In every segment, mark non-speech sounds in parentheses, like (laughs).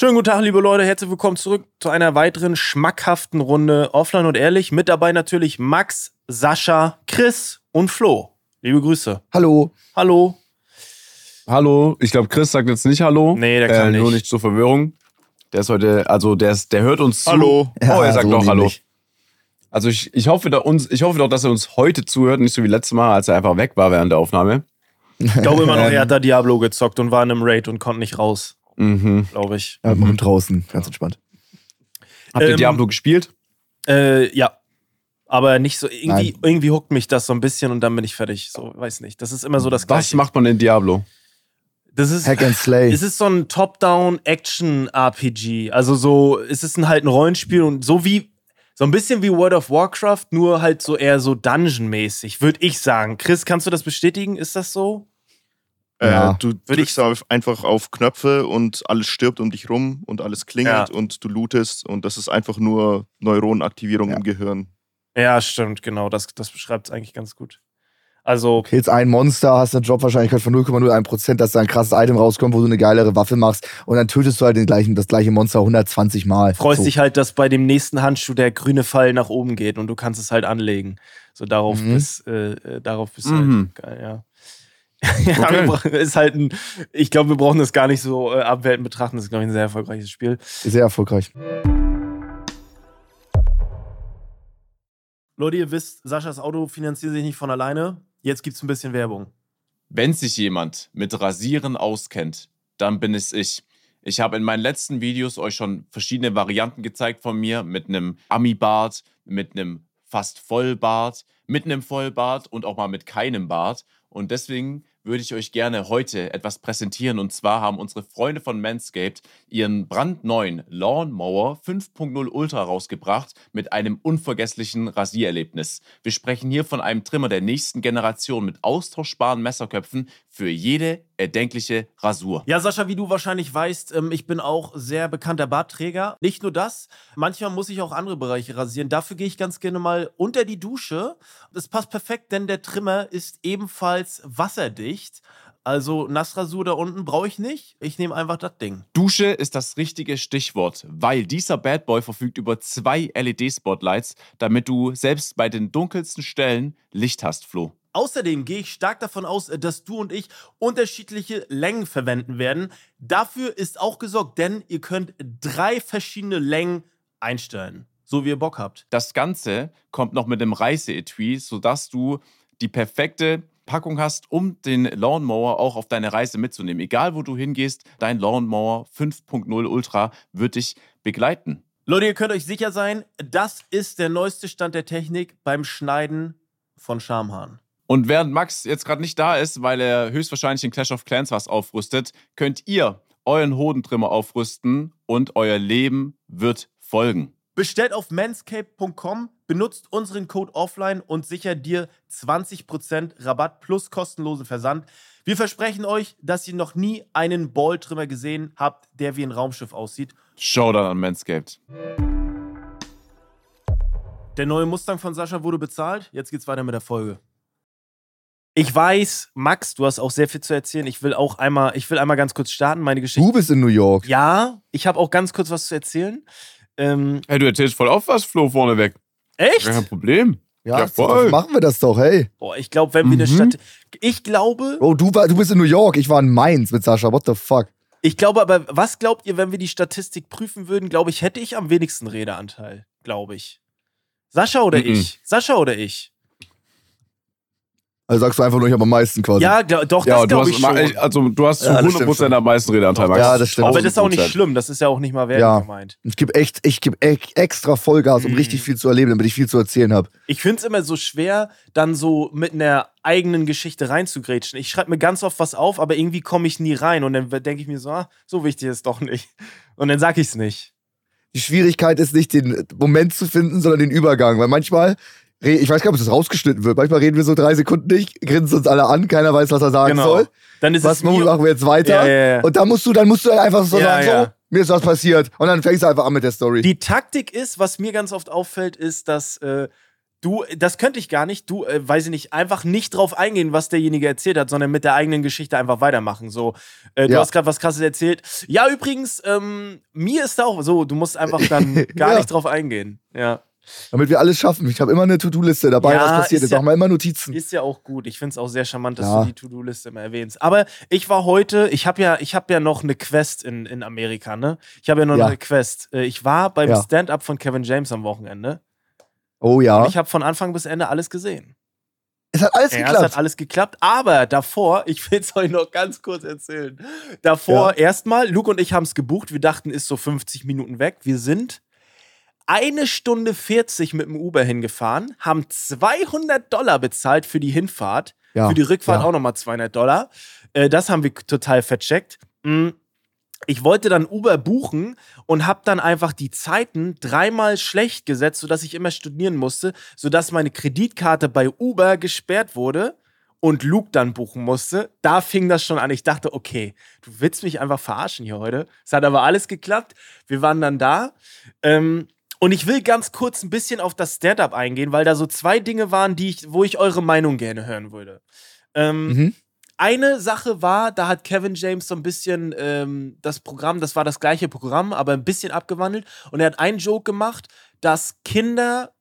Schönen guten Tag, liebe Leute. Herzlich willkommen zurück zu einer weiteren schmackhaften Runde Offline und Ehrlich. Mit dabei natürlich Max, Sascha, Chris und Flo. Liebe Grüße. Hallo. Hallo. Hallo. Ich glaube, Chris sagt jetzt nicht Hallo. Nee, der kann äh, Nur nicht. nicht zur Verwirrung. Der ist heute, also der, ist, der hört uns zu. Hallo. oh, er sagt so doch Hallo. Also ich, ich, hoffe, da uns, ich hoffe doch, dass er uns heute zuhört, nicht so wie letztes Mal, als er einfach weg war während der Aufnahme. Ich glaube immer noch, er hat (laughs) da Diablo gezockt und war in einem Raid und konnte nicht raus, Mhm. glaube ich. Ja, mhm. draußen, ganz entspannt. Habt ihr Ähm, Diablo gespielt? Äh, ja. Aber nicht so, irgendwie, Nein. irgendwie huckt mich das so ein bisschen und dann bin ich fertig. So, weiß nicht. Das ist immer so das Was Gleiche. macht man in Diablo? das ist, Hack and Slay. Es ist so ein Top-Down-Action-RPG. Also so, es ist ein, halt ein Rollenspiel und so wie, so ein bisschen wie World of Warcraft, nur halt so eher so Dungeon-mäßig, würde ich sagen. Chris, kannst du das bestätigen? Ist das so? Ja. Äh, du drückst auf, einfach auf Knöpfe und alles stirbt um dich rum und alles klingelt Ja. und du lootest und das ist einfach nur Neuronenaktivierung Ja. im Gehirn. Ja, stimmt, genau. Das, das beschreibt es eigentlich ganz gut. Also, Killst ein Monster, hast eine Dropwahrscheinlichkeit von 0,01%, dass da ein krasses Item rauskommt, wo du eine geilere Waffe machst und dann tötest du halt den gleichen, das gleiche Monster 120 Mal. freust so. dich halt, dass bei dem nächsten Handschuh der grüne Pfeil nach oben geht und du kannst es halt anlegen. So darauf Mhm. bist, äh, äh, darauf bist Mhm. halt geil, ja. (laughs) ja, Okay. ist halt ein, ich glaube, wir brauchen das gar nicht so äh, abwertend betrachten. Das ist, glaube ich, ein sehr erfolgreiches Spiel. Sehr erfolgreich. Leute, ihr wisst, Saschas Auto finanziert sich nicht von alleine. Jetzt gibt es ein bisschen Werbung. Wenn sich jemand mit Rasieren auskennt, dann bin es ich. Ich habe in meinen letzten Videos euch schon verschiedene Varianten gezeigt von mir mit einem Ami-Bart, mit einem fast Vollbart, mit einem Vollbart und auch mal mit keinem Bart. Und deswegen würde ich euch gerne heute etwas präsentieren. Und zwar haben unsere Freunde von Manscaped ihren brandneuen Lawnmower 5.0 Ultra rausgebracht mit einem unvergesslichen Rasiererlebnis. Wir sprechen hier von einem Trimmer der nächsten Generation mit austauschbaren Messerköpfen für jede erdenkliche Rasur. Ja, Sascha, wie du wahrscheinlich weißt, ähm, ich bin auch sehr bekannter Bartträger. Nicht nur das, manchmal muss ich auch andere Bereiche rasieren. Dafür gehe ich ganz gerne mal unter die Dusche. Das passt perfekt, denn der Trimmer ist ebenfalls wasserdicht. Also Nassrasur da unten brauche ich nicht. Ich nehme einfach das Ding. Dusche ist das richtige Stichwort, weil dieser Bad Boy verfügt über zwei LED-Spotlights, damit du selbst bei den dunkelsten Stellen Licht hast, Flo. Außerdem gehe ich stark davon aus, äh, dass du und ich unterschiedliche Längen verwenden werden. Dafür ist auch gesorgt, denn ihr könnt drei verschiedene Längen einstellen, so wie ihr Bock habt. Das Ganze kommt noch mit dem Reiseetui, sodass du die perfekte Packung hast, um den Lawnmower auch auf deine Reise mitzunehmen. Egal wo du hingehst, dein Lawnmower 5.0 Ultra wird dich begleiten. Leute, ihr könnt euch sicher sein, das ist der neueste Stand der Technik beim Schneiden von Schamhaaren. Und während Max jetzt gerade nicht da ist, weil er höchstwahrscheinlich in Clash of Clans was aufrüstet, könnt ihr euren Hodentrimmer aufrüsten und euer Leben wird folgen. Bestellt auf manscape.com, benutzt unseren Code offline und sichert dir 20% Rabatt plus kostenlosen Versand. Wir versprechen euch, dass ihr noch nie einen Balltrimmer gesehen habt, der wie ein Raumschiff aussieht. Showdown an Manscaped. Der neue Mustang von Sascha wurde bezahlt. Jetzt geht's weiter mit der Folge. Ich weiß, Max, du hast auch sehr viel zu erzählen. Ich will auch einmal, ich will einmal ganz kurz starten, meine Geschichte. Du bist in New York. Ja, ich habe auch ganz kurz was zu erzählen. Ähm, Hey, du erzählst voll auf was, Flo, vorneweg. echt? Kein Problem. Ja, Ja, so, voll. machen wir das doch, hey. Boah, ich glaube, wenn wir eine Mhm. Stadt. Ich glaube, Oh, du, war, du bist in New York, ich war in Mainz mit Sascha, what the fuck? ich glaube aber, was glaubt ihr, wenn wir die Statistik prüfen würden? Glaube ich, hätte ich am wenigsten Redeanteil. Glaube ich. Sascha oder Mhm. ich? Sascha oder ich? Also sagst du einfach nur, ich habe am meisten quasi. Ja, doch, Ja, das du glaube ich schon. also, du hast zu Ja, das stimmt 100% schon. am meisten Redeanteil, Max. Ja, das stimmt. aber das ist auch nicht 1000%. schlimm. Das ist ja auch nicht mal wertend Ja. gemeint. Ich gebe echt, ich gebe echt extra Vollgas, um Mhm. richtig viel zu erleben, damit ich viel zu erzählen habe. Ich finde es immer so schwer, dann so mit einer eigenen Geschichte reinzugrätschen. Ich schreibe mir ganz oft was auf, aber irgendwie komme ich nie rein. Und dann denke ich mir so, ah, so wichtig ist doch nicht. Und dann sag ich es nicht. Die Schwierigkeit ist nicht den Moment zu finden, sondern den Übergang. Weil manchmal, ich weiß gar nicht, ob das rausgeschnitten wird, manchmal reden wir so drei Sekunden nicht, grinsen uns alle an, keiner weiß, was er sagen Genau. soll. Dann ist Was es machen wir jetzt weiter? Ja, ja, ja. Und dann musst du, dann musst du einfach so sagen, so, mir ist was passiert. Und dann fängst du einfach an mit der Story. Die Taktik ist, was mir ganz oft auffällt, ist, dass äh, Du, das könnte ich gar nicht. Du, äh, weiß ich nicht, einfach nicht drauf eingehen, was derjenige erzählt hat, sondern mit der eigenen Geschichte einfach weitermachen. So, äh, du Ja. hast gerade was Krasses erzählt. Ja, übrigens, ähm, mir ist da auch so, du musst einfach dann (laughs) gar Ja. nicht drauf eingehen. Ja. Damit wir alles schaffen. Ich habe immer eine To-Do-Liste dabei, Ja, was passiert. ist ja- machen wir immer Notizen. Ist ja auch gut. Ich finde es auch sehr charmant, dass Ja. du die To-Do-Liste immer erwähnst. Aber ich war heute, ich habe ja, ich habe ja noch eine Quest in, in Amerika, ne? Ich habe ja noch Ja. eine Quest. Äh, Ich war beim Ja. Stand-up von Kevin James am Wochenende. Oh ja. Ich habe von Anfang bis Ende alles gesehen. Es hat alles Ja, es geklappt. hat alles geklappt, aber davor, (laughs) ich will es euch noch ganz kurz erzählen. Davor erstmal, Luke und ich haben es gebucht, wir dachten, ist so 50 Minuten weg. Wir sind eine Stunde 40 mit dem Uber hingefahren, haben 200 Dollar bezahlt für die Hinfahrt, ja. für die Rückfahrt ja. auch nochmal 200 Dollar. Äh, das haben wir total vercheckt. Mm. Ich wollte dann Uber buchen und habe dann einfach die Zeiten dreimal schlecht gesetzt, sodass ich immer studieren musste, sodass meine Kreditkarte bei Uber gesperrt wurde und Luke dann buchen musste. Da fing das schon an. Ich dachte, okay, du willst mich einfach verarschen hier heute. Es hat aber alles geklappt. Wir waren dann da. Ähm, und ich will ganz kurz ein bisschen auf das Stand-up eingehen, weil da so zwei Dinge waren, die ich, wo ich eure Meinung gerne hören würde. Ähm, Mhm. eine Sache war, da hat Kevin James so ein bisschen ähm, das Programm, das war das gleiche Programm, aber ein bisschen abgewandelt. Und er hat einen Joke gemacht, dass Kinder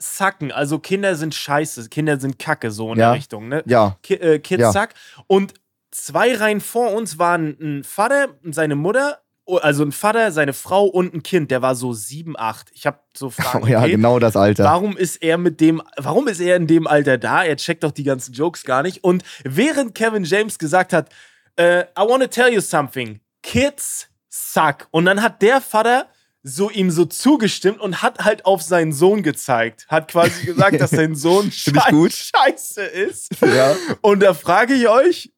sacken, also Kinder sind scheiße, Kinder sind Kacke, so in Ja. der Richtung, ne? Ja. Ki äh, Kids Ja. sack. Und zwei Reihen vor uns waren ein Vater und seine Mutter, also ein Vater, seine Frau und ein Kind, der war so sieben, acht. Ich habe so (laughs) Fragen. Oh, ja, okay, genau das Alter. Warum ist er mit dem, warum ist er in dem Alter da? Er checkt doch die ganzen Jokes gar nicht. Und während Kevin James gesagt hat, äh, I want to tell you something, Kids suck. Und dann hat der Vater so ihm so zugestimmt und hat halt auf seinen Sohn gezeigt. Hat quasi gesagt, dass sein (laughs) Sohn scheiße ist. Ja. Und da frage ich euch,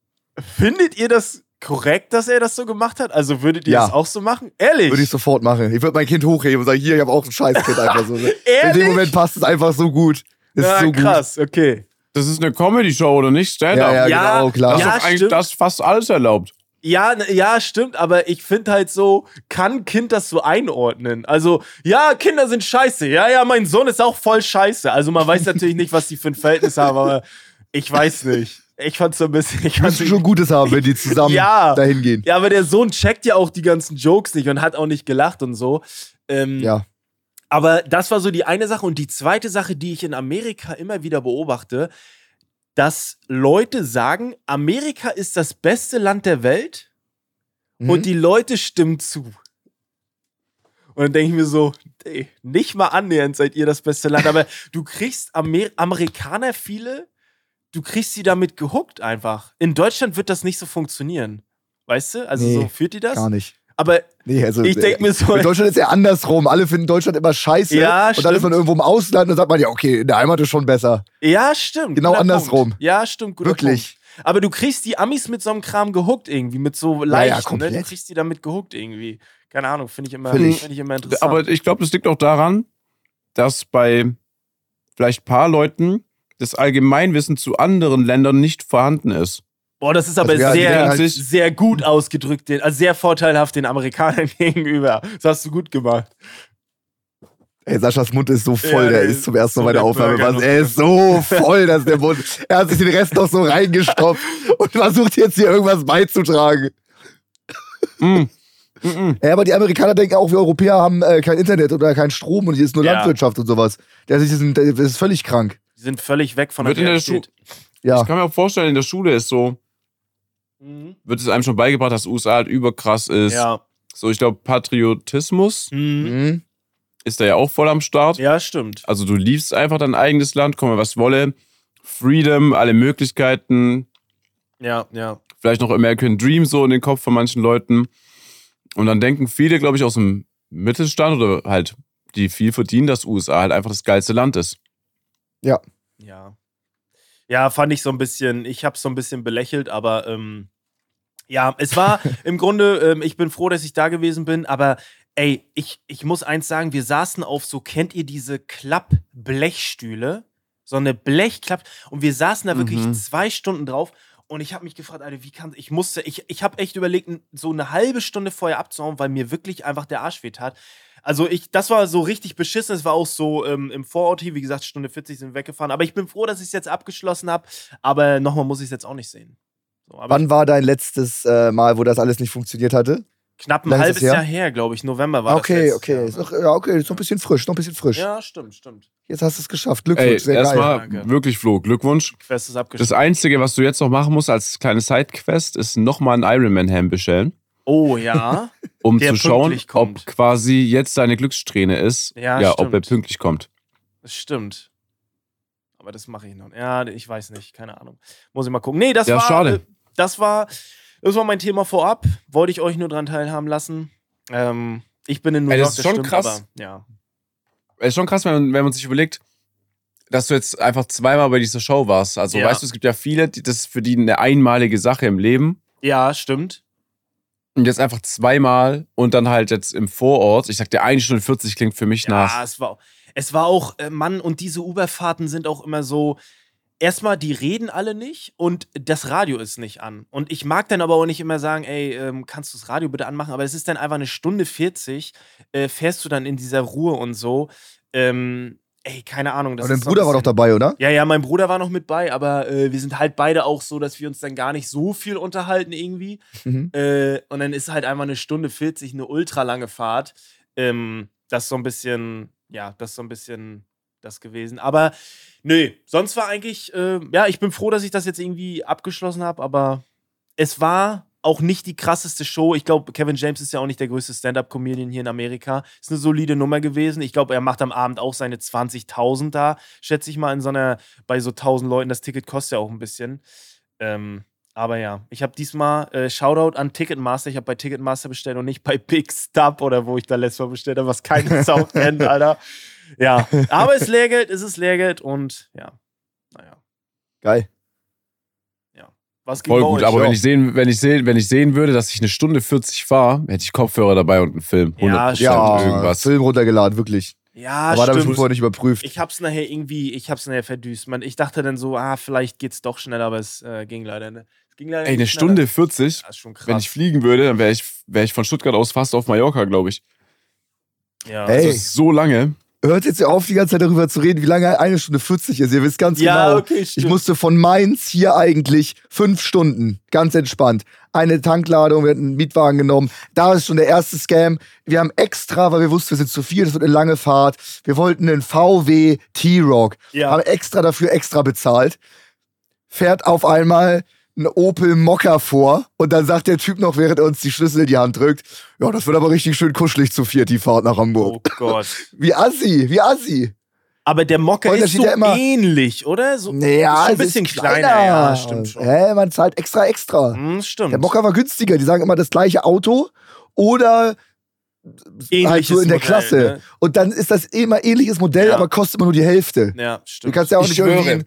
findet ihr das korrekt, dass er das so gemacht hat? Also würdet ihr Ja. das auch so machen? Ehrlich? Würde ich sofort machen. Ich würde mein Kind hochheben und sagen, hier, ich habe auch ein Scheißkind einfach so. (laughs) In Ehrlich? dem Moment passt es einfach so gut. Ist so gut. krass, okay. Das ist eine Comedy-Show oder nicht? Stand-up. Ja, ja, Ja, genau, klar. Das Ja, ist doch eigentlich stimmt. das fast alles erlaubt. Ja, n- ja, stimmt, aber ich finde halt so, kann ein Kind das so einordnen? Also, ja, Kinder sind scheiße. Ja, ja, mein Sohn ist auch voll scheiße. Also, man weiß natürlich nicht, was die für ein Verhältnis haben, aber ich weiß nicht. Ich fand's so ein bisschen. Ich müssen schon (laughs) Gutes haben, wenn die zusammen Ja. dahin gehen. ja, aber der Sohn checkt ja auch die ganzen Jokes nicht und hat auch nicht gelacht und so. Ähm, Ja. aber das war so die eine Sache. Und die zweite Sache, die ich in Amerika immer wieder beobachte, dass Leute sagen, Amerika ist das beste Land der Welt Mhm. und die Leute stimmen zu. Und dann denke ich mir so, ey, nicht mal annähernd seid ihr das beste Land, aber du kriegst Amer Amerikaner viele, du kriegst sie damit gehuckt einfach. In Deutschland wird das nicht so funktionieren. Weißt du? Also Nee, so führt ihr das? Gar nicht. Aber Nee, also, Ich denk mir so- In Deutschland ist ja (laughs) andersrum. Alle finden Deutschland immer scheiße. Ja, und dann ist man stimmt. irgendwo im Ausland und dann sagt man ja, okay, in der Heimat ist schon besser. ja, stimmt. Genau guter andersrum. Punkt. Ja, stimmt. Wirklich. Punkt. Aber du kriegst die Amis mit so einem Kram gehuckt irgendwie, mit so ja, leichten, ne? komplett. Du kriegst die damit gehuckt irgendwie. Keine Ahnung, finde ich immer, finde ich immer interessant. Aber ich glaube, das liegt auch daran, dass bei vielleicht ein paar Leuten das Allgemeinwissen zu anderen Ländern nicht vorhanden ist. Boah, das ist aber Also, ja, sehr, halt- sehr gut ausgedrückt, den, also sehr vorteilhaft den Amerikanern (laughs) gegenüber. Das hast du gut gemacht. Ey, Saschas Mund ist so voll, Ja, der der ist zum ersten so Mal bei der Aufnahme. Was, er ist so voll, dass der Mund. Er hat sich den Rest noch so reingestopft (laughs) und versucht jetzt hier irgendwas beizutragen. Mm. Mm (laughs) -mm. Ja, aber die Amerikaner denken auch, wir Europäer haben äh, kein Internet oder kein Strom und hier ist nur Ja. Landwirtschaft und sowas. Das ist- das ist völlig krank. Die sind völlig weg von der Wird in der Realität. Ja. Ich kann mir auch vorstellen, in der Schule ist so, Mhm. wird es einem schon beigebracht, dass USA halt überkrass ist. Ja. So, ich glaube, Patriotismus Mhm. Mhm. ist da ja auch voll am Start. Ja, stimmt. Also du liebst einfach dein eigenes Land, komme was wolle. Freedom, alle Möglichkeiten, Ja, ja. vielleicht noch American Dream so in den Kopf von manchen Leuten. Und dann denken viele, glaube ich, aus dem Mittelstand oder halt, die viel verdienen, dass USA halt einfach das geilste Land ist. Ja. Ja, fand ich so ein bisschen, ich habe so ein bisschen belächelt, aber ähm, ja, es war (laughs) im Grunde, ähm, ich bin froh, dass ich da gewesen bin, aber ey, ich, ich muss eins sagen, wir saßen auf so, kennt ihr diese Klapp-Blechstühle? So eine Blechklapp und wir saßen da wirklich Mhm. zwei Stunden drauf und ich habe mich gefragt, Alter, wie kann ich musste, ich, ich habe echt überlegt, so eine halbe Stunde vorher abzuhauen, weil mir wirklich einfach der Arsch weh tat. Also ich, das war so richtig beschissen. Es war auch so ähm, im Vorort hier, wie gesagt, Stunde 40 sind wir weggefahren. Aber ich bin froh, dass ich es jetzt abgeschlossen habe. Aber nochmal muss ich es jetzt auch nicht sehen. So, aber Wann war dein letztes äh, Mal, wo das alles nicht funktioniert hatte? knapp ein lang ist halbes es her? Jahr her, glaube ich. November war okay, das. okay. Ist letztes noch, ja, okay, ist noch ein bisschen frisch, noch ein bisschen frisch. Jahr. Ja, stimmt, stimmt. Jetzt hast du es geschafft. Ey, Glückwunsch, sehr geil. erstmal wirklich, Flo, Glückwunsch. Quest ist Das abgeschlossen. Einzige, was du jetzt noch machen musst als kleine Sidequest, ist nochmal einen Ironman-Helm bestellen, Oh ja. (laughs) um Der zu schauen, kommt. ob quasi jetzt deine Glückssträhne ist. Ja, ja ob er pünktlich kommt. Das stimmt. Aber das mache ich noch. Ja, ich weiß nicht, keine Ahnung. Muss ich mal gucken. Nee, das Ja, war. schade. Äh, das war. Das war mein Thema vorab. Wollte ich euch nur dran teilhaben lassen. Ähm, ich bin in New Ey, York. das ist schon stimmt, krass. Aber, ja. Es ist schon krass, wenn man, wenn man sich überlegt, dass du jetzt einfach zweimal bei dieser Show warst. Also Ja. weißt du, es gibt ja viele, die, das ist für die eine einmalige Sache im Leben. ja, stimmt. Und jetzt einfach zweimal und dann halt jetzt im Vorort. Ich sag dir, 1 Stunde 40 klingt für mich Ja, nach. es war, es war auch, äh, Mann, und diese Uberfahrten sind auch immer so. Erstmal, die reden alle nicht und das Radio ist nicht an. Und ich mag dann aber auch nicht immer sagen, ey, ähm, kannst du das Radio bitte anmachen? Aber es ist dann einfach eine Stunde 40, äh, fährst du dann in dieser Ruhe und so. Ähm, ey, keine Ahnung. Das Aber dein Bruder war doch dabei, oder? Ja, ja, mein Bruder war noch mit bei, aber äh, wir sind halt beide auch so, dass wir uns dann gar nicht so viel unterhalten irgendwie. Mhm. Äh, und dann ist halt einfach eine Stunde 40 eine ultra lange Fahrt. Ähm, das ist so ein bisschen, ja, das ist so ein bisschen das gewesen. Aber nö, sonst war eigentlich, äh, ja, ich bin froh, dass ich das jetzt irgendwie abgeschlossen habe, aber es war auch nicht die krasseste Show. Ich glaube, Kevin James ist ja auch nicht der größte Stand-Up-Comedian hier in Amerika. Ist eine solide Nummer gewesen. Ich glaube, er macht am Abend auch seine 20.000 da, schätze ich mal, in so einer, bei so 1000 Leuten. Das Ticket kostet ja auch ein bisschen. Ähm, aber ja, ich habe diesmal äh, Shoutout an Ticketmaster. Ich habe bei Ticketmaster bestellt und nicht bei Big Stub oder wo ich da letztes Mal bestellt habe, was keine Sau (laughs) kennt, Alter. Ja, aber es ist Lehrgeld, es ist Lehrgeld und ja, naja. Geil. Was ging Voll gut, euch? aber wenn ich, sehen, wenn, ich sehen, wenn ich sehen würde, dass ich eine Stunde 40 fahre, hätte ich Kopfhörer dabei und einen Film. 100% Ja, Ja, irgendwas. Film runtergeladen, wirklich. Ja, Aber da habe ich stimmt. vorher nicht überprüft. Ich hab's nachher irgendwie, ich hab's nachher verdüst. Man, ich dachte dann so, ah, vielleicht geht's doch schneller, aber es äh, ging leider nicht. Ging leider Ey, eine nicht Stunde schneller. 40, Das ist schon krass. wenn ich fliegen würde, dann wäre ich, wär ich von Stuttgart aus fast auf Mallorca, glaube ich. ja. Ey. Also das ist so lange. Hört jetzt auf, die ganze Zeit darüber zu reden, wie lange eine Stunde 40 ist. Ihr wisst ganz ja, genau. okay, Ich musste von Mainz hier eigentlich fünf Stunden, ganz entspannt. Eine Tankladung, wir hatten einen Mietwagen genommen. Da ist schon der erste Scam. Wir haben extra, weil wir wussten, wir sind zu viel, das wird eine lange Fahrt. Wir wollten einen VW T-Rock. ja. Haben extra dafür extra bezahlt. Fährt auf einmal ein Opel Mokka vor und dann sagt der Typ noch, während er uns die Schlüssel in die Hand drückt, ja, das wird aber richtig schön kuschelig zu viert, die Fahrt nach Hamburg. Oh Gott. (laughs) Wie assi, wie assi. Aber der da ist so ja immer- ähnlich, oder? So, Naja, ist ein bisschen ist kleiner. Ja, stimmt schon. Hä, man zahlt extra, extra. Hm, stimmt. Der Mokka war günstiger. Die sagen immer das gleiche Auto oder halt so in der Modell, Klasse. Ne? Und dann ist das immer ähnliches Modell, Ja. aber kostet immer nur die Hälfte. Ja, Du stimmt. kannst ja auch Ich nicht irgendwie. schwöre. einen-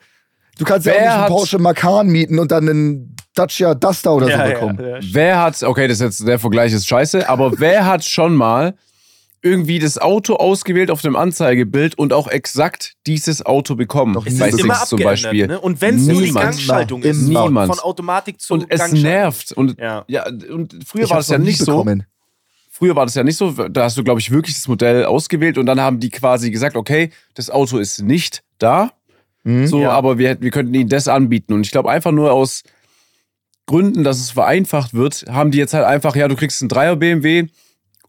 Du kannst ja auch Wer nicht einen hat- Porsche Macan mieten und dann einen Dacia Duster oder so ja, bekommen. Ja. Wer hat, okay, das ist jetzt, der Vergleich ist scheiße, aber (laughs) wer hat schon mal irgendwie das Auto ausgewählt auf dem Anzeigebild und auch exakt dieses Auto bekommen? Doch Es Bei ist immer Six zum abgeändert, Beispiel. Ne? Und wenn es nur die Niemand. Gangschaltung Immer. ist, Niemand. von Automatik zu Und es Gangschaltung. nervt. Und Ja. ja, und früher Ich war hab's das ja noch nie nicht so. bekommen. Früher war das ja nicht so. Da hast du, glaube ich, wirklich das Modell ausgewählt und dann haben die quasi gesagt, okay, das Auto ist nicht da. Mhm. So, Ja. aber wir, wir könnten ihnen das anbieten. Und ich glaube einfach nur aus Gründen, dass es vereinfacht wird, haben die jetzt halt einfach, ja, du kriegst einen 3er BMW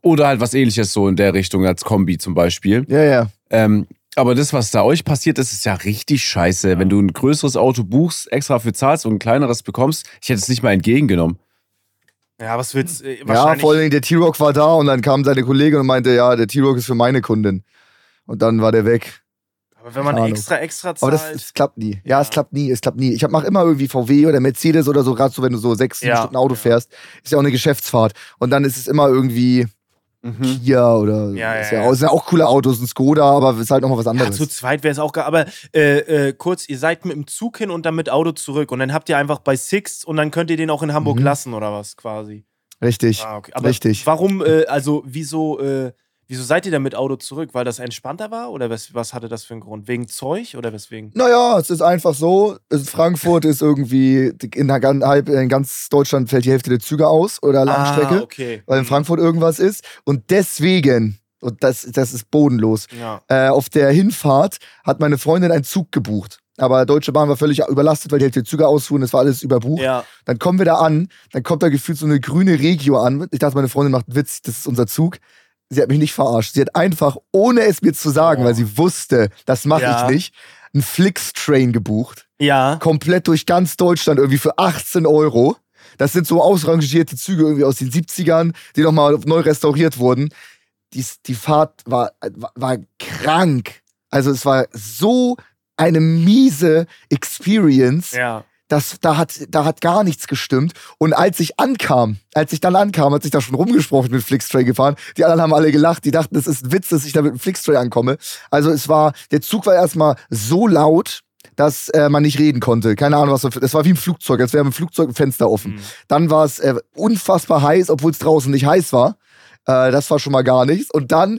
oder halt was ähnliches so in der Richtung als Kombi zum Beispiel. Ja, ja. Ähm, aber das, was da euch passiert, das ist ja richtig scheiße. Wenn du ein größeres Auto buchst, extra für zahlst und ein kleineres bekommst, ich hätte es nicht mal entgegengenommen. ja, was willst du? Äh, Ja, vor allen Dingen der T-Rock war da und dann kam seine Kollegin und meinte, ja, der T-Rock ist für meine Kundin. Und dann war der weg. Aber wenn man Ahnung. extra, extra Aber das, zahlt. das klappt nie. Ja, Ja. es klappt nie, es klappt nie. Ich mache immer irgendwie VW oder Mercedes oder so, gerade so, wenn du so sechs, sieben Ja. Stunden Auto Ja. fährst, ist ja auch eine Geschäftsfahrt. Und dann ist es immer irgendwie Kia oder Ja, ist ja, ja, ja. auch- ist ja auch coole Autos, ein Skoda, aber ist halt nochmal was ja, anderes. zu zweit wäre es auch geil. Aber äh, äh, kurz, ihr seid mit dem Zug hin und dann mit Auto zurück. Und dann habt ihr einfach bei Six und dann könnt ihr den auch in Hamburg Mhm. lassen oder was quasi. Richtig. Ah, okay. Aber Richtig. warum, äh, also wieso, äh, wieso seid ihr dann mit Auto zurück? Weil das entspannter war? Oder was, was hatte das für einen Grund? Wegen Zeug oder weswegen? Naja, es ist einfach so. Frankfurt ist irgendwie, in, der, in ganz Deutschland fällt die Hälfte der Züge aus oder Langstrecke. Ah, okay. weil in Mhm. Frankfurt irgendwas ist. Und deswegen, Und das, das ist bodenlos. Ja. Äh, auf der Hinfahrt hat meine Freundin einen Zug gebucht. Aber Deutsche Bahn war völlig überlastet, weil die halt die Züge ausfuhren, es war alles überbucht. Ja. Dann kommen wir da an, dann kommt da gefühlt so eine grüne Regio an. Ich dachte, meine Freundin macht einen Witz, das ist unser Zug. Sie hat mich nicht verarscht. Sie hat einfach, ohne es mir zu sagen, Oh. weil sie wusste, das mache Ja. ich nicht, einen Flix-Train gebucht. Ja. Komplett durch ganz Deutschland irgendwie für 18 Euro. Das sind so ausrangierte Züge irgendwie aus den 70ern, die nochmal neu restauriert wurden. Die, die Fahrt war, war, war krank. Also es war so eine miese Experience Ja. Das, da, hat, da hat gar nichts gestimmt. Und als ich ankam, als ich dann ankam, hat sich da schon rumgesprochen mit Flixtray gefahren. Die anderen haben alle gelacht. Die dachten, das ist ein Witz, dass ich da mit dem Flixtray ankomme. Also es war, der Zug war erstmal so laut, dass äh, man nicht reden konnte. Keine Ahnung, was das Es war wie im Flugzeug, als wäre im Flugzeug ein Fenster offen. Mhm. Dann war es äh, unfassbar heiß, obwohl es draußen nicht heiß war. Äh, das war schon mal gar nichts. Und dann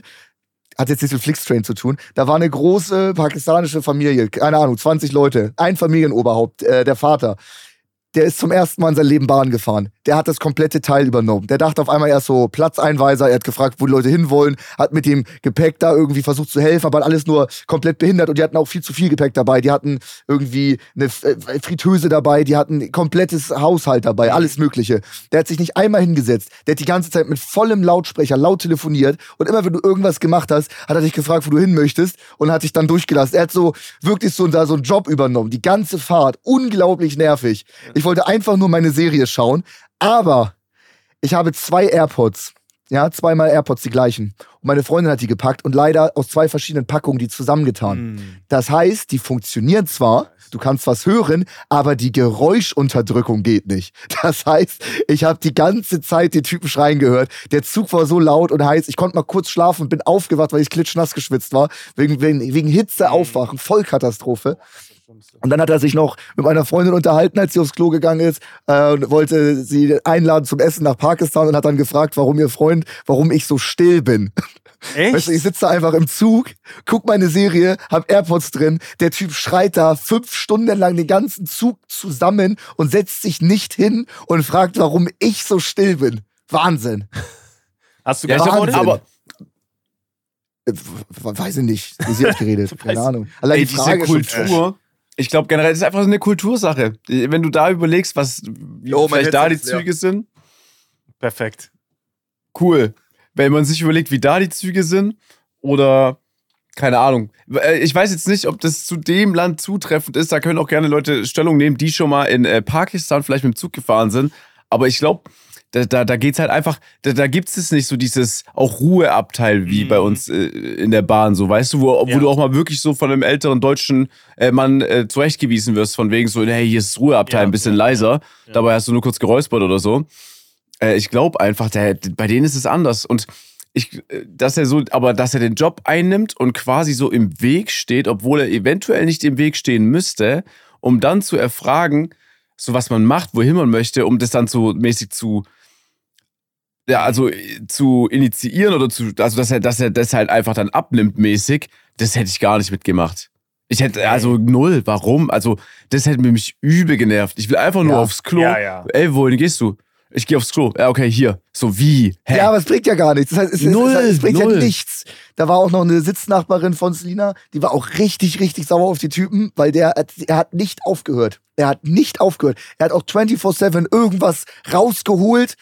hat jetzt nichts mit Flixtrain zu tun. Da war eine große pakistanische Familie, keine Ahnung, 20 Leute, ein Familienoberhaupt, äh, der Vater. Der ist zum ersten Mal in seinem Leben Bahn gefahren. Der hat das komplette Teil übernommen. Der dachte auf einmal erst so Platzeinweiser. Er hat gefragt, wo die Leute hinwollen, hat mit dem Gepäck da irgendwie versucht zu helfen, aber alles nur komplett behindert. Und die hatten auch viel zu viel Gepäck dabei. Die hatten irgendwie eine F- äh, Fritteuse dabei, die hatten ein komplettes Haushalt dabei, alles Mögliche. Der hat sich nicht einmal hingesetzt. Der hat die ganze Zeit mit vollem Lautsprecher laut telefoniert. Und immer wenn du irgendwas gemacht hast, hat er dich gefragt, wo du hin möchtest und hat dich dann durchgelassen. Er hat so wirklich so, so einen Job übernommen. Die ganze Fahrt. Unglaublich nervig. Ich wollte einfach nur meine Serie schauen. Aber ich habe zwei AirPods. Ja, zweimal AirPods, die gleichen. Und meine Freundin hat die gepackt und leider aus zwei verschiedenen Packungen die zusammengetan. Mhm. Das heißt, die funktionieren zwar, du kannst was hören, aber die Geräuschunterdrückung geht nicht. (laughs) Das heißt, ich habe die ganze Zeit den Typen schreien gehört. Der Zug war so laut und heiß, ich konnte mal kurz schlafen und bin aufgewacht, weil ich klitschnass geschwitzt war. Wegen, wegen, wegen Hitze aufwachen, Vollkatastrophe. Und dann hat er sich noch mit meiner Freundin unterhalten, als sie aufs Klo gegangen ist äh, und wollte sie einladen zum Essen nach Pakistan und hat dann gefragt, warum ihr Freund, warum ich so still bin. (laughs) Echt? Weißt du, ich sitze da einfach im Zug, guck meine Serie, hab AirPods drin, der Typ schreit da fünf Stunden lang den ganzen Zug zusammen und setzt sich nicht hin und fragt, warum ich so still bin. Wahnsinn. Hast du Ja, geantwortet? aber Äh, weiß ich nicht. Wie sie hat geredet. (laughs) Keine Ahnung. Allein ey, die diese Frage ist schon Kultur. Ich glaube generell, das ist einfach so eine Kultursache. Wenn du da überlegst, was wie Oh, vielleicht da die. Züge sind, Perfekt. cool. Wenn man sich überlegt, wie da die Züge sind oder keine Ahnung. Äh, Ich weiß jetzt nicht, ob das zu dem Land zutreffend ist. Da können auch gerne Leute Stellung nehmen, die schon mal in äh, Pakistan vielleicht mit dem Zug gefahren sind. Aber ich glaube, da, da, da geht es halt einfach, da, da gibt es nicht so dieses auch Ruheabteil wie Mhm. bei uns äh, in der Bahn, so weißt du, wo, wo Ja. du auch mal wirklich so von einem älteren deutschen äh, Mann äh, zurechtgewiesen wirst, von wegen so, hey, hier ist das Ruheabteil Ja, ein bisschen ja, leiser. Dabei hast du nur kurz geräuspert oder so. Äh, ich glaube einfach, der, bei denen ist es anders. Und ich, äh, dass er so, aber dass er den Job einnimmt und quasi so im Weg steht, obwohl er eventuell nicht im Weg stehen müsste, um dann zu erfragen, so was man macht, wohin man möchte, um das dann so mäßig zu, ja, also äh, zu initiieren oder zu, also dass er, dass er das halt einfach dann abnimmt mäßig, das hätte ich gar nicht mitgemacht. Ich hätte, also null, warum? Also, das hätte mich übel genervt. Ich will einfach nur Ja. aufs Klo. Ja, ja. Ey, wohin gehst du? Ich gehe aufs Klo. Ja, okay, hier. So wie? Hä? Ja, aber es bringt ja gar nichts. Das heißt, es, Null, es, es, bringt null. ja nichts. Da war auch noch eine Sitznachbarin von Selina, die war auch richtig, richtig sauer auf die Typen, weil der, hat- er hat nicht aufgehört. Er hat nicht aufgehört. Er hat auch 24-7 irgendwas rausgeholt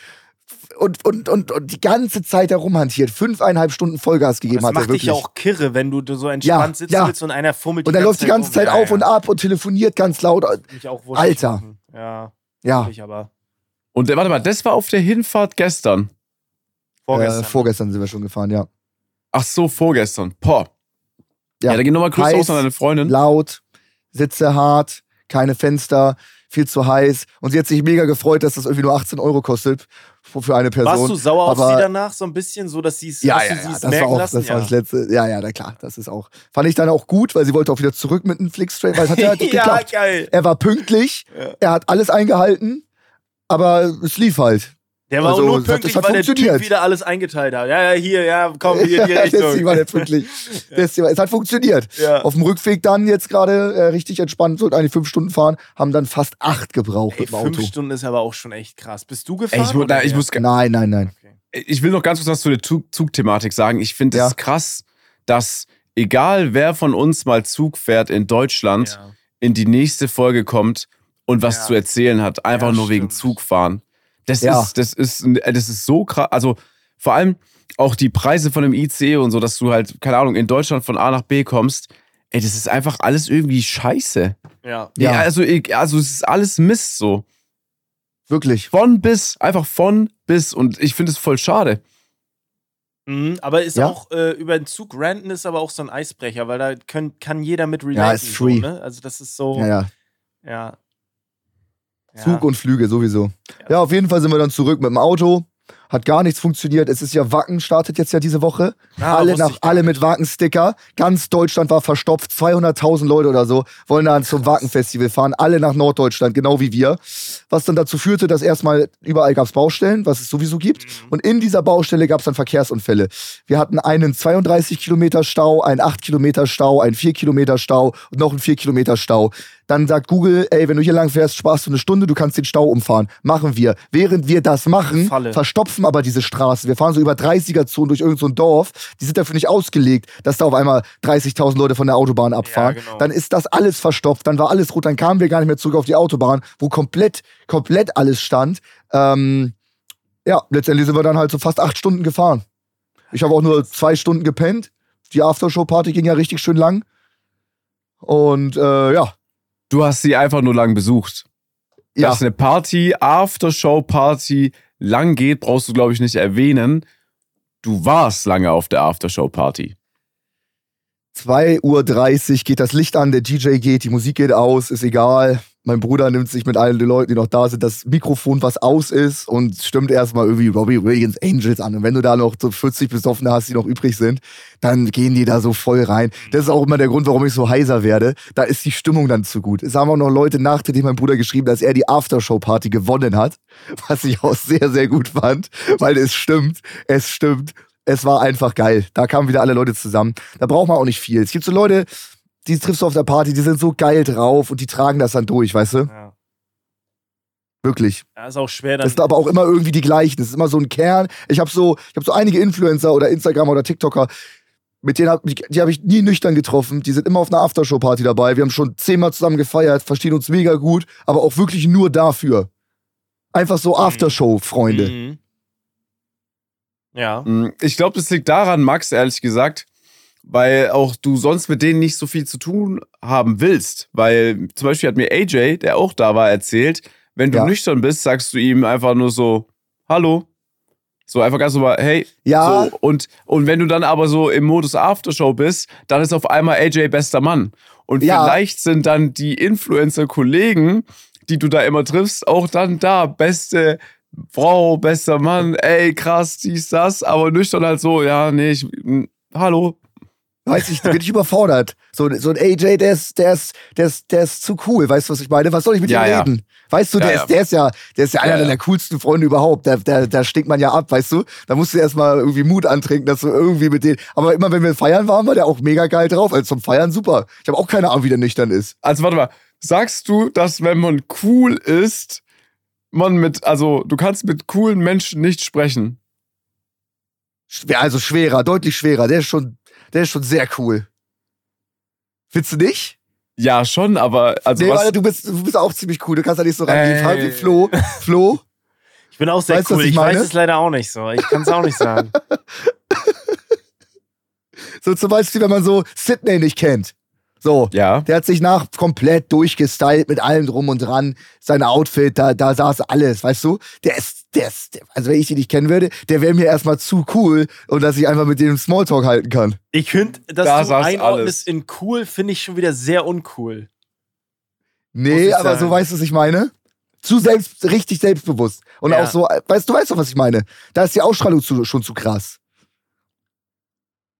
und, und, und, und die ganze Zeit herumhantiert. Fünfeinhalb Stunden Vollgas gegeben Das hat er macht wirklich. dich ja auch kirre, wenn du so entspannt Ja, sitzen ja. willst und einer fummelt und er läuft die ganze Zeit rum. auf und ab und telefoniert ganz laut. Alter. Ja, Ja, ich aber. Und äh, warte mal, das war auf der Hinfahrt gestern. Vorgestern. Äh, vorgestern sind wir schon gefahren, ja. Ach so, vorgestern. Boah. Ja, Ja. da geht nochmal Grüße Heiß, aus an deine Freundin. Laut, Sitze hart, keine Fenster, viel zu heiß. Und sie hat sich mega gefreut, dass das irgendwie nur 18 Euro kostet für eine Person. Warst du sauer auf aber- sie danach so ein bisschen, so dass sie es Ja, ja, ja, das war merken auch, lassen? das war ja. das letzte. Ja, ja, na klar, das ist auch. Fand ich dann auch gut, weil sie wollte auch wieder zurück mit einem Flixtrain, weil es hat ja, (laughs) ja, geklappt. geil. Er war pünktlich, Ja. er hat alles eingehalten, aber es lief halt. Der war Also, auch nur pünktlich, es hat weil der Typ funktioniert. wieder alles eingeteilt hat. Ja, ja, hier, ja, komm, hier (laughs) die Deswegen Richtung. war der pünktlich. (laughs) Deswegen, es hat funktioniert. Ja. Auf dem Rückweg dann jetzt gerade äh, richtig entspannt, sollten eigentlich fünf Stunden fahren, haben dann fast acht gebraucht Ey, mit dem fünf Auto. Stunden ist aber auch schon echt krass. Bist du gefahren? Ey, ich, na, ich, muss, Nein, nein, nein. Okay. ich will noch ganz kurz was zu der Zug Zugthematik sagen. Ich finde es Ja. krass, dass egal wer von uns mal Zug fährt in Deutschland, Ja. in die nächste Folge kommt und was Ja. zu erzählen hat, einfach Ja, nur wegen stimmt. Zugfahren. Das Ja. ist, das ist, das ist so krass. Also vor allem auch die Preise von dem ICE und so, dass du halt, keine Ahnung, in Deutschland von A nach B kommst. Ey, das ist einfach alles irgendwie scheiße. Ja. Ja. Ja. also, ich- also es ist alles Mist so. Wirklich. Von bis, einfach von bis. Und ich finde es voll schade. Mhm, aber ist Ja. auch äh, über den Zug ranten ist aber auch so ein Eisbrecher, weil da können, kann jeder mit relaten. Ja, ist free. So, ne? Also das ist so. Ja, ja. ja. Ja. Zug und Flüge sowieso. Ja. Ja, auf jeden Fall sind wir dann zurück mit dem Auto. Hat gar nichts funktioniert. Es ist ja Wacken, startet jetzt ja diese Woche. Ah, alle nach, alle mit Wacken-Sticker. Ganz Deutschland war verstopft. 200.000 Leute oder so wollen dann zum Wacken-Festival fahren. Alle nach Norddeutschland, genau wie wir. Was dann dazu führte, dass erstmal überall gab es Baustellen, was es sowieso gibt. Mhm. Und in dieser Baustelle gab es dann Verkehrsunfälle. Wir hatten einen 32 Kilometer Stau, einen 8 Kilometer Stau, einen 4 Kilometer Stau und noch einen 4 Kilometer Stau. Dann sagt Google, ey, wenn du hier lang fährst, sparst du eine Stunde, du kannst den Stau umfahren. Machen wir. Während wir das machen, Falle. verstopfen aber diese Straße. Wir fahren so über 30er-Zonen durch irgendein so Dorf. Die sind dafür nicht ausgelegt, dass da auf einmal 30.000 Leute von der Autobahn abfahren. genau. Dann ist das alles verstopft. Dann war alles rot. Dann kamen wir gar nicht mehr zurück auf die Autobahn, wo komplett, komplett alles stand. Ähm, ja, letztendlich sind wir dann halt so fast acht Stunden gefahren. Ich habe auch nur zwei Stunden gepennt. Die Aftershow-Party ging ja richtig schön lang. Und äh, ja, Du hast sie einfach nur lang besucht. ja, Dass eine Party, Aftershow-Party lang geht, brauchst du, glaube ich, nicht erwähnen. Du warst lange auf der Aftershow-Party. 2.30 Uhr geht das Licht an, der DJ geht, die Musik geht aus, ist egal. Mein Bruder nimmt sich mit allen den Leuten, die noch da sind, das Mikrofon, was aus ist und stimmt erstmal irgendwie Robbie Williams Angels an. Und wenn du da noch so 40 Besoffene hast, die noch übrig sind, dann gehen die da so voll rein. Das ist auch immer der Grund, warum ich so heiser werde. Da ist die Stimmung dann zu gut. Es haben auch noch Leute nachträglich mein Bruder geschrieben, dass er die Aftershow-Party gewonnen hat, (laughs) was ich auch sehr, sehr gut fand, weil es stimmt, es stimmt. Es war einfach geil. Da kamen wieder alle Leute zusammen. Da braucht man auch nicht viel. Es gibt so Leute, die triffst du auf der Party, die sind so geil drauf und die tragen das dann durch, weißt du? Ja. Wirklich. ja, ist auch schwer dann. Das sind aber auch immer irgendwie die gleichen. Das ist immer so ein Kern. Ich habe so, ich habe so einige Influencer oder Instagramer oder TikToker, mit denen hab, die, die habe ich nie nüchtern getroffen. Die sind immer auf einer Aftershow-Party dabei. Wir haben schon zehnmal zusammen gefeiert, verstehen uns mega gut, aber auch wirklich nur dafür. Einfach so Aftershow-Freunde. Mhm. Ja. Mm, Ich glaube, das liegt daran, Max, ehrlich gesagt, weil auch du sonst mit denen nicht so viel zu tun haben willst. Weil zum Beispiel hat mir AJ, der auch da war, erzählt, wenn du Ja. nüchtern bist, sagst du ihm einfach nur so, hallo. So einfach ganz normal, hey. Ja, So, und, und wenn du dann aber so im Modus Aftershow bist, dann ist auf einmal AJ bester Mann. Und Ja. vielleicht sind dann die Influencer-Kollegen, die du da immer triffst, auch dann da. Beste Frau, bester Mann, ey, krass, dies, das. Aber nüchtern halt so, ja, nee, ich, m, hallo. Weiß ich, da bin ich überfordert. So, so ein AJ, der ist, der ist, der ist, der ist zu cool. Weißt du, was ich meine? Was soll ich mit Ja, ihm ja. reden? Weißt du, der, ja. Ist, der ist ja, der ist ja einer deiner coolsten Freunde überhaupt. Da, da, da stinkt man ja ab, weißt du? Da musst du erstmal irgendwie Mut antrinken, dass du irgendwie mit denen. Aber immer wenn wir feiern waren, war der auch mega geil drauf. Also zum Feiern super. Ich habe auch keine Ahnung, wie der nüchtern ist. Also warte mal, sagst du, dass wenn man cool ist, man mit, also du kannst mit coolen Menschen nicht sprechen? Also schwerer, deutlich schwerer. Der ist schon, der ist schon sehr cool. Findest du nicht? Ja, schon, aber also nee, was, weil du bist, du bist auch ziemlich cool. Du kannst da nicht so rangehen. Ey. Frag wie Flo. Flo, Ich bin auch sehr Weißt cool. ich Ich, weiß es leider auch nicht so. Ich kann es auch nicht sagen. (laughs) so zum Beispiel, wenn man so Sydney nicht kennt. So, ja. Der hat sich nach komplett durchgestylt mit allem drum und dran. Sein Outfit, da, da saß alles, weißt du? Der ist, ist, also wenn ich ihn nicht kennen würde, der wäre mir erstmal zu cool und dass ich einfach mit dem Smalltalk halten kann. Ich finde, dass Da du einordnest in cool, finde ich schon wieder sehr uncool. Nee, aber sagen. so weißt du, was ich meine? Zu selbst, richtig selbstbewusst. Und Ja. auch so, weißt du, weißt doch, was ich meine? Da ist die Ausstrahlung zu, schon zu krass.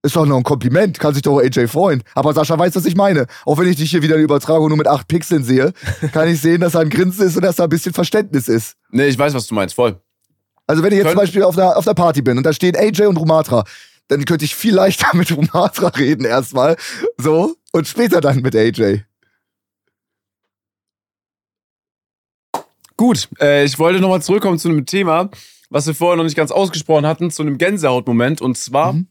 Ist doch noch ein Kompliment, kann sich doch AJ freuen. Aber Sascha weiß, was ich meine. Auch wenn ich dich hier wieder in der Übertragung nur mit acht Pixeln sehe, (laughs) kann ich sehen, dass da ein Grinsen ist und dass da ein bisschen Verständnis ist. Nee, ich weiß, was du meinst, voll. Also wenn ich jetzt Können- zum Beispiel auf einer, auf einer Party bin und da stehen AJ und Rumatra, dann könnte ich viel leichter (laughs) mit Rumatra reden erstmal. So. Und später dann mit AJ. Gut, äh, ich wollte nochmal zurückkommen zu einem Thema. was wir vorher noch nicht ganz ausgesprochen hatten, zu einem Gänsehautmoment. Und zwar Mhm.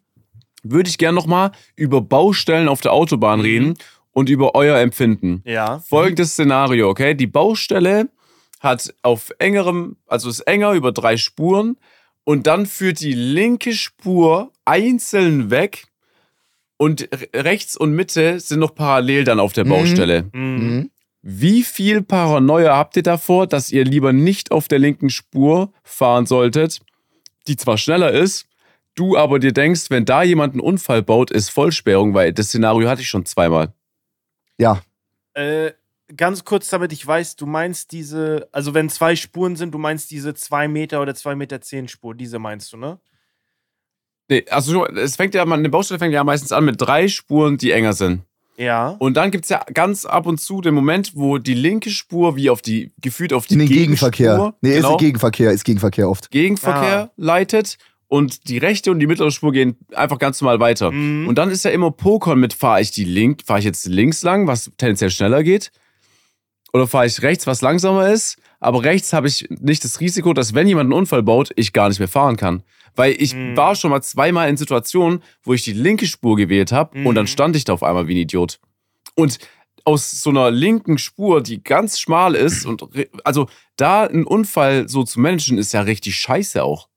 würde ich gerne nochmal über Baustellen auf der Autobahn Mhm. reden und über euer Empfinden. Ja. Folgendes Szenario, okay? Die Baustelle hat auf engerem, also ist enger über drei Spuren und dann führt die linke Spur einzeln weg und re- rechts und Mitte sind noch parallel dann auf der Mhm. Baustelle. Mhm. Mhm. Wie viel Paranoia habt ihr davor, dass ihr lieber nicht auf der linken Spur fahren solltet, die zwar schneller ist, du aber dir denkst, wenn da jemand einen Unfall baut, ist Vollsperrung, weil das Szenario hatte ich schon zweimal. Ja, Äh, ganz kurz, damit ich weiß, du meinst diese, also wenn zwei Spuren sind, du meinst diese 2 Meter oder 2 Meter 10 Spur, diese meinst du, ne? Nee, also es fängt ja, eine Baustelle fängt ja meistens an mit drei Spuren, die enger sind. Ja. Und dann gibt es ja ganz ab und zu den Moment, wo die linke Spur wie auf die, gefühlt auf die in den Gegenverkehr. Gegenspur, Nee, genau, ist Gegenverkehr, ist Gegenverkehr oft. Gegenverkehr leitet und die rechte und die mittlere Spur gehen einfach ganz normal weiter. Mhm. Und dann ist ja immer Pokern mit, fahre ich die link, fahre ich jetzt links lang, was tendenziell schneller geht, oder fahre ich rechts, was langsamer ist. Aber rechts habe ich nicht das Risiko, dass wenn jemand einen Unfall baut, ich gar nicht mehr fahren kann. Weil ich Mhm. war schon mal zweimal in Situationen, wo ich die linke Spur gewählt habe und dann Mhm. stand ich da auf einmal wie ein Idiot. Und aus so einer linken Spur, die ganz schmal ist und also da einen Unfall so zu managen, ist ja richtig scheiße auch.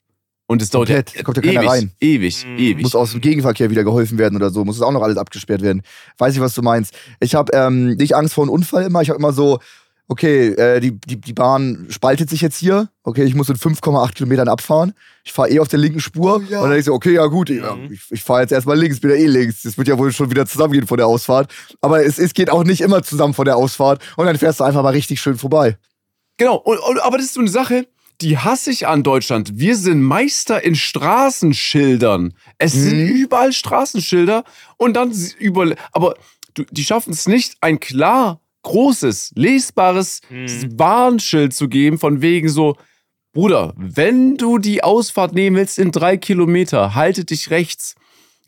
Und es dauert ja, Komplett, da kommt ja keiner ewig, rein. ewig, Mhm. ewig. Muss aus dem Gegenverkehr wieder geholfen werden oder so. Muss es auch noch alles abgesperrt werden. Weiß ich, was du meinst. Ich habe ähm, nicht Angst vor einem Unfall immer. Ich habe immer so, okay, äh, die, die, die Bahn spaltet sich jetzt hier. Okay, ich muss in 5,8 Kilometern abfahren. Ich fahre eh auf der linken Spur. Und dann ich so, okay, ja gut, ja, Mhm. ich, ich fahre jetzt erstmal links, bin ja eh links. Das wird ja wohl schon wieder zusammengehen von der Ausfahrt. Aber es, es geht auch nicht immer zusammen von der Ausfahrt. Und dann fährst du einfach mal richtig schön vorbei. Genau, und, und, aber das ist so eine Sache, die hasse ich an Deutschland. Wir sind Meister in Straßenschildern. Es sind Mhm. überall Straßenschilder und dann über. Aber du, die schaffen es nicht, ein klar, großes, lesbares Mhm. Warnschild zu geben, von wegen so. Bruder, wenn du die Ausfahrt nehmen willst in drei Kilometer, halte dich rechts.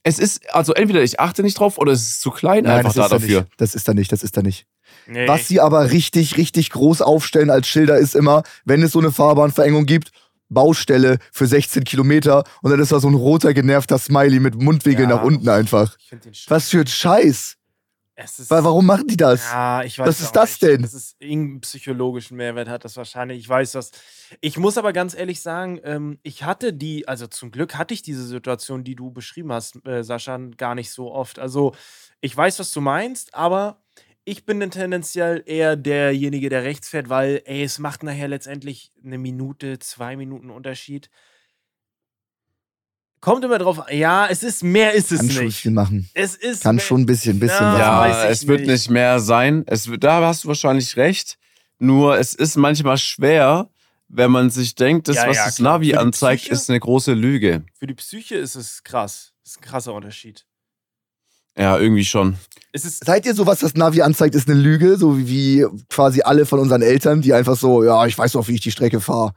Es ist, also entweder ich achte nicht drauf oder es ist zu klein einfach das da ist da dafür. nicht. Das ist da nicht, das ist da nicht. Nee. Was sie aber richtig, richtig groß aufstellen als Schilder ist immer, wenn es so eine Fahrbahnverengung gibt, Baustelle für 16 Kilometer und dann ist da so ein roter genervter Smiley mit Mundwinkel Ja. nach unten einfach. Was für ein Scheiß. Ist, Wa- Warum machen die das? Ja, ich weiß Was ist das nicht. denn? Das ist irgendeinen psychologischen Mehrwert hat das wahrscheinlich. Ich weiß das. Ich muss aber ganz ehrlich sagen, ähm, ich hatte die, also zum Glück hatte ich diese Situation, die du beschrieben hast, äh, Sascha, gar nicht so oft. Also ich weiß, was du meinst, aber ich bin dann tendenziell eher derjenige, der rechts fährt, weil, ey, es macht nachher letztendlich eine Minute, zwei Minuten Unterschied. Kommt immer drauf an. Ja, es ist mehr ist es Kann schon nicht. viel machen. Es ist Kann mehr- schon ein bisschen, bisschen Ja, was Ja, es wird nicht. nicht mehr sein. Es wird, da hast du wahrscheinlich recht. Nur es ist manchmal schwer, wenn man sich denkt, das, Ja, was ja, das. Navi anzeigt, Psyche? ist eine große Lüge. Für die Psyche ist es krass. Das ist ein krasser Unterschied. Ja, irgendwie schon. Es ist Seid ihr so, was das Navi anzeigt, ist eine Lüge, so wie, quasi alle von unseren Eltern, die einfach so, ja, ich weiß doch, wie ich die Strecke fahre.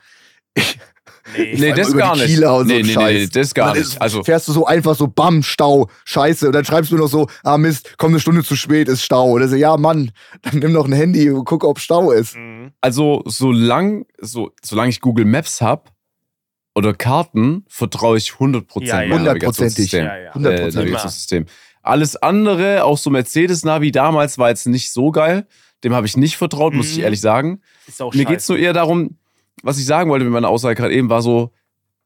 nee, Nee, das gar nicht. Kieler und so Nee, nee, nee, das gar nicht. Also- fährst du so einfach so, bam, Stau, scheiße. Und dann schreibst du noch so, ah Mist, komm eine Stunde zu spät, ist Stau. Oder so, ja Mann, dann nimm doch ein Handy und guck, ob Stau ist. Mhm. Also, solange so, solange ich Google Maps habe oder Karten, vertraue ich 100% Ja, ja. meinem Hundertprozentig. Navigationssystem. Ja, ja. Äh, Hundertprozentig. Navigationssystem. Alles andere, auch so Mercedes-Navi damals, war jetzt nicht so geil. Dem habe ich nicht vertraut, muss ich Mhm. ehrlich sagen. Ist auch Mir geht es nur eher darum, was ich sagen wollte mit meiner Aussage gerade eben, war so,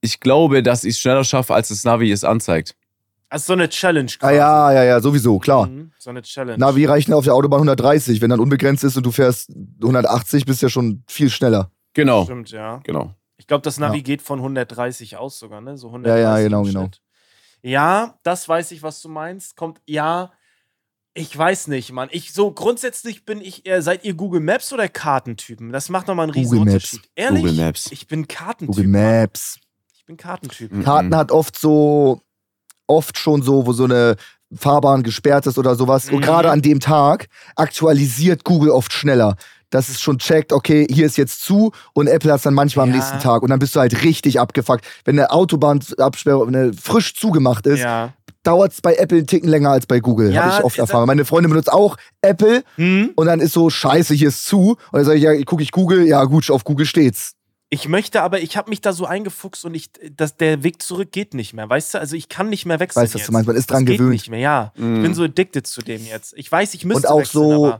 ich glaube, dass ich es schneller schaffe, als das Navi es anzeigt. Also so eine Challenge Ah ja, ja, ja, sowieso, klar. Mhm. So eine Challenge. Navi reichen auf der Autobahn 130. Wenn dann unbegrenzt ist und du fährst 180, bist du ja schon viel schneller. Genau, Stimmt, ja. genau. Ich glaube, das Navi Ja. geht von 130 aus sogar, ne? So Ja, 130 ja, im genau, genau. Ja, das weiß ich, was du meinst. Kommt, ja, ich weiß nicht, Mann. Ich, so grundsätzlich bin ich eher, seid ihr Google Maps oder Kartentypen? Das macht nochmal einen riesen Google Maps. Unterschied. Ehrlich? Google Maps. Ich bin Kartentyp. Google Mann. Maps. Ich bin Kartentyp. Mhm. Karten hat oft so, oft schon so, wo so eine Fahrbahn gesperrt ist oder sowas. Und Mhm. gerade an dem Tag aktualisiert Google oft schneller. Dass es schon checkt, okay, hier ist jetzt zu und Apple hat es dann manchmal am Ja. nächsten Tag. Und dann bist du halt richtig abgefuckt. Wenn eine Autobahnabsperrung eine frisch zugemacht ist, Ja. dauert es bei Apple einen Ticken länger als bei Google. Ja, Habe ich oft da- erfahren. Meine Freundin benutzt auch Apple Hm? und dann ist so, scheiße, hier ist zu. Und dann sage ich, ja, gucke ich Google, ja gut, auf Google steht's. Ich möchte aber, ich habe mich da so eingefuchst und ich, das, der Weg zurück geht nicht mehr, weißt du? Also ich kann nicht mehr wechseln. Weißt du, was du meinst? Man ist dran das geht gewöhnt. nicht mehr, ja. Ich bin so addicted zu dem jetzt. Ich weiß, ich müsste Und auch wechseln, so-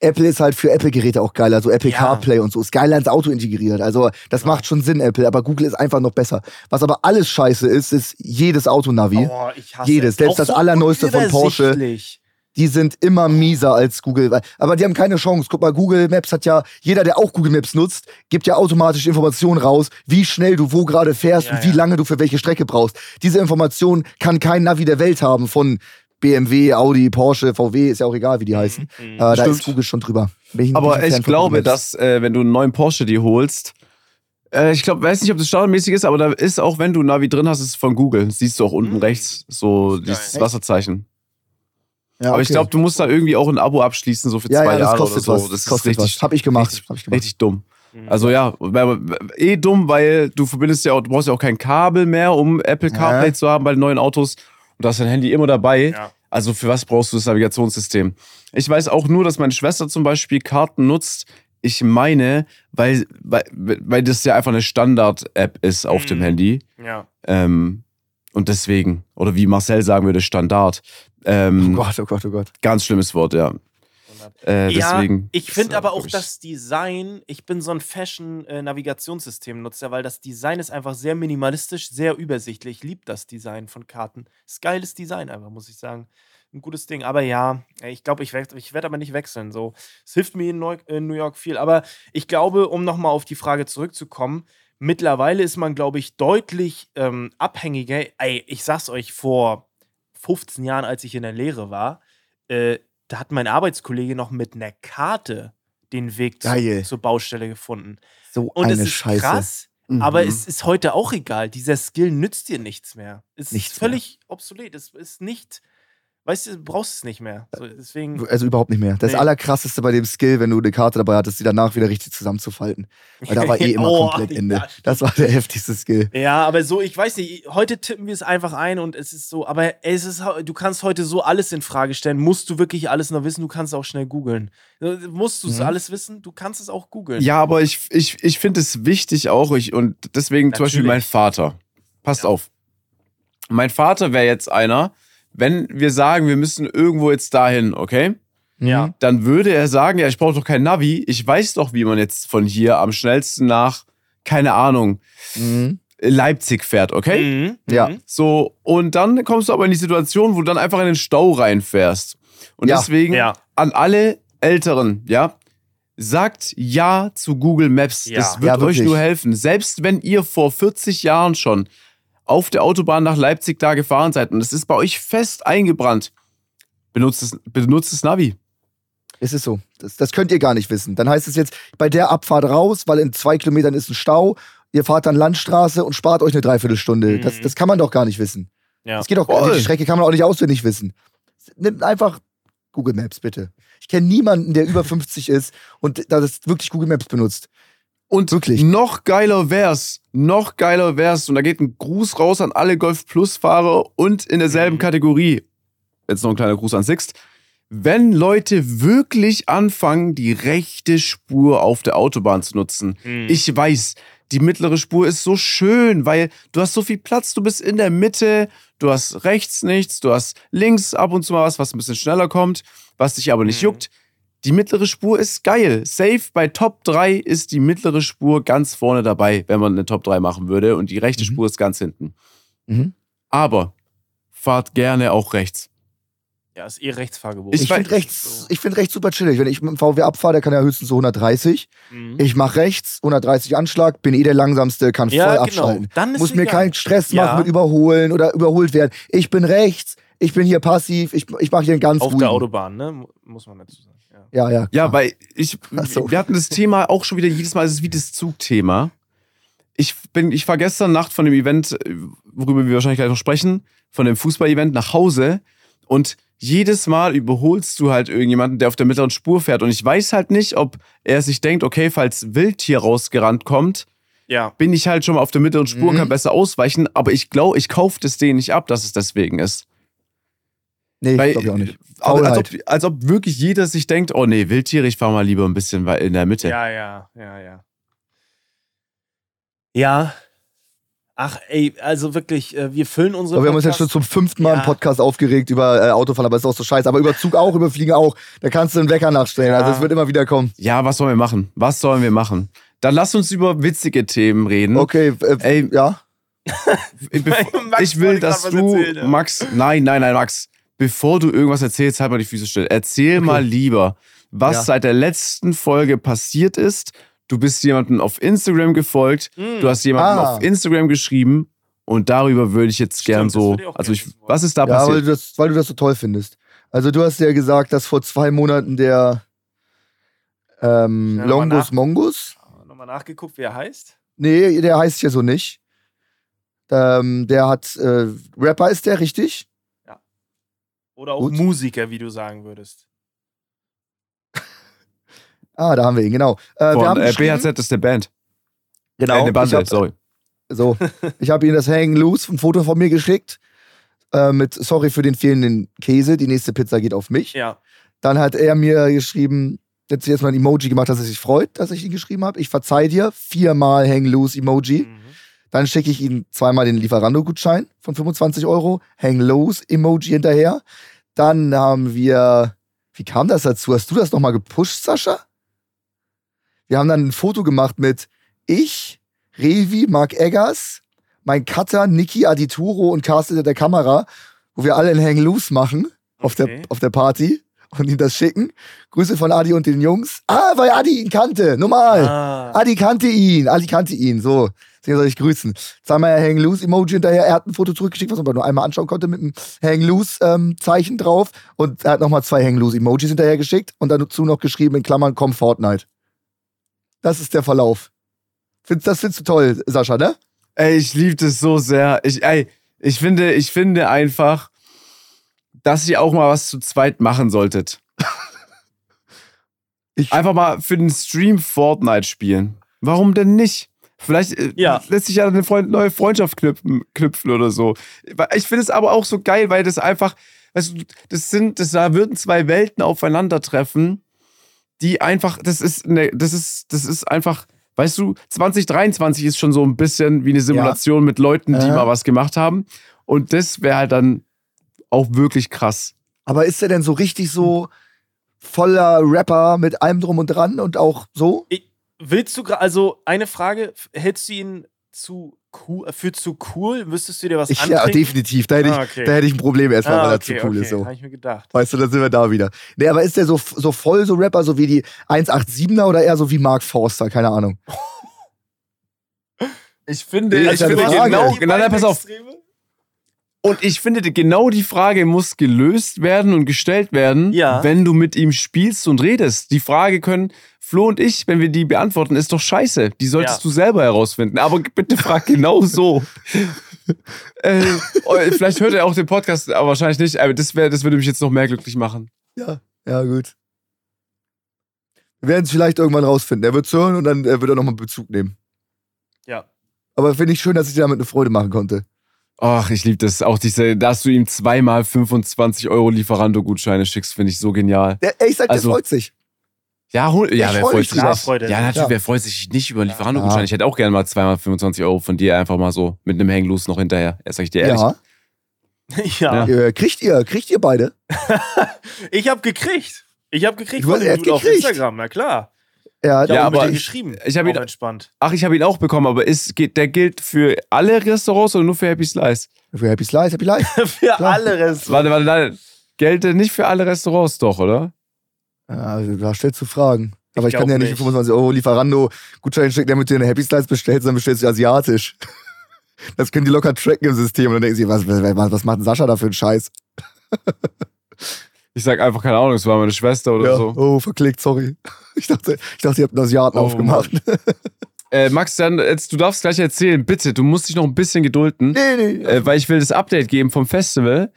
Apple ist halt für Apple-Geräte auch geiler, so Apple Ja. CarPlay und so. Ist geiler ins Auto integriert. Also, das Genau. macht schon Sinn, Apple, aber Google ist einfach noch besser. Was aber alles scheiße ist, ist jedes Autonavi. oh, ich hasse Jedes, es. selbst das so Allerneueste von Porsche. Die sind immer mieser als Google. Aber die haben keine Chance. Guck mal, Google Maps hat ja, jeder, der auch Google Maps nutzt, gibt ja automatisch Informationen raus, wie schnell du wo gerade fährst Ja, und wie ja. lange du für welche Strecke brauchst. Diese Information kann kein Navi der Welt haben von BMW, Audi, Porsche, VW, ist ja auch egal, wie die heißen. Mhm. Äh, da ist Google schon drüber. Ein Aber ich glaube, dass, äh, wenn du einen neuen Porsche dir holst, äh, ich glaube, weiß nicht, ob das standardmäßig ist, aber da ist auch, wenn du ein Navi drin hast, ist es von Google. Siehst du auch unten Mhm. rechts so dieses Wasserzeichen. Ja, Aber ich okay. glaube, du musst da irgendwie auch ein Abo abschließen, so für ja, zwei ja, das Jahre kostet oder so. was. Das kostet ist richtig, was. Hab ich gemacht. richtig, Hab ich gemacht. richtig dumm. Mhm. Also ja, weil- eh dumm, weil du verbindest ja auch, du brauchst ja auch kein Kabel mehr, um Apple CarPlay Ja. zu haben bei den neuen Autos. Und du hast dein Handy immer dabei. Ja. Also für was brauchst du das Navigationssystem? Ich weiß auch nur, dass meine Schwester zum Beispiel Karten nutzt. Ich meine, weil, weil, weil das ja einfach eine Standard-App ist auf dem Mhm. Handy. Ja. Ähm, und deswegen, oder wie Marcel sagen würde, Standard. Ähm, Oh Gott, oh Gott, oh Gott. Ganz schlimmes Wort, ja. Äh, Ja, deswegen. ich finde aber auch das Design, ich bin so ein Fashion-Navigationssystem-Nutzer, weil das Design ist einfach sehr minimalistisch, sehr übersichtlich. Ich liebe das Design von Karten. Ist geiles Design einfach, muss ich sagen. Ein gutes Ding. Aber ja, ich glaube, ich, ich werde aber nicht wechseln. So. Es hilft mir in New York viel. Aber ich glaube, um nochmal auf die Frage zurückzukommen, mittlerweile ist man, glaube ich, deutlich ähm, abhängiger. Ey, ich sag's euch, vor 15 Jahren, als ich in der Lehre war, äh, da hat mein Arbeitskollege noch mit einer Karte den Weg zu, zur Baustelle gefunden. So Und eine es ist Scheiße. krass, Mhm. aber es ist heute auch egal. Dieser Skill nützt dir nichts mehr. Es Nichts ist völlig obsolet. Es ist nicht, weißt du, du brauchst es nicht mehr. So, deswegen, Also überhaupt nicht mehr. Das Nee. Allerkrasseste bei dem Skill, wenn du eine Karte dabei hattest, die danach wieder richtig zusammenzufalten. Weil da war (laughs) eh immer Oh, komplett ja, Ende. stimmt. Das war der heftigste Skill. Ja, aber so, ich weiß nicht, heute tippen wir es einfach ein und es ist so, aber es ist, du kannst heute so alles in Frage stellen. Musst du wirklich alles noch wissen? Du kannst auch schnell googeln. Musst du es Mhm. alles wissen? Du kannst es auch googeln. Ja, aber ich, ich, ich finde es wichtig auch, ich, und deswegen zum Beispiel Natürlich. mein Vater. Passt auf. Mein Vater wäre jetzt einer, wenn wir sagen, wir müssen irgendwo jetzt dahin, okay? Ja. Dann würde er sagen, ja, ich brauche doch kein Navi. Ich weiß doch, wie man jetzt von hier am schnellsten nach, keine Ahnung, Mhm. Leipzig fährt, okay? Mhm. Ja. Mhm. So, und dann kommst du aber in die Situation, wo du dann einfach in den Stau reinfährst. Und Ja. deswegen Ja. an alle Älteren, ja, sagt Ja zu Google Maps. Ja. Das wird Ja, euch nur helfen. Selbst wenn ihr vor 40 Jahren schon auf der Autobahn nach Leipzig da gefahren seid und es ist bei euch fest eingebrannt, benutzt das, benutzt das Navi. Es ist so. Das, das könnt ihr gar nicht wissen. Dann heißt es jetzt, bei der Abfahrt raus, weil in zwei Kilometern ist ein Stau. Ihr fahrt dann Landstraße und spart euch eine Dreiviertelstunde. Mhm. Das, das kann man doch gar nicht wissen. Ja. Das geht doch Voll. Die Strecke kann man auch nicht auswendig wissen. Nimmt einfach Google Maps, bitte. Ich kenne niemanden, der über 50 ist und das wirklich Google Maps benutzt. Und Wirklich. noch geiler wär's, noch geiler wär's. Und da geht ein Gruß raus an alle Golf Plus Fahrer und in derselben Mhm. Kategorie. Jetzt noch ein kleiner Gruß an Sixt. Wenn Leute wirklich anfangen, die rechte Spur auf der Autobahn zu nutzen. Mhm. Ich weiß, die mittlere Spur ist so schön, weil du hast so viel Platz, du bist in der Mitte, du hast rechts nichts, du hast links ab und zu mal was, was ein bisschen schneller kommt, was dich aber nicht Mhm. juckt. Die mittlere Spur ist geil. Safe bei Top 3 ist die mittlere Spur ganz vorne dabei, wenn man eine Top 3 machen würde und die rechte Mhm. Spur ist ganz hinten. Mhm. Aber fahrt gerne auch rechts. Ja, ist eh Rechtsfahrgebot. Ich Ich, finde rechts, ich find rechts super chillig. Wenn ich mit dem VW abfahre, der kann ja höchstens so 130. Mhm. Ich mache rechts, 130 Anschlag, bin eh der langsamste, kann ja, voll genau. abschalten. Dann Muss mir keinen Stress Ja. machen mit Überholen oder überholt werden. Ich bin rechts, ich bin hier passiv, ich, ich mache hier einen ganz Auf ruhigen. der Autobahn, ne? Mu- Muss man dazu sagen. Ja. Ja, ja. Ja, klar. weil ich, so. wir hatten das Thema auch schon wieder jedes Mal, es ist wie das Zugthema. Ich bin, ich war gestern Nacht von dem Event, worüber wir wahrscheinlich gleich noch sprechen, von dem Fußball-Event nach Hause und jedes Mal überholst du halt irgendjemanden, der auf der mittleren Spur fährt und ich weiß halt nicht, ob er sich denkt, okay, falls Wildtier rausgerannt kommt, ja. bin ich halt schon mal auf der mittleren Spur und Mhm. kann besser ausweichen, aber ich glaube, ich kaufe das denen nicht ab, dass es deswegen ist. Nee, glaube ich auch nicht. Aber als, Faulheit. ob, als ob wirklich jeder sich denkt, oh nee, Wildtiere, ich fahre mal lieber ein bisschen in der Mitte. Ja, ja, ja, ja. Ja. Ach, ey, also wirklich, äh, wir füllen unsere. Aber wir haben uns jetzt schon zum fünften Mal im Ja. Podcast aufgeregt über äh, Autofahren, aber ist auch so scheiße. Aber über Zug auch, über Fliegen auch. Da kannst du einen Wecker nachstellen. Ja. Also es wird immer wieder kommen. Ja, was sollen wir machen? Was sollen wir machen? Dann lass uns über witzige Themen reden. Okay, äh, Ey, ja. Ich will, (laughs) dass du, erzählen, ja. Max, nein, nein, nein, Max, bevor du irgendwas erzählst, halt mal die Füße still. Erzähl mal lieber, was Ja. seit der letzten Folge passiert ist. Du bist jemandem auf Instagram gefolgt, Hm. du hast jemandem Ah. auf Instagram geschrieben und darüber würde ich jetzt gern Stimmt, das so, also gern ich, was ist da Ja, weil passiert? du, das, weil du das so toll findest. Also du hast ja gesagt, dass vor zwei Monaten der ähm, Longus. Mongus, Nochmal nachgeguckt, wie er heißt. nee, der heißt ja so nicht. Ähm, der hat, äh, Rapper ist der, richtig? Oder auch Gut. Musiker, wie du sagen würdest. (laughs) Ah, da haben wir ihn, genau. Äh, wir Von haben äh, BHZ ist der Band. genau, äh, eine ich Bande, hab, sorry. So, (laughs) ich habe ihm das Hang Loose, ein Foto von mir geschickt. Äh, mit Sorry für den fehlenden Käse, die nächste Pizza geht auf mich. Ja. Dann hat er mir geschrieben, jetzt jetzt mal ein Emoji gemacht, dass er sich freut, dass ich ihn geschrieben habe. Ich verzeih dir, viermal Hang Loose Emoji. Mhm. Dann schicke ich ihm zweimal den Lieferando-Gutschein von 25 Euro, Hang Loose Emoji hinterher. Dann haben wir, wie kam das dazu? Hast du das nochmal gepusht, Sascha? Wir haben dann ein Foto gemacht mit ich, Revi, Mark Eggers, mein Cutter, Niki Adituro und Carsten der Kamera, wo wir alle einen Hang Loose machen auf, der, Okay. auf der Party und ihm das schicken. Grüße von Adi und den Jungs. Ah, weil Adi ihn kannte, normal. Ah. Adi kannte ihn, Adi kannte ihn, so. Deswegen soll ich grüßen. Zweimal Hang Loose Emoji hinterher. Er hat ein Foto zurückgeschickt, was man aber nur einmal anschauen konnte, mit einem Hang Loose ähm, Zeichen drauf. Und er hat nochmal zwei Hang Loose Emojis hinterher geschickt und dazu noch geschrieben in Klammern, komm Fortnite. Das ist der Verlauf. Findest- Das findest du toll, Sascha, ne? Ey, ich liebe das so sehr. Ich, ey, ich finde, ich finde einfach, dass ihr auch mal was zu zweit machen solltet. (laughs) Ich- Einfach mal für den Stream Fortnite spielen. Warum denn nicht? Vielleicht äh, Ja. lässt sich ja eine Freund neue Freundschaft knüpfen, knüpfen oder so. Ich finde es aber auch so geil, weil das einfach, weißt du, das sind, das, da würden zwei Welten aufeinandertreffen, die einfach, das ist, ne, das ist, das ist einfach, weißt du, 2023 ist schon so ein bisschen wie eine Simulation mit Leuten, die Ja. mal was gemacht haben. Und das wäre halt dann auch wirklich krass. Aber ist er denn so richtig so voller Rapper mit allem drum und dran und auch so? Willst du gerade, also eine Frage, hältst du ihn zu cool, für zu cool? Müsstest du dir was Ich, ja, definitiv. Da hätte, ich, Ah, okay. da hätte ich ein Problem erstmal, weil Ah, er okay, zu cool okay. ist. So. Habe ich mir gedacht. Weißt du, dann sind wir da wieder. Nee, aber ist der so, so voll so Rapper, so wie die 187er oder eher so wie Mark Forster? Keine Ahnung. Ich finde, Nee, ich eine finde genau, Die genau, nein, beiden pass auf. Extreme? Und ich finde, genau die Frage muss gelöst werden und gestellt werden, Ja. wenn du mit ihm spielst und redest. Die Frage können Flo und ich, wenn wir die beantworten, ist doch scheiße. Die solltest Ja. du selber herausfinden. Aber bitte frag (laughs) genau so. äh, oh, vielleicht hört er auch den Podcast, aber wahrscheinlich nicht. Aber das, wär, das würde mich jetzt noch mehr glücklich machen. Ja, ja, gut. Wir werden es vielleicht irgendwann rausfinden. Er wird hören und dann äh, wird er nochmal Bezug nehmen. Ja. Aber finde ich schön, dass ich dir damit eine Freude machen konnte. Ach, ich liebe das. Auch diese, dass du ihm zweimal 25 Euro Lieferando-Gutscheine schickst, finde ich so genial. Der, ey, ich sag, Also- der freut sich. Ja, hol, ja, Ich wer freu freut mich sich? Freude. Ja, natürlich, Ja. wer freut sich nicht über Lieferando-Gutscheine? Ja. Ich hätte auch gerne mal zweimal 25 Euro von dir einfach mal so mit einem Hangloose noch hinterher. Ja, sag ich dir ehrlich. Ja. (laughs) ja. Äh, kriegt ihr, kriegt ihr beide? (laughs) Ich habe gekriegt. Ich habe gekriegt Du hast von dem erst Dude auf gekriegt? Instagram, na klar. Ja, Ich habe Ja, mit aber geschrieben. ich hab ihn- Auch entspannt. Ach, ich habe ihn auch bekommen, aber ist, geht, der gilt für alle Restaurants oder nur für Happy Slice? für Happy Slice, Happy Life. (laughs) Für Klar. alle Rest. Warte, warte, nein. Gelte nicht für alle Restaurants doch, oder? Ja, also, da stellst du Fragen. Aber Ich ich, kann ja nicht nicht. für 25 Euro Lieferando Gutschein schicken, damit du dir eine Happy Slice bestellst, dann bestellst du asiatisch. (laughs) Das können die locker tracken im System und dann denken sie, was, was, was macht denn Sascha da für einen Scheiß? (laughs) Ich sag einfach, keine Ahnung, es war meine Schwester oder Ja. so. Oh, verklickt, sorry. (laughs) Ich dachte, ich dachte, ihr habt einen Asiaten Oh, aufgemacht. (laughs) Äh, Max, dann, jetzt, du darfst gleich erzählen, bitte, du musst dich noch ein bisschen gedulden. nee, nee. Äh, weil ich will das Update geben vom Festival.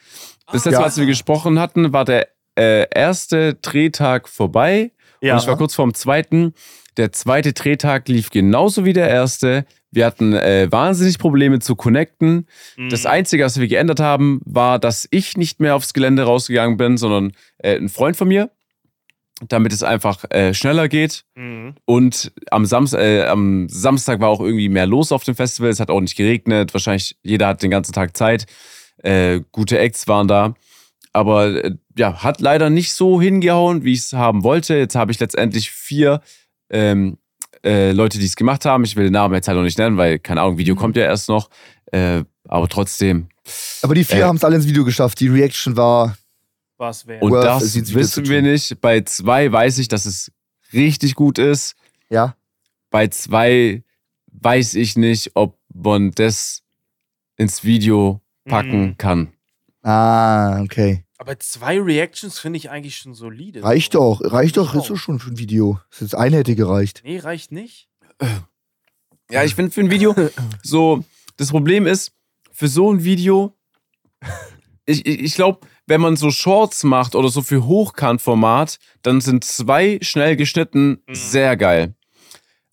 Das letzte Ja. Mal, als wir gesprochen hatten, war der äh, erste Drehtag vorbei. Ja. Und ich war kurz vorm zweiten. Der zweite Drehtag lief genauso wie der erste. Wir hatten äh, wahnsinnig Probleme zu connecten. Mhm. Das Einzige, was wir geändert haben, war, dass ich nicht mehr aufs Gelände rausgegangen bin, sondern äh, ein Freund von mir. damit es einfach äh, schneller geht. Mhm. Und am, Sams äh, am Samstag war auch irgendwie mehr los auf dem Festival. Es hat auch nicht geregnet. Wahrscheinlich jeder hat den ganzen Tag Zeit. Äh, gute Acts waren da. Aber äh, ja, hat leider nicht so hingehauen, wie ich es haben wollte. Jetzt habe ich letztendlich vier ähm, äh, Leute, die es gemacht haben. Ich will den Namen jetzt halt noch nicht nennen, weil, keine Ahnung, Video kommt ja erst noch. Äh, aber trotzdem. Aber die vier Äh. haben es alle ins Video geschafft. Die Reaction war. Was wäre? Und das wissen wir nicht. Bei zwei weiß ich, dass es richtig gut ist. Ja. Bei zwei weiß ich nicht, ob man das ins Video packen Mhm. kann. Ah, okay. Aber zwei Reactions finde ich eigentlich schon solide. Reicht so. doch. Reicht doch. Ist doch schon für ein Video. Das ist eine hätte gereicht. Nee, reicht nicht. Ja, ich finde für ein Video (laughs) so, das Problem ist, für so ein Video, ich, ich, ich glaube, wenn man so Shorts macht oder so für Hochkantformat, dann sind zwei schnell geschnitten Mhm. sehr geil.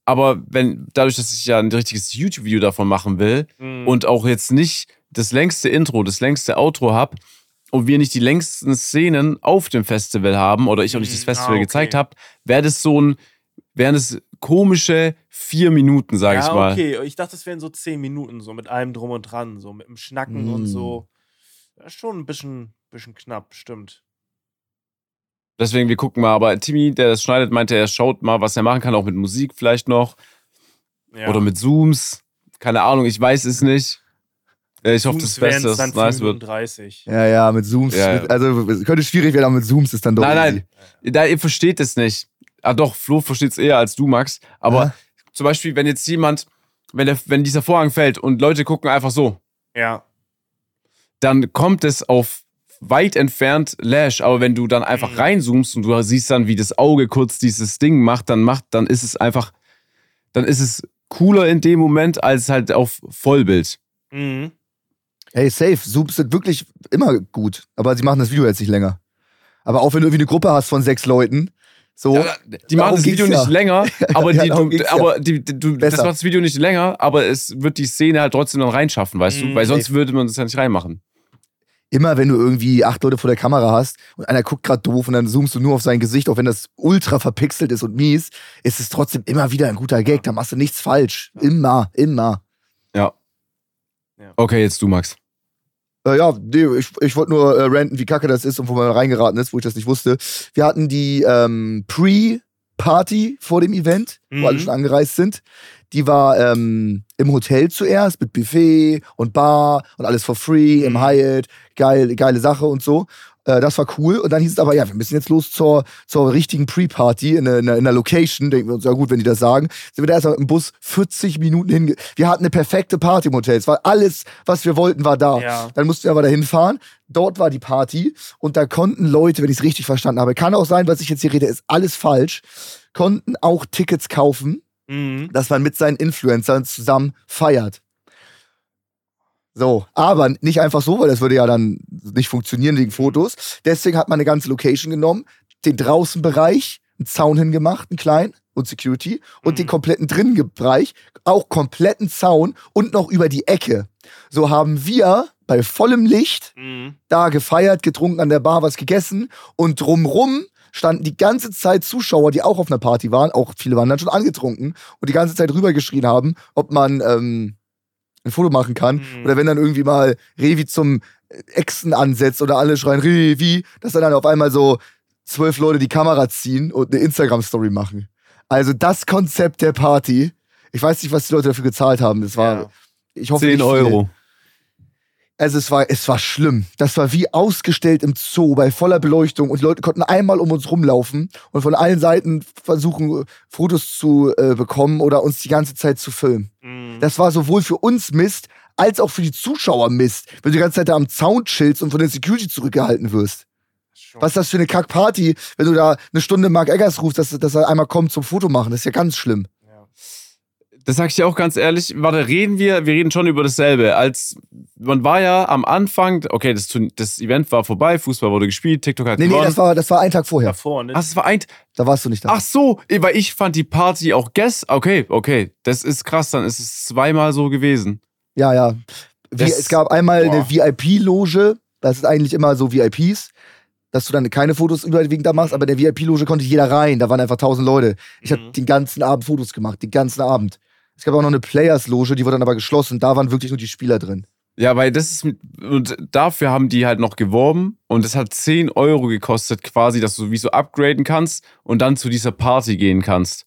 Aber wenn, dadurch, dass ich ja ein richtiges YouTube-Video davon machen will Mhm. und auch jetzt nicht das längste Intro, das längste Outro habe und wir nicht die längsten Szenen auf dem Festival haben oder ich auch nicht das Mhm, Festival ah, okay. gezeigt habe, wäre das so ein, wären es komische vier Minuten, sag ja, ich mal. okay. Ich dachte, es wären so zehn Minuten, so mit allem drum und dran, so mit dem Schnacken und Mm. so. Das ist schon ein bisschen, bisschen knapp, stimmt. Deswegen, wir gucken mal. Aber Timmy, der das schneidet, meinte, er schaut mal, was er machen kann, auch mit Musik vielleicht noch. Ja. Oder mit Zooms. Keine Ahnung, ich weiß es nicht. Ich hoffe, das Zooms wären's Beste, dass dann nice 4 wird. Minuten 30. Ja, ja, mit Zooms. Ja, ja. Mit, also, es könnte schwierig werden, aber mit Zooms ist dann doch. Nein, easy. nein. Da, ihr versteht es nicht. Ah, doch, Flo versteht es eher als du, Max. Aber Ja. zum Beispiel, wenn jetzt jemand, wenn, der, wenn dieser Vorhang fällt und Leute gucken einfach so, Ja. dann kommt es auf weit entfernt Lash. Aber wenn du dann einfach Mhm. reinzoomst und du siehst dann, wie das Auge kurz dieses Ding macht, dann macht, dann ist es einfach, dann ist es cooler in dem Moment als halt auf Vollbild. Mhm. Hey, safe. Zooms sind wirklich immer gut. Aber sie machen das Video jetzt nicht länger. Aber auch wenn du irgendwie eine Gruppe hast von sechs Leuten, so. Ja, die machen das Video ja. nicht länger, (laughs) aber, Ja, die, du, aber die, du, das macht das Video nicht länger, aber es wird die Szene halt trotzdem dann reinschaffen, weißt du? Mhm, Weil sonst safe. würde man das ja nicht reinmachen. immer wenn du irgendwie acht Leute vor der Kamera hast und einer guckt gerade doof und dann zoomst du nur auf sein Gesicht, auch wenn das ultra verpixelt ist und mies, ist es trotzdem immer wieder ein guter Gag. Da machst du nichts falsch. Immer, immer. Ja. Ja. Okay, jetzt du, Max. Äh, ja, nee, ich, ich wollte nur äh, ranten, wie kacke das ist und wo man reingeraten ist, wo ich das nicht wusste. Wir hatten die ähm, Pre-Party vor dem Event, wo Mhm. alle schon angereist sind. Die war ähm, im Hotel zuerst mit Buffet und Bar und alles for free im Mhm. Hyatt. Geil, geile Sache und so. Äh, das war cool. Und dann hieß es aber, ja, wir müssen jetzt los zur, zur richtigen Pre-Party in, einer- in, einer- in einer Location. Denken wir uns, ja gut, wenn die das sagen. Sind wir da erstmal dem Bus 40 Minuten hinge... Wir hatten eine perfekte Party im Hotel. Es war alles, was wir wollten, war da. Ja. Dann mussten wir aber dahin fahren. Dort war die Party und da konnten Leute, wenn ich es richtig verstanden habe, kann auch sein, was ich jetzt hier rede, ist alles falsch, konnten auch Tickets kaufen, Mhm. dass man mit seinen Influencern zusammen feiert. So, aber nicht einfach so, weil das würde ja dann nicht funktionieren wegen Fotos. Deswegen hat man eine ganze Location genommen, den Draußenbereich, einen Zaun hingemacht, einen kleinen und Security und Mhm. den kompletten drinnen Bereich, auch kompletten Zaun und noch über die Ecke. So haben wir bei vollem Licht Mhm. da gefeiert, getrunken, an der Bar was gegessen und drumrum standen die ganze Zeit Zuschauer, die auch auf einer Party waren, auch viele waren dann schon angetrunken und die ganze Zeit rübergeschrien haben, ob man ähm, ein Foto machen kann Mhm. oder wenn dann irgendwie mal Revi zum Exen ansetzt oder alle schreien Revi, dass dann, dann auf einmal so zwölf Leute die Kamera ziehen und eine Instagram-Story machen. Also das Konzept der Party, ich weiß nicht, was die Leute dafür gezahlt haben, das war, Ja. ich hoffe 10 nicht viel. Euro. Also es war, es war schlimm. Das war wie ausgestellt im Zoo bei voller Beleuchtung und die Leute konnten einmal um uns rumlaufen und von allen Seiten versuchen, Fotos zu äh, bekommen oder uns die ganze Zeit zu filmen. Mhm. Das war sowohl für uns Mist als auch für die Zuschauer Mist, wenn du die ganze Zeit da am Zaun chillst und von der Security zurückgehalten wirst. Schon. Was ist das für eine Kackparty, wenn du da eine Stunde Mark Eggers rufst, dass, dass er einmal kommt zum Foto machen? Das ist ja ganz schlimm. Das sag ich dir auch ganz ehrlich. Warte, reden wir, wir reden schon über dasselbe. Als man war ja am Anfang, okay, das, das Event war vorbei, Fußball wurde gespielt, TikTok hat Nee, nee, gewonnen. das war, das war ein Tag vorher. Davor, ne? Ach, es war ein. Da warst du nicht da. Ach so, eh, weil ich fand die Party auch gest. Okay, okay, das ist krass. Dann ist es zweimal so gewesen. Ja, ja. Wie, Das- es gab einmal eine boah. VIP-Loge, das ist eigentlich immer so VIPs. dass du dann keine Fotos überwiegend da machst, aber in der VIP-Loge konnte jeder rein. Da waren einfach tausend Leute. Ich habe Mhm. den ganzen Abend Fotos gemacht, den ganzen Abend. Es gab auch noch eine Players-Loge, die wurde dann aber geschlossen. Da waren wirklich nur die Spieler drin. Ja, weil das ist, mit- und dafür haben die halt noch geworben und es hat 10 Euro gekostet quasi, dass du wie so upgraden kannst und dann zu dieser Party gehen kannst.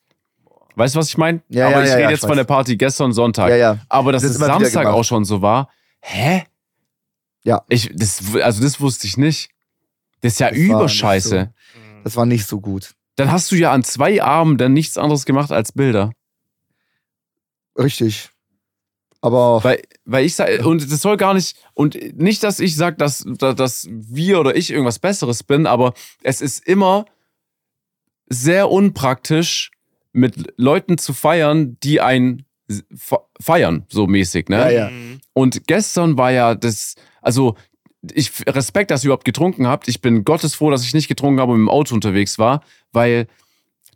Weißt du, was ich meine? Ja, Aber ja, ich ja, rede jetzt ich von der Party gestern Sonntag. Ja, ja. Aber dass Das es Samstag auch schon so war. Hä? Ja. Ich, das, also das wusste ich nicht. Das ist ja Das Überscheiße. Mhm. Das war nicht so gut. Dann hast du ja an zwei Abenden nichts anderes gemacht als Bilder. Richtig. Aber Weil, weil ich sage, und das soll gar nicht, und nicht, dass ich sage, dass, dass wir oder ich irgendwas Besseres bin, aber es ist immer sehr unpraktisch, mit Leuten zu feiern, die einen fe- feiern, so mäßig, ne? Ja, ja. Mhm. Und gestern war ja das, also ich Respekt, dass ihr überhaupt getrunken habt. Ich bin gottesfroh, dass ich nicht getrunken habe und im Auto unterwegs war, weil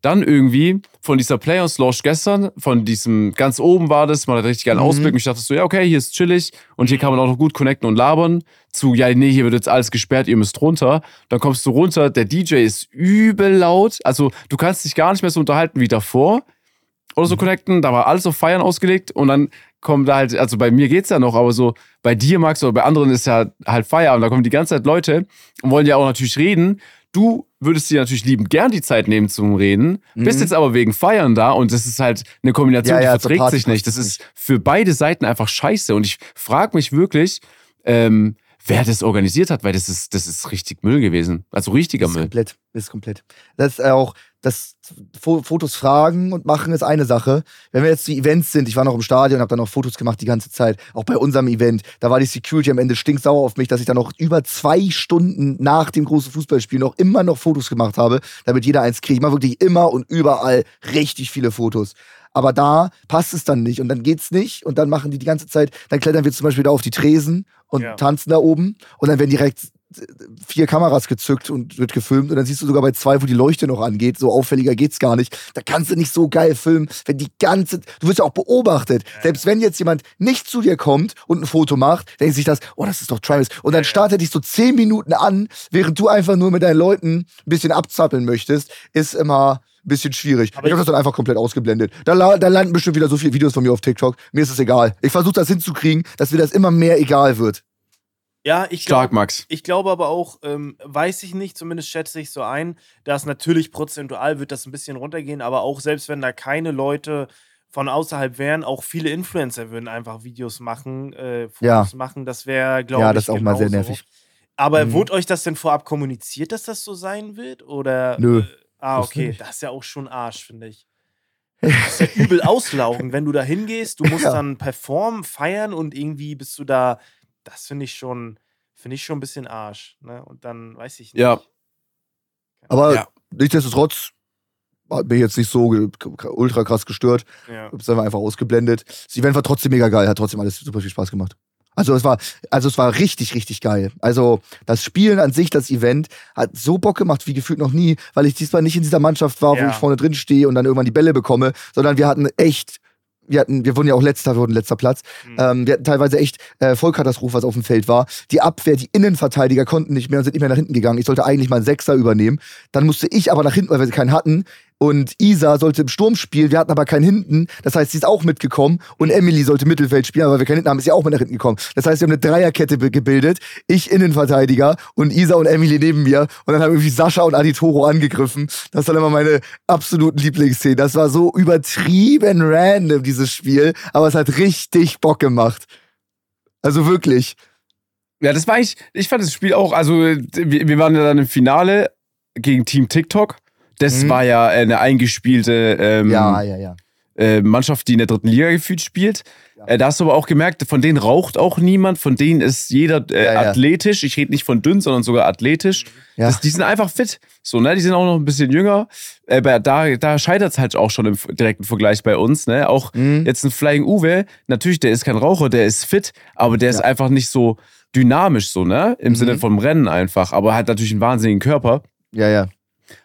dann irgendwie von dieser Players Lounge gestern, von diesem ganz oben war das, man hat richtig geilen Mhm. Ausblick. Und ich dachte so, ja, okay, hier ist chillig und hier kann man auch noch gut connecten und labern. Zu, ja, nee, hier wird jetzt alles gesperrt, ihr müsst runter. Dann kommst du runter, der DJ ist übel laut. Also du kannst dich gar nicht mehr so unterhalten wie davor. Oder Mhm. so connecten, da war alles auf Feiern ausgelegt und dann kommen da halt, also bei mir geht's ja noch, aber so bei dir, Max, oder bei anderen ist ja halt Feierabend, da kommen die ganze Zeit Leute und wollen ja auch natürlich reden. Du würdest dir natürlich lieben gern die Zeit nehmen zum Reden, bist Mhm. jetzt aber wegen Feiern da und das ist halt eine Kombination, Ja, die verträgt sich nicht. Das ist für beide Seiten einfach scheiße und ich frage mich wirklich, ähm, wer das organisiert hat, weil das ist, das ist richtig Müll gewesen. Also richtiger Das ist Müll. komplett. Das ist komplett. Das ist auch, das Fo- Fotos fragen und machen ist eine Sache. Wenn wir jetzt die Events sind, ich war noch im Stadion, habe dann noch Fotos gemacht die ganze Zeit. Auch bei unserem Event, da war die Security am Ende stinksauer auf mich, dass ich dann noch über zwei Stunden nach dem großen Fußballspiel noch immer noch Fotos gemacht habe, damit jeder eins kriegt. Ich mache wirklich immer und überall richtig viele Fotos. Aber da passt es dann nicht und dann geht's nicht und dann machen die die ganze Zeit, dann klettern wir zum Beispiel da auf die Tresen und Ja. tanzen da oben und dann werden direkt vier Kameras gezückt und wird gefilmt und dann siehst du sogar bei zwei, wo die Leuchte noch angeht, so auffälliger geht's gar nicht. Da kannst du nicht so geil filmen, wenn die ganze, du wirst ja auch beobachtet. Selbst wenn jetzt jemand nicht zu dir kommt und ein Foto macht, denkt sich das, oh, das ist doch Travis. Und dann startet dich so zehn Minuten an, während du einfach nur mit deinen Leuten ein bisschen abzappeln möchtest, ist immer ein bisschen schwierig. Aber ich habe das dann einfach komplett ausgeblendet. Da, da landen bestimmt wieder so viele Videos von mir auf TikTok. Mir ist es egal. Ich versuche das hinzukriegen, dass mir das immer mehr egal wird. Ja, ich Stark, glaube Max. ich glaube aber auch, ähm, weiß ich nicht, zumindest schätze ich so ein, dass natürlich prozentual wird das ein bisschen runtergehen, aber auch selbst wenn da keine Leute von außerhalb wären, auch viele Influencer würden einfach Videos machen, äh, Fotos Ja. machen. Das wäre, glaube ich, Ja, das ist auch mal sehr nervig. Aber Mhm. wurde euch das denn vorab kommuniziert, dass das so sein wird? Oder? Nö. Äh, ah, okay. Das ist ja auch schon Arsch, finde ich. Das (laughs) ist ja übel auslaugen, wenn du da hingehst, du musst Ja. dann performen, feiern und irgendwie bist du da. Das finde ich schon, finde ich schon ein bisschen Arsch. Ne? Und dann weiß ich nicht. Ja. Aber Ja. nichtsdestotrotz hat mich jetzt nicht so ultra krass gestört. Ja. Hab's einfach einfach ausgeblendet. Das Event war trotzdem mega geil, hat trotzdem alles super viel Spaß gemacht. Also es war, also es war richtig, richtig geil. Also das Spielen an sich, das Event, hat so Bock gemacht wie gefühlt noch nie, weil ich diesmal nicht in dieser Mannschaft war, wo Ja. ich vorne drin stehe und dann irgendwann die Bälle bekomme, sondern wir hatten echt, wir hatten, wir wurden ja auch letzter, wir wurden letzter Platz. Mhm. Ähm, wir hatten teilweise echt äh, Vollkatastrophe, was auf dem Feld war. Die Abwehr, die Innenverteidiger konnten nicht mehr und sind nicht mehr nach hinten gegangen. Ich sollte eigentlich mal einen Sechser übernehmen. Dann musste ich aber nach hinten, weil wir keinen hatten. Und Isa sollte im Sturm spielen, wir hatten aber keinen hinten. Das heißt, sie ist auch mitgekommen. Und Emily sollte Mittelfeld spielen, aber wir keinen hinten haben, ist sie auch mit nach hinten gekommen. Das heißt, wir haben eine Dreierkette gebildet. Ich Innenverteidiger und Isa und Emily neben mir. Und dann haben irgendwie Sascha und Aditoro angegriffen. Das waren immer meine absoluten Lieblingsszenen. Das war so übertrieben random, dieses Spiel. Aber es hat richtig Bock gemacht. Also wirklich. Ja, das war ich, ich fand das Spiel auch, also wir, wir waren ja dann im Finale gegen Team TikTok. Das Mhm. war ja eine eingespielte ähm, Ja, ja, ja. äh, Mannschaft, die in der dritten Liga gefühlt spielt. Äh, da hast du aber auch gemerkt, von denen raucht auch niemand, von denen ist jeder äh, athletisch. Ich rede nicht von dünn, sondern sogar athletisch. Ja. Das, die sind einfach fit. So, ne? Die sind auch noch ein bisschen jünger. Äh, aber da, da scheitert es halt auch schon im direkten Vergleich bei uns. Ne? Auch Mhm. jetzt ein Flying Uwe, natürlich, der ist kein Raucher, der ist fit, aber der ist einfach nicht so dynamisch, so, ne? Im Mhm. Sinne vom Rennen einfach. Aber hat natürlich einen wahnsinnigen Körper. Ja, ja.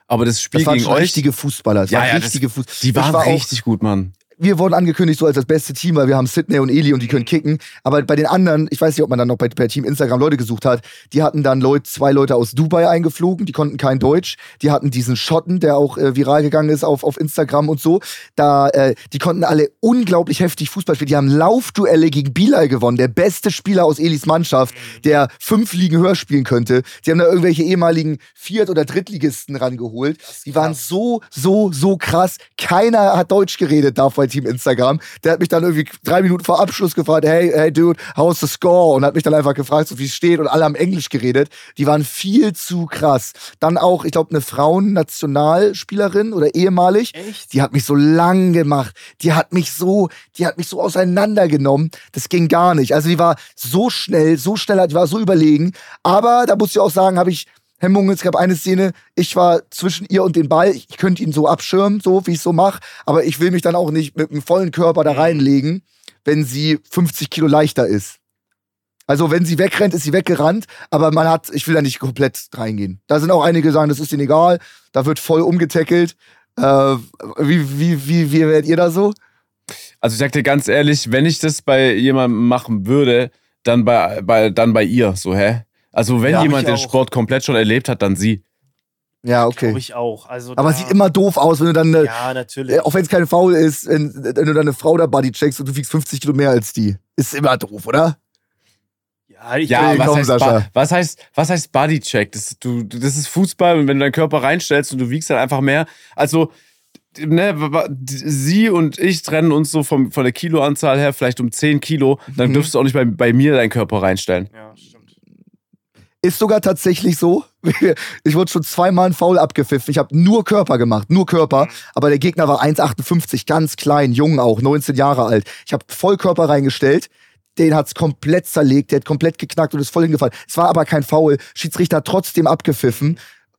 Aber das Spiel Das waren gegen euch, richtige Fußballer. Das Ja, waren ja, das- richtige Fußballer. die waren war richtig gut, Mann. Wir wurden angekündigt so als das beste Team, weil wir haben Sydney und Eli und die können kicken. Aber bei den anderen, ich weiß nicht, ob man dann noch bei, bei Team Instagram Leute gesucht hat, die hatten dann Leute, zwei Leute aus Dubai eingeflogen, die konnten kein Deutsch. Die hatten diesen Schotten, der auch äh, viral gegangen ist auf, auf Instagram und so. Da, äh, die konnten alle unglaublich heftig Fußball spielen. Die haben Laufduelle gegen Bilal gewonnen, der beste Spieler aus Elis Mannschaft, der fünf Ligen höher spielen könnte. Die haben da irgendwelche ehemaligen Viert- oder Drittligisten rangeholt. Die waren so, so, so krass. Keiner hat Deutsch geredet da bei Team Instagram. Der hat mich dann irgendwie drei Minuten vor Abschluss gefragt, hey, hey, dude, how's the score? Und hat mich dann einfach gefragt, so wie es steht. Und alle haben Englisch geredet. Die waren viel zu krass. Dann auch, ich glaube, eine Frauennationalspielerin oder ehemalig. Echt? Die hat mich so lang gemacht. Die hat mich so, die hat mich so auseinandergenommen. Das ging gar nicht. Also die war so schnell, so schnell, die war so überlegen. Aber da muss ich auch sagen, habe ich Hemmungen. Es gab eine Szene, ich war zwischen ihr und den Ball. Ich könnte ihn so abschirmen, so wie ich so mache. Aber ich will mich dann auch nicht mit dem vollen Körper da reinlegen, wenn sie 50 Kilo leichter ist. Also wenn sie wegrennt, ist sie weggerannt, aber man hat, ich will da nicht komplett reingehen. Da sind auch einige, sagen, das ist ihnen egal, da wird voll umgetackelt. Äh, wie, wie, wie, wie werdet ihr da so? Also ich sag dir ganz ehrlich, wenn ich das bei jemandem machen würde, dann bei, bei, dann bei ihr. So, hä? Also wenn Ja, jemand den auch. Sport komplett schon erlebt hat, dann sie. Ja, okay. Glaube ich auch. Also Aber sieht immer doof aus, wenn du dann, äh, Ja, natürlich. äh, auch wenn es kein Foul ist, wenn, wenn du dann eine Frau da Body checkst und du wiegst 50 Kilo mehr als die. Ist immer doof, oder? ja, ich Ja, was, komm, heißt Sascha. Was heißt was heißt Bodycheck? Das, du, das ist Fußball und wenn du deinen Körper reinstellst und du wiegst dann einfach mehr. Also ne, sie und ich trennen uns so vom, von der Kiloanzahl her vielleicht um 10 Kilo. Dann Mhm. dürfst du auch nicht bei, bei mir deinen Körper reinstellen. ja. Ist sogar tatsächlich so. (laughs) Ich wurde schon zweimal ein Foul abgepfiffen. Ich habe nur Körper gemacht, nur Körper. Mhm. Aber der Gegner war 1,58, ganz klein, jung auch, 19 Jahre alt. Ich habe Vollkörper reingestellt. Den hat's komplett zerlegt, der hat komplett geknackt und ist voll hingefallen. Es war aber kein Foul. Schiedsrichter hat trotzdem abgepfiffen,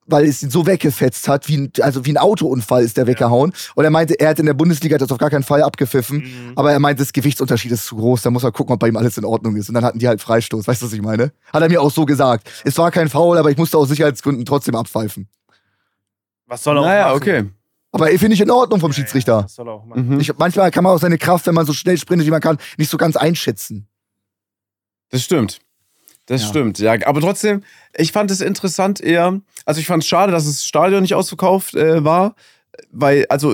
weil es ihn so weggefetzt hat, wie ein, also wie ein Autounfall ist der weggehauen. Und er meinte, er hat in der Bundesliga das auf gar keinen Fall abgepfiffen. Mhm. Aber er meinte, das Gewichtsunterschied ist zu groß, da muss er gucken, ob bei ihm alles in Ordnung ist. Und dann hatten die halt Freistoß, weißt du, was ich meine? Hat er mir auch so gesagt. Es war kein Foul, aber ich musste aus Sicherheitsgründen trotzdem abpfeifen. Was soll er auch Naja, machen? okay. Aber finde ich in Ordnung vom Ja, Ja, Schiedsrichter. was soll er auch machen? Mhm. Ich, manchmal kann man auch seine Kraft, wenn man so schnell sprintet, wie man kann, nicht so ganz einschätzen. Das stimmt. Das Ja. stimmt, ja. Aber trotzdem, ich fand es interessant eher. Also ich fand es schade, dass das Stadion nicht ausverkauft äh, war, weil also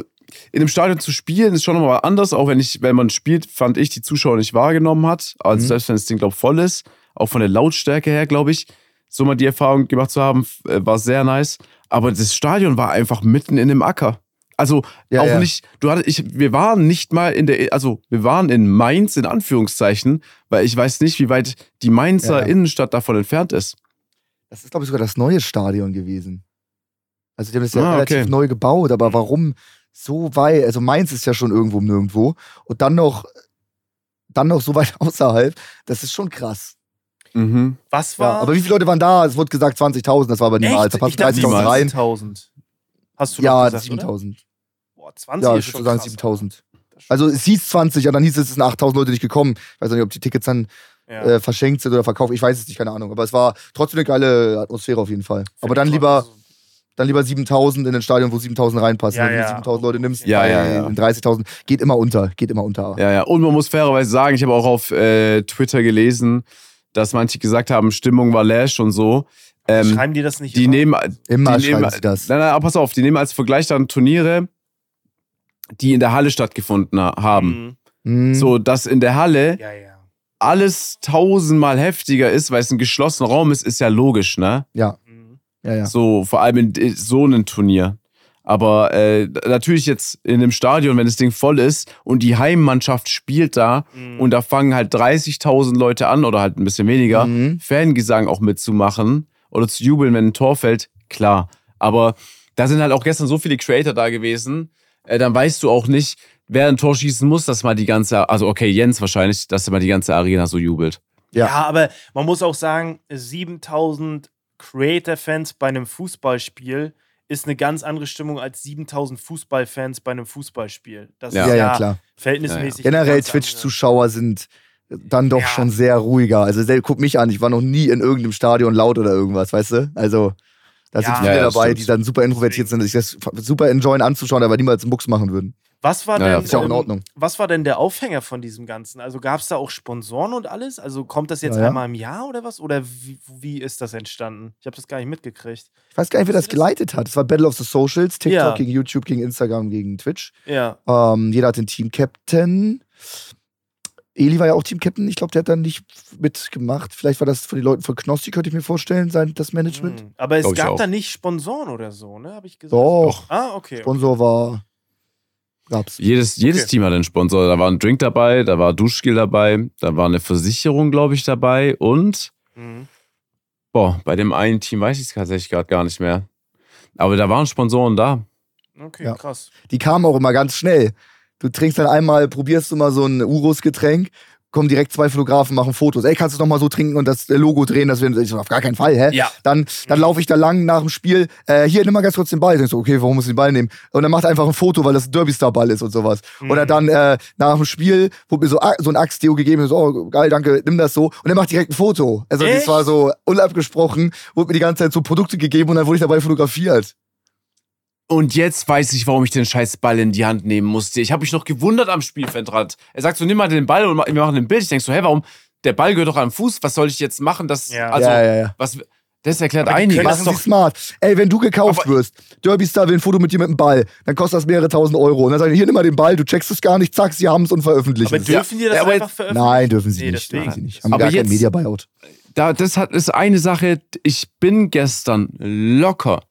in einem Stadion zu spielen ist schon nochmal anders, auch wenn ich, wenn man spielt, fand ich die Zuschauer nicht wahrgenommen hat. Also Mhm. selbst wenn das Ding glaub voll ist, auch von der Lautstärke her, glaube ich, so mal die Erfahrung gemacht zu haben, äh, war sehr nice. Aber das Stadion war einfach mitten in dem Acker. Also Ja, auch ja. nicht, du hattest, ich, wir waren nicht mal in der, also wir waren in Mainz in Anführungszeichen, weil ich weiß nicht, wie weit die Mainzer Ja, ja. Innenstadt davon entfernt ist. Das ist, glaube ich, sogar das neue Stadion gewesen. Also, die haben das ja Ah, relativ okay. neu gebaut, aber warum so weit? Also, Mainz ist ja schon irgendwo nirgendwo. Und dann noch, dann noch so weit (laughs) außerhalb, das ist schon krass. Mhm. Was Ja, war? aber wie viele Leute waren da? Es wurde gesagt 20.000, das war aber niemals. Da Echt? passen Ich dachte 30.000 rein. 7.000. Hast du Ja, doch gesagt, oder? 7.000. Boah, 20 Ja, ist ich schon würde sagen krass. 7.000. Das ist schon Also, es hieß 20, und dann hieß es, es sind 8.000 Leute nicht gekommen. Ich weiß nicht, ob die Tickets dann ja. äh, verschenkt sind oder verkauft. Ich weiß es nicht, keine Ahnung. Aber es war trotzdem eine geile Atmosphäre auf jeden Fall. Aber Find dann lieber, toll. dann lieber 7000 in ein Stadion, wo 7000 reinpassen. Ja, Wenn du ja. 7000 Leute nimmst, Ja, bei ja, ja. 30.000, geht immer unter, geht immer unter. Ja, ja. Und man muss fairerweise sagen, ich habe auch auf äh, Twitter gelesen, dass manche gesagt haben, Stimmung war lash und so. Ähm, Schreiben die das nicht die immer? nehmen, Immer die nehmen, schreiben sie das. Nein, nein, aber pass auf, die nehmen als Vergleich dann Turniere, die in der Halle stattgefunden ha- haben. Mhm. So, dass in der Halle Ja, ja. alles tausendmal heftiger ist, weil es ein geschlossener Raum ist, ist ja logisch, ne? Ja, Mhm. ja, ja. So, vor allem in so einem Turnier. Aber äh, natürlich jetzt in einem Stadion, wenn das Ding voll ist und die Heimmannschaft spielt da Mhm. und da fangen halt 30.000 Leute an oder halt ein bisschen weniger, Mhm. Fangesang auch mitzumachen oder zu jubeln, wenn ein Tor fällt, klar. Aber da sind halt auch gestern so viele Creator da gewesen, äh, dann weißt du auch nicht, wer ein Tor schießen muss, dass mal die ganze, also okay, Jens wahrscheinlich, dass mal die ganze Arena so jubelt. Ja. Ja. aber man muss auch sagen, 7000 Creator-Fans bei einem Fußballspiel ist eine ganz andere Stimmung als 7000 Fußballfans bei einem Fußballspiel. Das Ja. ist Ja, ja, ja, klar. verhältnismäßig. Generell ganz andere- Twitch-Zuschauer sind dann doch Ja. schon sehr ruhiger. Also guck mich an, ich war noch nie in irgendeinem Stadion laut oder irgendwas, weißt du? Also da sind Ja. viele Ja, dabei, stimmt. die dann super introvertiert sind, sich das super enjoyen anzuschauen, aber niemals einen Mucks machen würden. Was war, Ja, ja, denn, ist ja auch in Ordnung. was war denn der Aufhänger von diesem Ganzen? Also gab es da auch Sponsoren und alles? Also kommt das jetzt Ja, einmal im Jahr oder was? Oder wie, wie ist das entstanden? Ich habe das gar nicht mitgekriegt. Ich weiß gar nicht, wer das geleitet hat. Es war Battle of the Socials, TikTok Ja. gegen YouTube, gegen Instagram, gegen Twitch. Ja. Ähm, jeder hat den Team-Captain. Eli war ja auch Team-Captain. Ich glaube, der hat dann nicht mitgemacht. Vielleicht war das von den Leuten von Knossi, könnte ich mir vorstellen, sein, das Management. Hm. Aber es Glaub gab da nicht Sponsoren oder so, ne? Habe ich gesagt. Doch. Ah, okay. Sponsor war. Gab's. Jedes, jedes Okay. Team hat einen Sponsor. Da war ein Drink dabei, da war Duschgel dabei, da war eine Versicherung, glaube ich, dabei und Mhm. boah, bei dem einen Team weiß ich es tatsächlich gerade gar nicht mehr. Aber da waren Sponsoren da. Okay, Ja. krass. Die kamen auch immer ganz schnell. Du trinkst dann einmal, probierst du mal so ein Urus-Getränk, kommen direkt zwei Fotografen, machen Fotos. Ey, kannst du noch mal so trinken und das Logo drehen? Das so, auf gar keinen Fall, hä? Ja. Dann, dann laufe ich da lang nach dem Spiel. Äh, hier, nimm mal ganz kurz den Ball. Ich so, okay, warum muss ich den Ball nehmen? Und dann macht einfach ein Foto, weil das ein Derby-Star-Ball ist und sowas. Mhm. Oder dann äh, nach dem Spiel wurde mir so, A- so ein Axt-Deo gegeben. Ich So, oh, geil, danke, nimm das so. Und er macht direkt ein Foto. Also, das Echt? war so unabgesprochen, wurde mir die ganze Zeit so Produkte gegeben und dann wurde ich dabei fotografiert. Und jetzt weiß ich, warum ich den scheiß Ball in die Hand nehmen musste. Ich habe mich noch gewundert am Spielfeldrand. Er sagt so, nimm mal den Ball und wir machen ein Bild. Ich denk so, hä, warum? Der Ball gehört doch am Fuß. Was soll ich jetzt machen? Das, Ja. also, ja, ja, ja. was, das erklärt einiges. das Sie smart. Ey, wenn du gekauft Aber- wirst, Derby Star will ein Foto mit dir mit dem Ball, dann kostet das mehrere tausend Euro. Und dann sagen die, hier nimm mal den Ball, du checkst es gar nicht, zack, sie haben es und veröffentlichen Aber es. dürfen die das Ja, aber einfach jetzt- veröffentlichen? Nein, dürfen sie Nee, nicht. Dürfen sie nicht. Haben Aber gar kein jetzt- Media Buyout. da, das hat, ist eine Sache. Ich bin gestern locker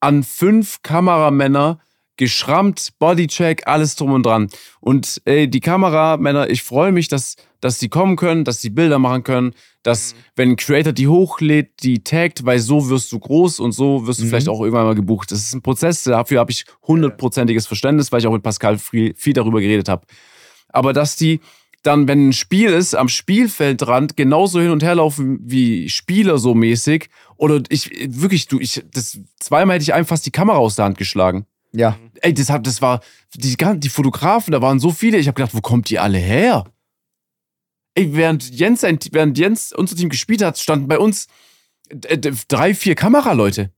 an fünf Kameramänner geschrammt, Bodycheck, alles drum und dran. Und ey, die Kameramänner, ich freue mich, dass, dass die kommen können, dass die Bilder machen können, dass, wenn ein Creator die hochlädt, die taggt, weil so wirst du groß und so wirst du Mhm. vielleicht auch irgendwann mal gebucht. Das ist ein Prozess, dafür habe ich hundertprozentiges Verständnis, weil ich auch mit Pascal viel, viel darüber geredet habe. Aber dass die dann, wenn ein Spiel ist, am Spielfeldrand genauso hin und her laufen wie Spieler so mäßig. Oder ich, wirklich, du, ich, das, zweimal hätte ich einfach fast die Kamera aus der Hand geschlagen. Ja. Ey, das, hat, das war, die, die Fotografen, da waren so viele, ich habe gedacht, wo kommt die alle her? Ey, während Jens, während Jens unser Team gespielt hat, standen bei uns äh, d- drei, vier Kameraleute.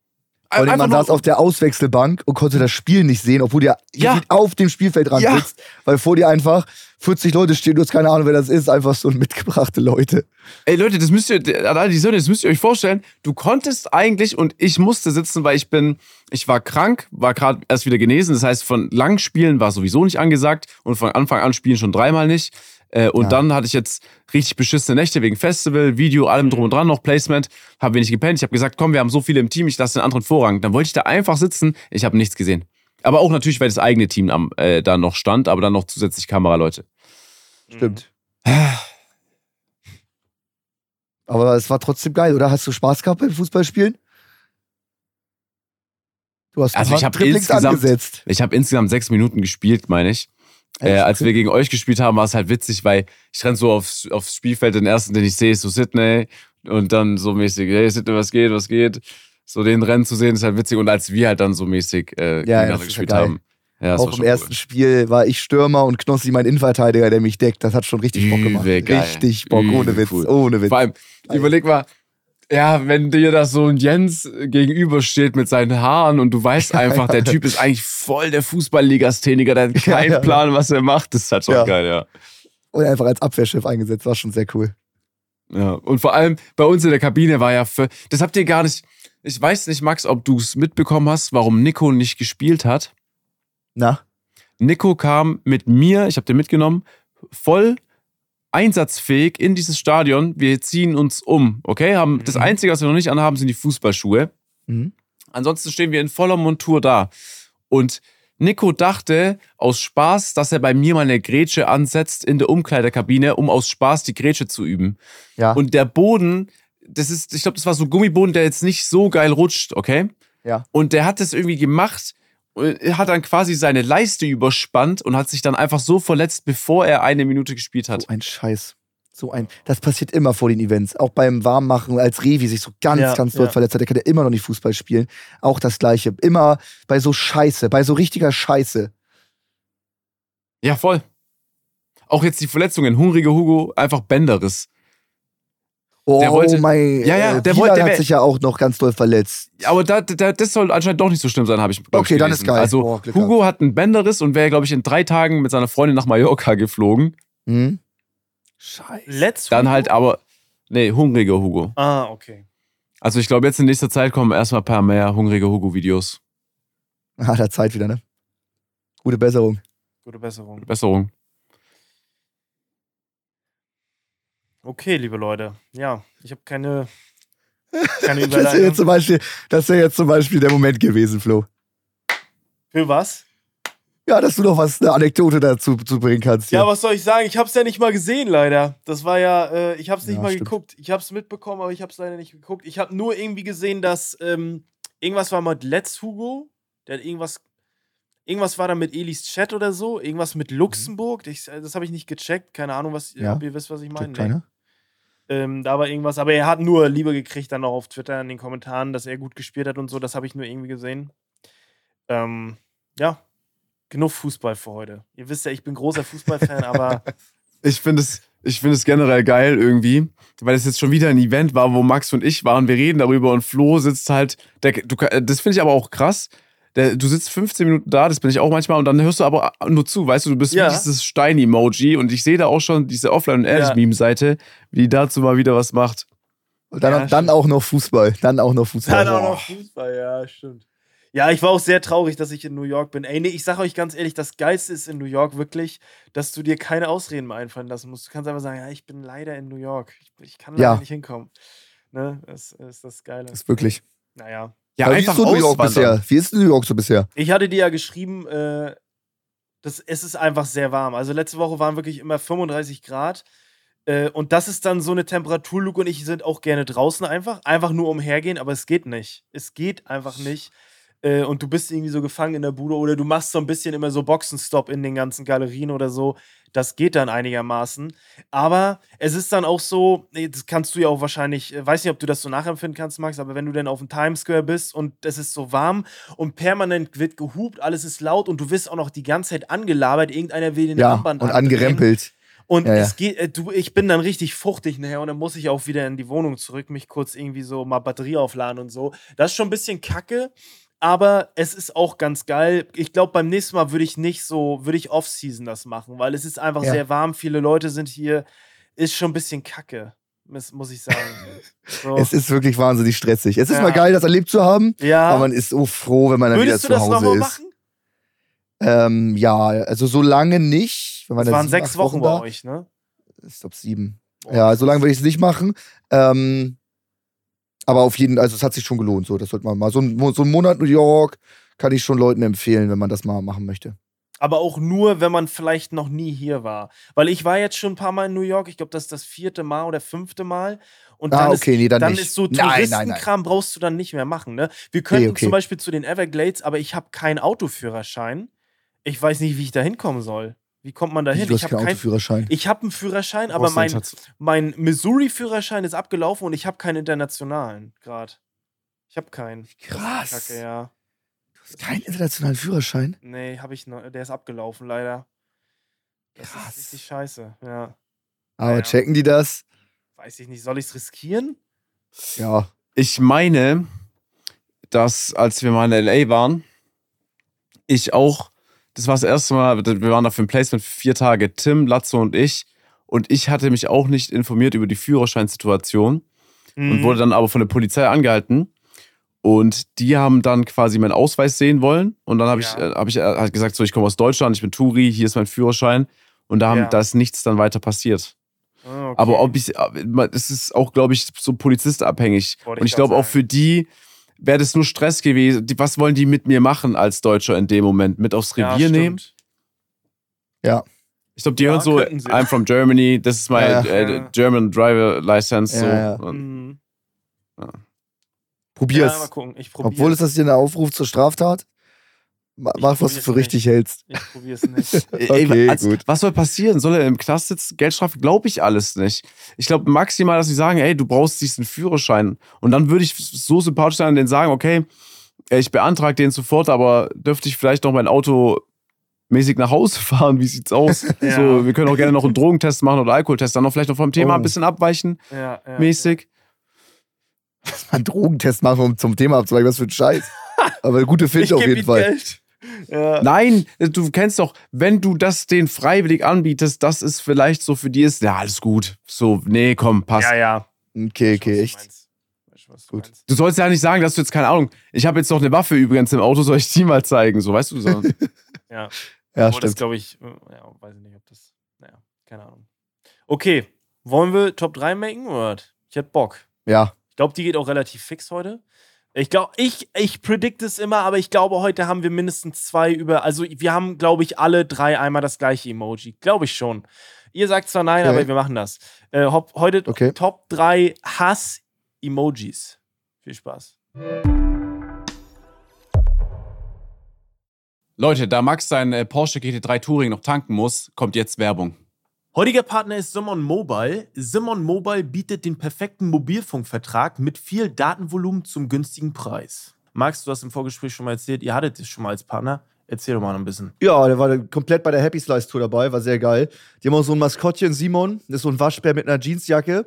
Und Einfach man saß auf der Auswechselbank und konnte das Spiel nicht sehen, obwohl der Ja. auf dem Spielfeldrand Ja. sitzt, weil vor dir einfach 40 Leute stehen, du hast keine Ahnung, wer das ist, einfach so mitgebrachte Leute. Ey Leute, das müsst ihr, die Söhne, das müsst ihr euch vorstellen. Du konntest eigentlich und ich musste sitzen, weil ich bin, ich war krank, war gerade erst wieder genesen. Das heißt, von langen Spielen war sowieso nicht angesagt und von Anfang an spielen schon dreimal nicht. Äh, und Ja. dann hatte ich jetzt richtig beschissene Nächte wegen Festival, Video, allem drum und dran, noch Placement. Hab wenig gepennt. Ich habe gesagt, komm, wir haben so viele im Team, ich lasse den anderen Vorrang. Dann wollte ich da einfach sitzen. Ich habe nichts gesehen. Aber auch natürlich, weil das eigene Team am, äh, da noch stand, aber dann noch zusätzlich Kameraleute. Stimmt. Aber es war trotzdem geil, oder? Hast du Spaß gehabt beim Fußballspielen? Du hast Also ich paar hab Dribblings insgesamt- angesetzt. Ich habe insgesamt sechs Minuten gespielt, meine ich. Äh, als wir gegen euch gespielt haben, war es halt witzig, weil ich renn so aufs, aufs Spielfeld, den ersten, den ich sehe, ist so Sydney. Und dann so mäßig, hey Sydney, was geht, was geht? So den Rennen zu sehen, ist halt witzig. Und als wir halt dann so mäßig äh, ja, ja gespielt haben. Ja, Auch im ersten Spiel war ich Stürmer und Knossi mein Innenverteidiger, der mich deckt. Das hat schon richtig Bock gemacht. Geil. Richtig Bock, ohne Übel Witz, cool. ohne cool. Witz. Vor allem, überleg mal, ja, wenn dir da so ein Jens gegenübersteht mit seinen Haaren und du weißt (laughs) einfach, der Typ ist eigentlich voll der Fußballlegastheniker, der hat keinen Ja. Plan, was er macht. Das ist halt schon Ja. geil, ja. Und einfach als Abwehrchef eingesetzt, war schon sehr cool. Ja, und vor allem bei uns in der Kabine war ja für. Das habt ihr gar nicht. Ich weiß nicht, Max, ob du es mitbekommen hast, warum Nico nicht gespielt hat. Na? Nico kam mit mir, ich habe den mitgenommen, voll einsatzfähig in dieses Stadion. Wir ziehen uns um, okay? Haben, Das Mhm. Einzige, was wir noch nicht anhaben, sind die Fußballschuhe. Mhm. Ansonsten stehen wir in voller Montur da. Und Nico dachte aus Spaß, dass er bei mir mal eine Grätsche ansetzt in der Umkleidekabine, um aus Spaß die Grätsche zu üben. Ja. Und der Boden, das ist, ich glaube, das war so Gummiboden, der jetzt nicht so geil rutscht, okay? Ja. Und der hat das irgendwie gemacht, hat dann quasi seine Leiste überspannt und hat sich dann einfach so verletzt, bevor er eine Minute gespielt hat. So ein Scheiß. So ein. Das passiert immer vor den Events. Auch beim Warmmachen, als Revi sich so ganz, Ja, ganz doll ja. verletzt hat, der kann ja immer noch nicht Fußball spielen. Auch das Gleiche. Immer bei so Scheiße, bei so richtiger Scheiße. Ja, voll. Auch jetzt die Verletzungen. Hungrige Hugo, einfach Bänderriss. Oh Der wollte- mein, Ja, ja, äh, der wollte- der hat sich ja auch noch ganz doll verletzt. Aber da, da, das soll anscheinend doch nicht so schlimm sein, habe ich Okay, ich, dann ist geil. Also Boah, Hugo hat einen Bänderriss und wäre, glaube ich, in drei Tagen mit seiner Freundin nach Mallorca geflogen. Hm? Scheiße. Let's Dann Hugo? halt aber, nee, hungriger Hugo. Ah, okay. Also ich glaube, jetzt in nächster Zeit kommen erstmal ein paar mehr hungrige Hugo-Videos. Ah, da Zeit wieder, ne? Gute Besserung. Gute Besserung. Besserung. Okay, liebe Leute. Ja, ich habe keine, (laughs) keine Das wäre jetzt, zum Beispiel- das wär jetzt zum Beispiel der Moment gewesen, Flo. Für was? Ja, dass du noch was, eine Anekdote dazu zu bringen kannst. Ja, hier. was soll ich sagen? Ich habe es ja nicht mal gesehen, leider. Das war ja, äh, ich habe es nicht Ja, mal stimmt. geguckt. Ich habe es mitbekommen, aber ich habe es leider nicht geguckt. Ich habe nur irgendwie gesehen, dass ähm, irgendwas war mit Let's Hugo. Der hat irgendwas, irgendwas war da mit Elis Chat oder so. Irgendwas mit Luxemburg. Ich, das habe ich nicht gecheckt. Keine Ahnung, was, Ja. ob ihr wisst, was ich meine. Keiner? Ähm, da war irgendwas, aber er hat nur Liebe gekriegt dann auch auf Twitter in den Kommentaren, dass er gut gespielt hat und so. Das habe ich nur irgendwie gesehen. Ähm, ja, genug Fußball für heute. Ihr wisst ja, ich bin großer Fußballfan, aber (laughs) Ich finde es, ich finde es generell geil irgendwie, weil es jetzt schon wieder ein Event war, wo Max und ich waren. Wir reden darüber und Flo sitzt halt. Der, du, das finde ich aber auch krass. Der, du sitzt 15 Minuten da, das bin ich auch manchmal, und dann hörst du aber nur zu, weißt du, du bist Ja. wie dieses Stein-Emoji und ich sehe da auch schon diese Offline- und Ja. Ehrlich-Meme-Seite, wie die dazu mal wieder was macht. Und dann, Ja, dann stimmt. auch noch Fußball. Dann auch noch Fußball. dann auch noch Fußball, ja, stimmt. Ja, ich war auch sehr traurig, dass ich in New York bin. Ey, nee, ich sage euch ganz ehrlich, das Geilste ist in New York wirklich, dass du dir keine Ausreden mehr einfallen lassen musst. Du kannst einfach sagen, ja, ich bin leider in New York. Ich, ich kann leider Ja. nicht hinkommen. Ne? Das ist das Geile. Das ist wirklich. Naja. Ja, Aber wie ist so New York bisher? Wie ist New York so bisher? Ich hatte dir ja geschrieben, äh, das, es ist einfach sehr warm. Also letzte Woche waren wirklich immer 35 Grad. Äh, und das ist dann so eine Temperatur, Luke und ich sind auch gerne draußen einfach. Einfach nur umhergehen, aber es geht nicht. Es geht einfach nicht. Äh, und du bist irgendwie so gefangen in der Bude oder du machst so ein bisschen immer so Boxenstopp in den ganzen Galerien oder so. Das geht dann einigermaßen. Aber es ist dann auch so, das kannst du ja auch wahrscheinlich, äh, weiß nicht, ob du das so nachempfinden kannst, Max, aber wenn du dann auf dem Times Square bist und es ist so warm und permanent wird gehupt, alles ist laut und du wirst auch noch die ganze Zeit angelabert, irgendeiner will den Ja, Armband und angerempelt. Und Ja, ja. es geht, äh, du, ich bin dann richtig fuchtig nachher und dann muss ich auch wieder in die Wohnung zurück, mich kurz irgendwie so mal Batterie aufladen und so. Das ist schon ein bisschen kacke, aber es ist auch ganz geil. Ich glaube, beim nächsten Mal würde ich nicht so, würde ich Off-Season das machen, weil es ist einfach Ja. sehr warm, viele Leute sind hier, ist schon ein bisschen kacke, muss ich sagen. (laughs) So. Es ist wirklich wahnsinnig stressig. Es ist Ja. mal geil, das erlebt zu haben, ja. aber man ist so froh, wenn man dann Würdest du wieder das zu nochmal Hause ist. machen? Ähm, ja, also so lange nicht. Wenn man Das da waren sieben, sechs acht Wochen bei euch, ne? Ich glaube sieben. Boah, Ja, so lange würde ich es nicht machen. Ähm, aber auf jeden also es hat sich schon gelohnt. So, das sollte man mal. So ein, so ein Monat New York kann ich schon Leuten empfehlen, wenn man das mal machen möchte. aber auch nur, wenn man vielleicht noch nie hier war. Weil ich war jetzt schon ein paar Mal in New York. Ich glaube, das ist das vierte Mal oder fünfte Mal. Und Ah, dann okay, nee, dann dann ist so Nein, nein, nein. Touristenkram brauchst du dann nicht mehr machen. Ne? Wir könnten okay. zum Beispiel zu den Everglades, aber ich habe keinen Autoführerschein. Ich weiß nicht, wie ich da hinkommen soll. Wie kommt man da hin? du Ich hast habe keinen kein, Autoführerschein. ich habe einen Führerschein, aber mein, mein Missouri-Führerschein ist abgelaufen und ich habe keinen internationalen gerade. Ich habe keinen. Krass. Kacke, ja. Du hast keinen internationalen Führerschein. Nee, habe ich noch. Der ist abgelaufen, leider. Das Krass. ist richtig scheiße, ja. Aber Ja. checken die das? Weiß ich nicht, soll ich es riskieren? Ja. Ich meine, dass als wir mal in LA waren, ich auch, das war das erste Mal, wir waren da für ein Placement für vier Tage, Tim, Latzo und ich. Und ich hatte mich auch nicht informiert über die Führerscheinsituation und Mhm. wurde dann aber von der Polizei angehalten. Und die haben dann quasi meinen Ausweis sehen wollen. Und dann habe ich, Ja. äh, hab ich äh, halt gesagt, so, ich komme aus Deutschland, ich bin Turi, hier ist mein Führerschein. Und da, haben, Ja. da ist nichts dann weiter passiert. Ah, okay. Aber ob ich, es ist auch, glaube ich, so polizistabhängig. Und ich ich glaube auch für die wäre das nur Stress gewesen. Was wollen die mit mir machen als Deutscher in dem Moment? Mit aufs Ja, Revier nehmen? stimmt. Ich glaube, die Ja, hören so. I'm from Germany, this is my Ja, äh, ja. German Driver License. Ja, so. ja. Und Mhm. Probier's. Ja, mal gucken. Ich probiere Obwohl es das hier ein Aufruf zur Straftat. Mach, was du für nicht. richtig hältst. Ich probiere es nicht. (laughs) Ey, Okay, als, gut. Was soll passieren? Soll er im Knast sitzen? Geldstrafe? Glaube ich alles nicht. Ich glaube maximal, dass sie sagen, ey, du brauchst diesen Führerschein. Und dann würde ich so sympathisch sein und denen sagen, okay, ich beantrage den sofort, aber dürfte ich vielleicht noch mein Auto mäßig nach Hause (laughs) fahren. Wie sieht's aus? Ja. So, wir können auch gerne noch einen Drogentest machen oder Alkoholtest. Dann noch vielleicht noch vom Thema Oh. ein bisschen abweichen, Ja, ja. mäßig. Einen Drogentest machen, um zum Thema abzuweichen. Was für ein Scheiß. Aber eine gute Finte auf jeden Fall. Geld. Ja. Nein, du kennst doch, wenn du das den freiwillig anbietest, das ist vielleicht so für die ist, ja, alles gut. So, nee, komm, passt. ja, ja. Okay, okay, du echt. Gut. meinst. Du sollst ja nicht sagen, dass du jetzt keine Ahnung, ich habe jetzt noch eine Waffe übrigens im Auto, soll ich die mal zeigen, so weißt du so. (laughs) Ja. Ja, Aber das stimmt. glaube ich, äh, ja, weiß ich nicht, ob das, naja, keine Ahnung. Okay, wollen wir Top 3 machen oder? was? Ich hätte Bock. Ja. Ich glaube, die geht auch relativ fix heute. Ich glaube, ich, ich predict es immer, aber ich glaube, heute haben wir mindestens zwei über. Also, wir haben, glaube ich, alle drei einmal das gleiche Emoji. Glaube ich schon. Ihr sagt zwar nein, Okay. aber wir machen das. Äh, hop, heute Okay. Top 3 Hass-Emojis. Viel Spaß. Leute, da Max sein äh, Porsche GT3 Touring noch tanken muss, kommt jetzt Werbung. Heutiger Partner ist Simon Mobile. Simon Mobile bietet den perfekten Mobilfunkvertrag mit viel Datenvolumen zum günstigen Preis. Max, du hast im Vorgespräch schon mal erzählt, ihr hattet es schon mal als Partner. Erzähl doch mal ein bisschen. Ja, der war komplett bei der Happy Slice Tour dabei, war sehr geil. Die haben auch so ein Maskottchen, Simon, das ist so ein Waschbär mit einer Jeansjacke.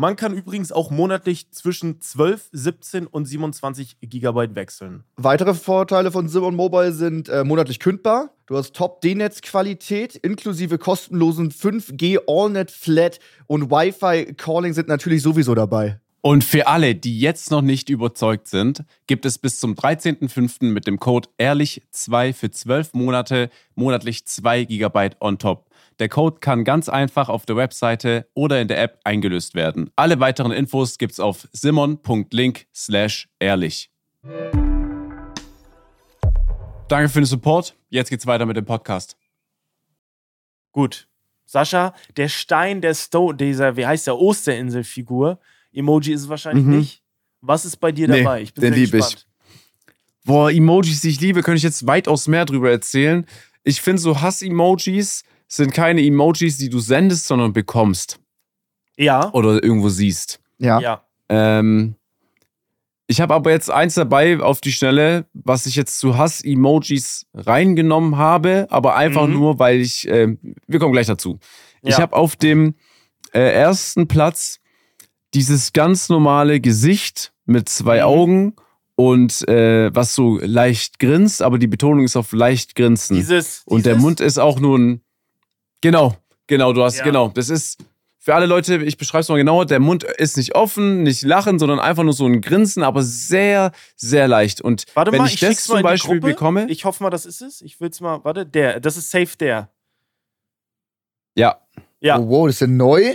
Man kann übrigens auch monatlich zwischen 12, 17 und 27 GB wechseln. Weitere Vorteile von Simon Mobile sind äh, monatlich kündbar. Du hast Top-D-Netz-Qualität inklusive kostenlosen 5G AllNet Flat und Wi-Fi Calling sind natürlich sowieso dabei. Und für alle, die jetzt noch nicht überzeugt sind, gibt es bis zum 13.05. mit dem Code ehrlich2 für 12 Monate monatlich 2 GB on top. Der Code kann ganz einfach auf der Webseite oder in der App eingelöst werden. Alle weiteren Infos gibt's auf simon.link slash ehrlich. Danke für den Support. Jetzt geht's weiter mit dem Podcast. Gut. Sascha, der Stein der Sto dieser, wie heißt der, Osterinsel-Figur. Emoji ist es wahrscheinlich Mhm. nicht. Was ist bei dir Nee, dabei? Ich bin den sehr lieb ich. gespannt. Boah, Emojis, die ich liebe, könnte ich jetzt weitaus mehr drüber erzählen. Ich finde, so Hass-Emojis sind keine Emojis, die du sendest, sondern bekommst Ja. oder irgendwo siehst. Ja. Ja. Ähm, ich habe aber jetzt eins dabei auf die Schnelle, was ich jetzt zu Hass-Emojis reingenommen habe, aber einfach Mhm. nur, weil ich, ähm, wir kommen gleich dazu. Ich Ja. habe auf dem äh, ersten Platz dieses ganz normale Gesicht mit zwei Mhm. Augen und äh, was so leicht grinst, aber die Betonung ist auf leicht grinsen. Dieses. und der Mund ist auch nur ein. Genau, genau, du hast, Ja. genau. Das ist für alle Leute, ich beschreibe es mal genauer, der Mund ist nicht offen, nicht lachen, sondern einfach nur so ein Grinsen, aber sehr, sehr leicht. Und Warte wenn mal, ich, ich das zum Beispiel Gruppe. bekomme, Ich hoffe mal, das ist es. Ich will's mal. Warte, der. Das ist safe der. ja. Ja. Oh, wow, das ist ja neu.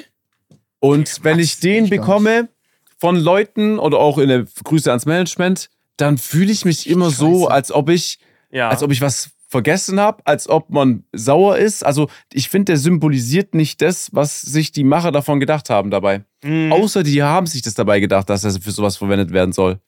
Und wenn ich den bekomme von Leuten oder auch in der Grüße ans Management, dann fühle ich mich immer so, Scheiße. als ob ich, Ja. als ob ich was vergessen habe, als ob man sauer ist. Also ich finde, der symbolisiert nicht das, was sich die Macher davon gedacht haben dabei. Mhm. Außer die haben sich das dabei gedacht, dass er für sowas verwendet werden soll.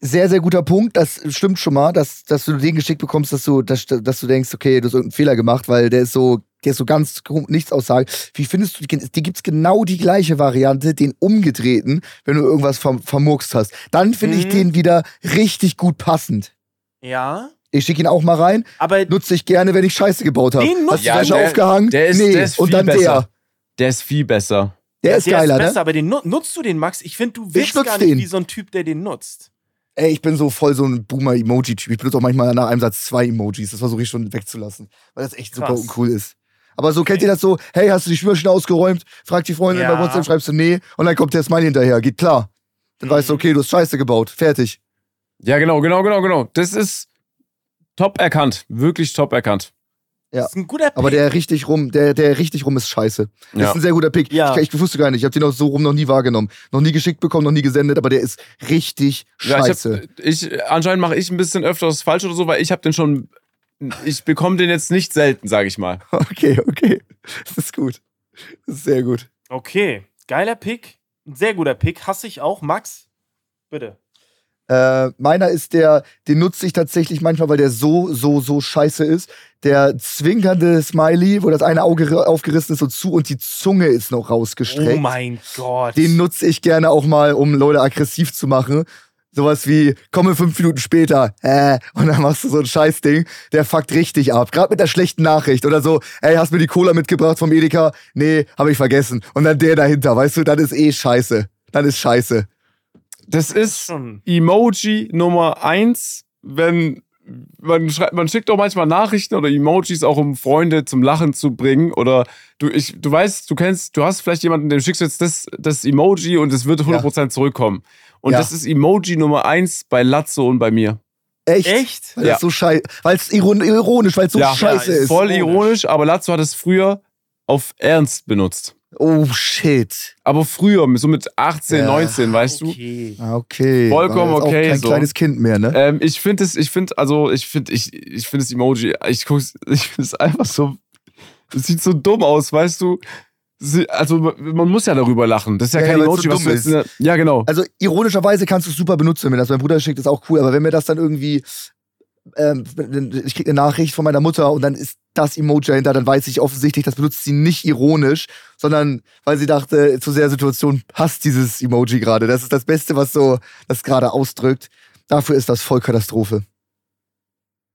Sehr, sehr guter Punkt. Das stimmt schon mal, dass, dass du den geschickt bekommst, dass du, dass, dass du denkst, okay, du hast irgendeinen Fehler gemacht, weil der ist so, der ist so ganz nichts aussagen. Wie findest du, die, die gibt's genau die gleiche Variante, den umgedrehten, wenn du irgendwas verm vermurkst hast. Dann finde ich Mhm. den wieder richtig gut passend. ja. Ich schicke ihn auch mal rein. Aber Nutze ich gerne, wenn ich Scheiße gebaut habe. Den Hast nutzt? Wäsche Der- aufgehangen? Der ist, nee. der ist und viel dann besser. der. Der ist viel besser. Der ist der geiler, ist besser, ne? aber den nu- nutzt du den, Max? Ich finde, du wirkst gar nicht den. wie so ein Typ, der den nutzt. Ey, ich bin so voll so ein Boomer-Emoji-Typ. Ich benutze auch manchmal nach einem Satz zwei Emojis. Das versuche ich schon wegzulassen, weil das echt super Krass. uncool ist. Aber so kennt ihr das so, hey, hast du die Spülmaschine ausgeräumt? Fragt die Freundin Ja. bei WhatsApp, schreibst du nee und dann kommt der Smiley hinterher. Geht klar. Dann weißt du, Mhm. okay, du hast Scheiße gebaut. Fertig. Ja, genau, genau, genau, genau. Das ist top erkannt. Wirklich top erkannt. Ja. Das ist ein guter Pick. Aber der richtig rum, der, der richtig rum ist scheiße. Das Ja. ist ein sehr guter Pick. Ja. Ich, ich wusste gar nicht. Ich habe den auch so rum noch nie wahrgenommen. Noch nie geschickt bekommen, noch nie gesendet, aber der ist richtig Ja, ich scheiße. hab, ich, anscheinend mache ich ein bisschen öfter das falsch oder so, weil ich habe den schon. Ich bekomme den jetzt nicht selten, sage ich mal. (laughs) Okay, okay. Das ist gut. Das ist sehr gut. Okay, geiler Pick. Ein sehr guter Pick. Hasse ich auch. Max, bitte. Äh, meiner ist der, den nutze ich tatsächlich manchmal, weil der so, so, so scheiße ist. Der zwinkernde Smiley, wo das eine Auge aufgerissen ist so zu und die Zunge ist noch rausgestreckt. Oh mein Gott. Den nutze ich gerne auch mal, um Leute aggressiv zu machen. Sowas wie, komme fünf Minuten später, äh, und dann machst du so ein Scheißding, der fuckt richtig ab. Gerade mit der schlechten Nachricht oder so, ey, hast mir die Cola mitgebracht vom Edeka? Nee, habe ich vergessen. Und dann der dahinter, weißt du, dann ist eh scheiße. Dann ist scheiße. Das ist. Emoji Nummer eins, wenn man schreibt, man schickt auch manchmal Nachrichten oder Emojis auch um Freunde zum Lachen zu bringen oder du ich du weißt, du kennst, du hast vielleicht jemanden, dem schickst jetzt das das Emoji und es wird 100% zurückkommen. Und Ja. das ist Emoji Nummer eins bei Lazzo und bei mir. Echt? Echt? Weil Ja. so scheiße, weil es ironisch, weil es so Ja. scheiße Ja, ist. Voll ironisch, aber Lazzo hat es früher auf Ernst benutzt. Oh shit. Aber früher, so mit 18, Ja. 19, weißt du? Okay. Ah, Okay. Vollkommen jetzt okay, Auch kein so. kleines Kind mehr, ne? Ähm, ich finde es, ich finde, also ich finde, ich, ich finde das Emoji, ich guck's, (laughs) ich finde es einfach so, es sieht so dumm aus, weißt du? Also man muss ja darüber lachen. Das ist ja, Ja, kein ja, Emoji, so was in der- Ja, genau. Also ironischerweise kannst du es super benutzen, wenn mir das mein Bruder schickt, ist auch cool. Aber wenn mir das dann irgendwie, ähm, ich krieg eine Nachricht von meiner Mutter und dann ist das Emoji dahinter, dann weiß ich offensichtlich, das benutzt sie nicht ironisch, sondern weil sie dachte, zu sehr Situation passt dieses Emoji gerade. Das ist das Beste, was so das gerade ausdrückt. Dafür ist das voll Katastrophe.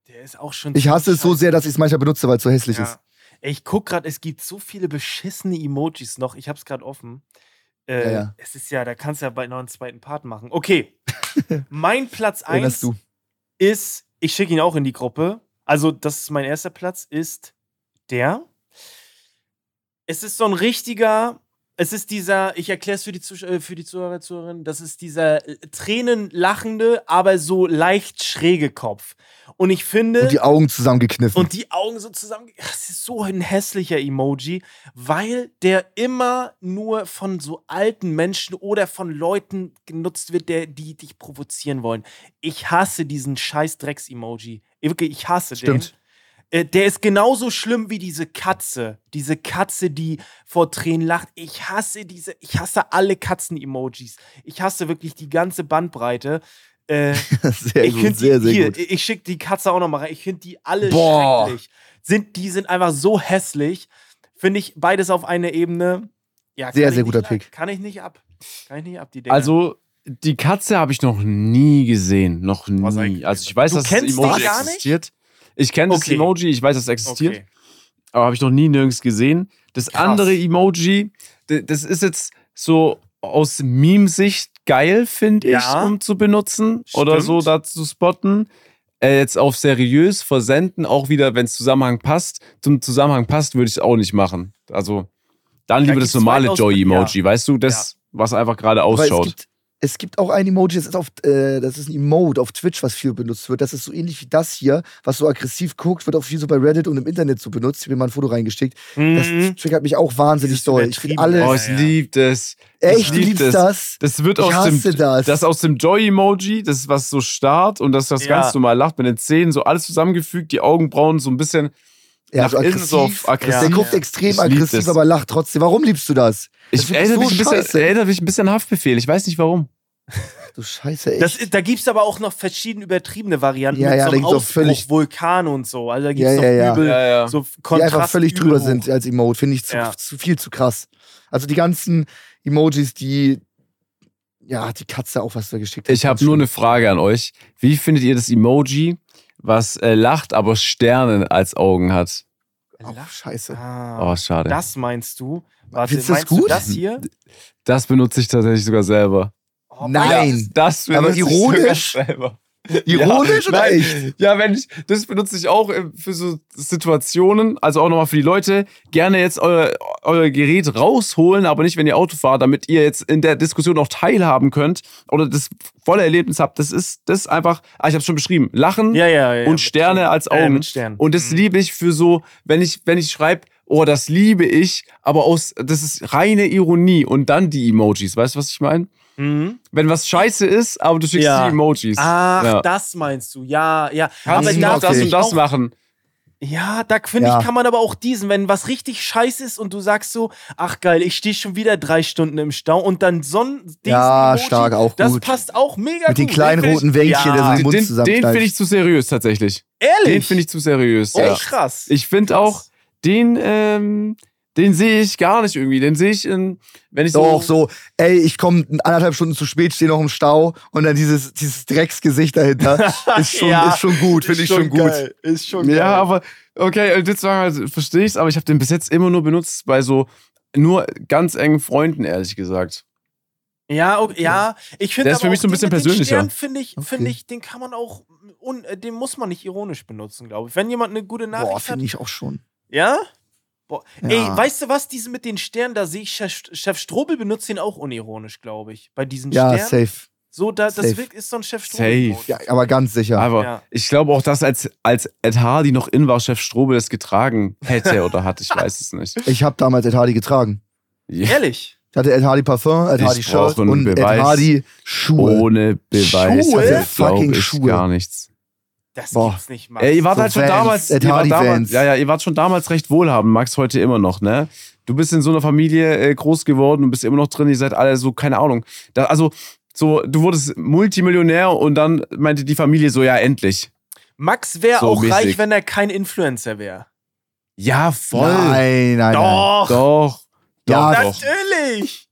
Der ist auch schon. Ich hasse es so sehr, dass ich es manchmal benutze, weil es so hässlich ist. Ja. Ey, Ich guck gerade, es gibt so viele beschissene Emojis noch. Ich hab's gerade offen. Äh, Ja, ja. Es ist ja, da kannst du ja bald noch einen zweiten Part machen. Okay. (laughs) mein Platz Erinnerst 1 du? ist, ich schicke ihn auch in die Gruppe. Also, das ist mein erster Platz, ist der. Es ist so ein richtiger, es ist dieser, ich erkläre es für die, Zusch äh, für die Zuhörer, Zuhörerinnen, das ist dieser äh, tränenlachende, aber so leicht schräge Kopf. Und ich finde. Und die Augen zusammengekniffen. Und die Augen so zusammen. Das ist so ein hässlicher Emoji, weil der immer nur von so alten Menschen oder von Leuten genutzt wird, der, die dich provozieren wollen. Ich hasse diesen scheiß Drecks-Emoji. Wirklich, ich hasse Stimmt. den. Äh, Der ist genauso schlimm wie diese Katze. Diese Katze, die vor Tränen lacht. Ich hasse diese, ich hasse alle Katzen-Emojis. Ich hasse wirklich die ganze Bandbreite. Äh, (laughs) sehr ich gut, finde sehr, die, sehr hier, gut. ich schicke die Katze auch noch mal rein. Ich finde die alle Boah. schrecklich. Sind, die sind einfach so hässlich. Finde ich beides auf einer Ebene. Ja, Sehr, sehr guter ab- Pick. Kann ich nicht ab. Kann ich nicht ab, die Dinger. Also die Katze habe ich noch nie gesehen, noch Was nie. Also ich weiß, Du dass das Emoji gar nicht? existiert. Ich kenne das Okay. Emoji, ich weiß, dass es existiert, okay. aber habe ich noch nie nirgends gesehen. Das Krass. andere Emoji, das ist jetzt so aus Meme-Sicht geil, finde ich, Ja. um zu benutzen oder so Stimmt. da zu spotten. Äh, jetzt auf seriös versenden, auch wieder, wenn es Zusammenhang passt. Zum Zusammenhang passt, würde ich es auch nicht machen. Also dann lieber das normale Joy-Emoji, weißt du, das, was einfach gerade ausschaut. Es gibt auch ein Emoji, das ist, auf, äh, das ist ein Emote auf Twitch, was viel benutzt wird. Das ist so ähnlich wie das hier, was so aggressiv guckt, wird auch viel so bei Reddit und im Internet so benutzt. Ich habe mir mal ein Foto reingeschickt. Das Mhm. triggert mich auch wahnsinnig doll. Ich finde alles. Oh, ich ja. lieb das. echt, ich lieb das. das? Das wird Ich aus dem, hasse das. das aus dem Joy-Emoji, das ist was so starrt und das das Ja. ganz normal lacht mit den Zähnen, so alles zusammengefügt, die Augenbrauen so ein bisschen Ja, nach so innen so auf Der aggressiv. guckt extrem aggressiv, das. aber lacht trotzdem. Warum liebst du das? Das Ich erinnere, so mich ein bisschen, scheiße. erinnere mich ein bisschen an Haftbefehl. Ich weiß nicht warum. Du Scheiße, echt. Das, da gibt es aber auch noch verschiedene übertriebene Varianten Ja, mit ja, so da einem gibt's auch Ausbruch, völlig- Vulkan und so. Also da gibt es noch ja, ja. übel, Ja, ja. so die Kontrast einfach völlig drüber hoch. sind als Emote. Finde ich zu, Ja. zu viel zu krass. Also die ganzen Emojis, die. Ja, die Katze auch, was du geschickt hast. Ich habe nur eine Frage an euch. Wie findet ihr das Emoji, was äh, lacht, aber Sterne als Augen hat? Oh, scheiße. Ah, Oh, schade. Das, das meinst du? Warte, Findest du das meinst du gut? das hier? benutze ich tatsächlich sogar selber. Oh, Nein. Das Aber benutze ich sogar ironisch? selber. Ironisch ja, oder nein, echt? Ja, wenn ich, das benutze ich auch äh, für so Situationen, also auch nochmal für die Leute, gerne jetzt euer, euer Gerät rausholen, aber nicht, wenn ihr Auto fahrt, damit ihr jetzt in der Diskussion auch teilhaben könnt oder das volle Erlebnis habt. Das ist, das ist einfach, ah, ich habe schon beschrieben, Lachen Ja, ja, ja. und Sterne als Äh, Augen. mit Sternen. Und das Mhm. liebe ich für so, wenn ich, wenn ich schreibe, oh, das liebe ich, aber aus, das ist reine Ironie und dann die Emojis. Weißt du, was ich meine? Mhm. Wenn was scheiße ist, aber du schickst Ja. die Emojis. Ach, ja. das meinst du. Ja, ja. Kannst aber du das find und das machen? Ja, da finde Ja. ich, kann man aber auch diesen, wenn was richtig scheiße ist und du sagst so, ach geil, ich stehe schon wieder drei Stunden im Stau und dann so ein Ja, Emoji, stark, auch Das gut. passt auch mega Mit den gut. kleinen Den find roten Wänkchen, der so ja, den Mund Den, den finde ich zu seriös tatsächlich. Ehrlich? Den finde ich zu seriös. Oh, ja. krass. Ich finde auch, den, ähm, den sehe ich gar nicht irgendwie. Den sehe ich in, wenn ich so. Doch, so, ey, ich komme anderthalb Stunden zu spät, stehe noch im Stau und dann dieses, dieses Drecksgesicht dahinter. (laughs) ist, schon, Ja, ist schon gut, finde ich schon gut. geil, Ist schon Ja, geil. aber okay, jetzt sagen wir, verstehe ich es, aber ich habe den bis jetzt immer nur benutzt bei so nur ganz engen Freunden, ehrlich gesagt. Ja, okay, ja, ich finde Der ist für mich so ein bisschen persönlicher. finde ich, Okay. finde ich, den kann man auch, un, den muss man nicht ironisch benutzen, glaube ich. Wenn jemand eine gute Nachricht Boah, hat, finde ich auch schon. ja? Boah. Ja. Ey, weißt du was, diese mit den Sternen, da sehe ich Chef, Chef Strobel benutzt den auch unironisch, glaube ich. Bei diesen Ja, Sternen. safe. So, da, das Safe. wirkt, ist so ein Chef Strobel. Safe. Ja, aber ganz sicher. Aber Ja. ich glaube auch, dass als, als Ed Hardy noch in war, Chef Strobel es getragen hätte oder hat, ich weiß es nicht. (laughs) Ich habe damals Ed Hardy getragen. Ja. Ehrlich? Ich hatte Ed Hardy Parfum, Ed Hardy Shirt und Ed Beweis. Hardy Schuhe. Ohne Beweis Schuhe? glaube Fucking ich Schuhe. gar nichts. Das Boah. gibt's nicht, Max. Ey, ihr wart So halt schon Vans, damals, ihr wart damals, ja, ja, ihr wart schon damals recht wohlhabend, Max heute immer noch, ne? Du bist in so einer Familie äh, groß geworden und bist immer noch drin, ihr seid alle so, keine Ahnung. Da, also, so, du wurdest Multimillionär und dann meinte die Familie so, ja, endlich. Max wäre So auch mäßig. reich, wenn er kein Influencer wäre. Ja, voll. Nein, nein, nein. Doch! Doch. Ja, doch, doch. Natürlich!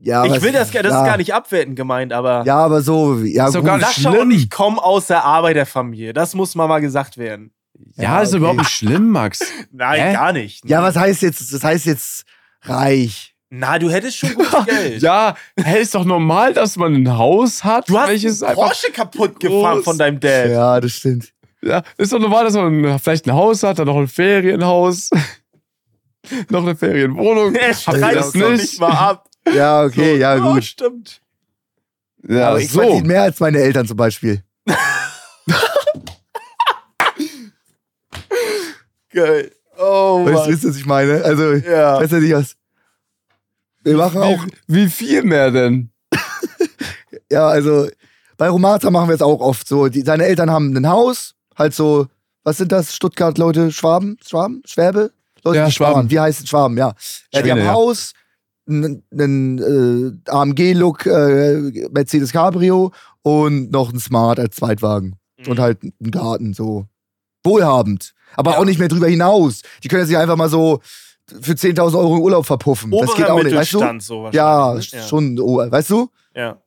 Ja, ich will das, das ja. ist gar nicht abwertend gemeint, aber Ja, aber so, ja, Ist doch gut. gar nicht Sascha schlimm. und ich kommen aus der Arbeiterfamilie. Das muss mal mal gesagt werden. Ja, Ja, ist okay. überhaupt nicht schlimm, Max. (laughs) Nein, Hä? gar nicht. Ja, was heißt jetzt, das heißt jetzt reich. Na, du hättest schon gutes (laughs) Geld. Ja, hey, ist doch normal, dass man ein Haus hat, Du hast welches einen. Porsche kaputt gefahren von deinem Dad. Ja, das stimmt. Ja, ist doch normal, dass man vielleicht ein Haus hat, dann noch ein Ferienhaus, (laughs) noch eine Ferienwohnung. Er schreit das nicht mal ab. Ja, okay, ja, Oh, gut. stimmt. Ja, aber ich so. verdiene mehr als meine Eltern zum Beispiel. (laughs) Geil. Oh, Weißt du, Mann. wisst ihr, was ich meine? Also, Ja. weißt du nicht was? Wir machen auch, Wie, wie viel mehr denn? (laughs) ja, also, bei Romata machen wir es auch oft so. Die, seine Eltern haben ein Haus, halt so, was sind das? Stuttgart, Leute, Schwaben? Schwaben? Schwäbe? Leute, Ja, die Schwaben. Schwaben. Wie heißt es Schwaben, ja. ja die haben ein ja. Haus, einen äh, AMG-Look, äh, Mercedes Cabrio und noch ein Smart als Zweitwagen. Mhm. Und halt einen Garten, so. Wohlhabend. Aber Ja. auch nicht mehr drüber hinaus. Die können ja sich einfach mal so für 10.000 Euro in Urlaub verpuffen. das geht Oberer auch nicht, weißt du? Mittelstand so Ja, ne? schon, oh, weißt du? Ja.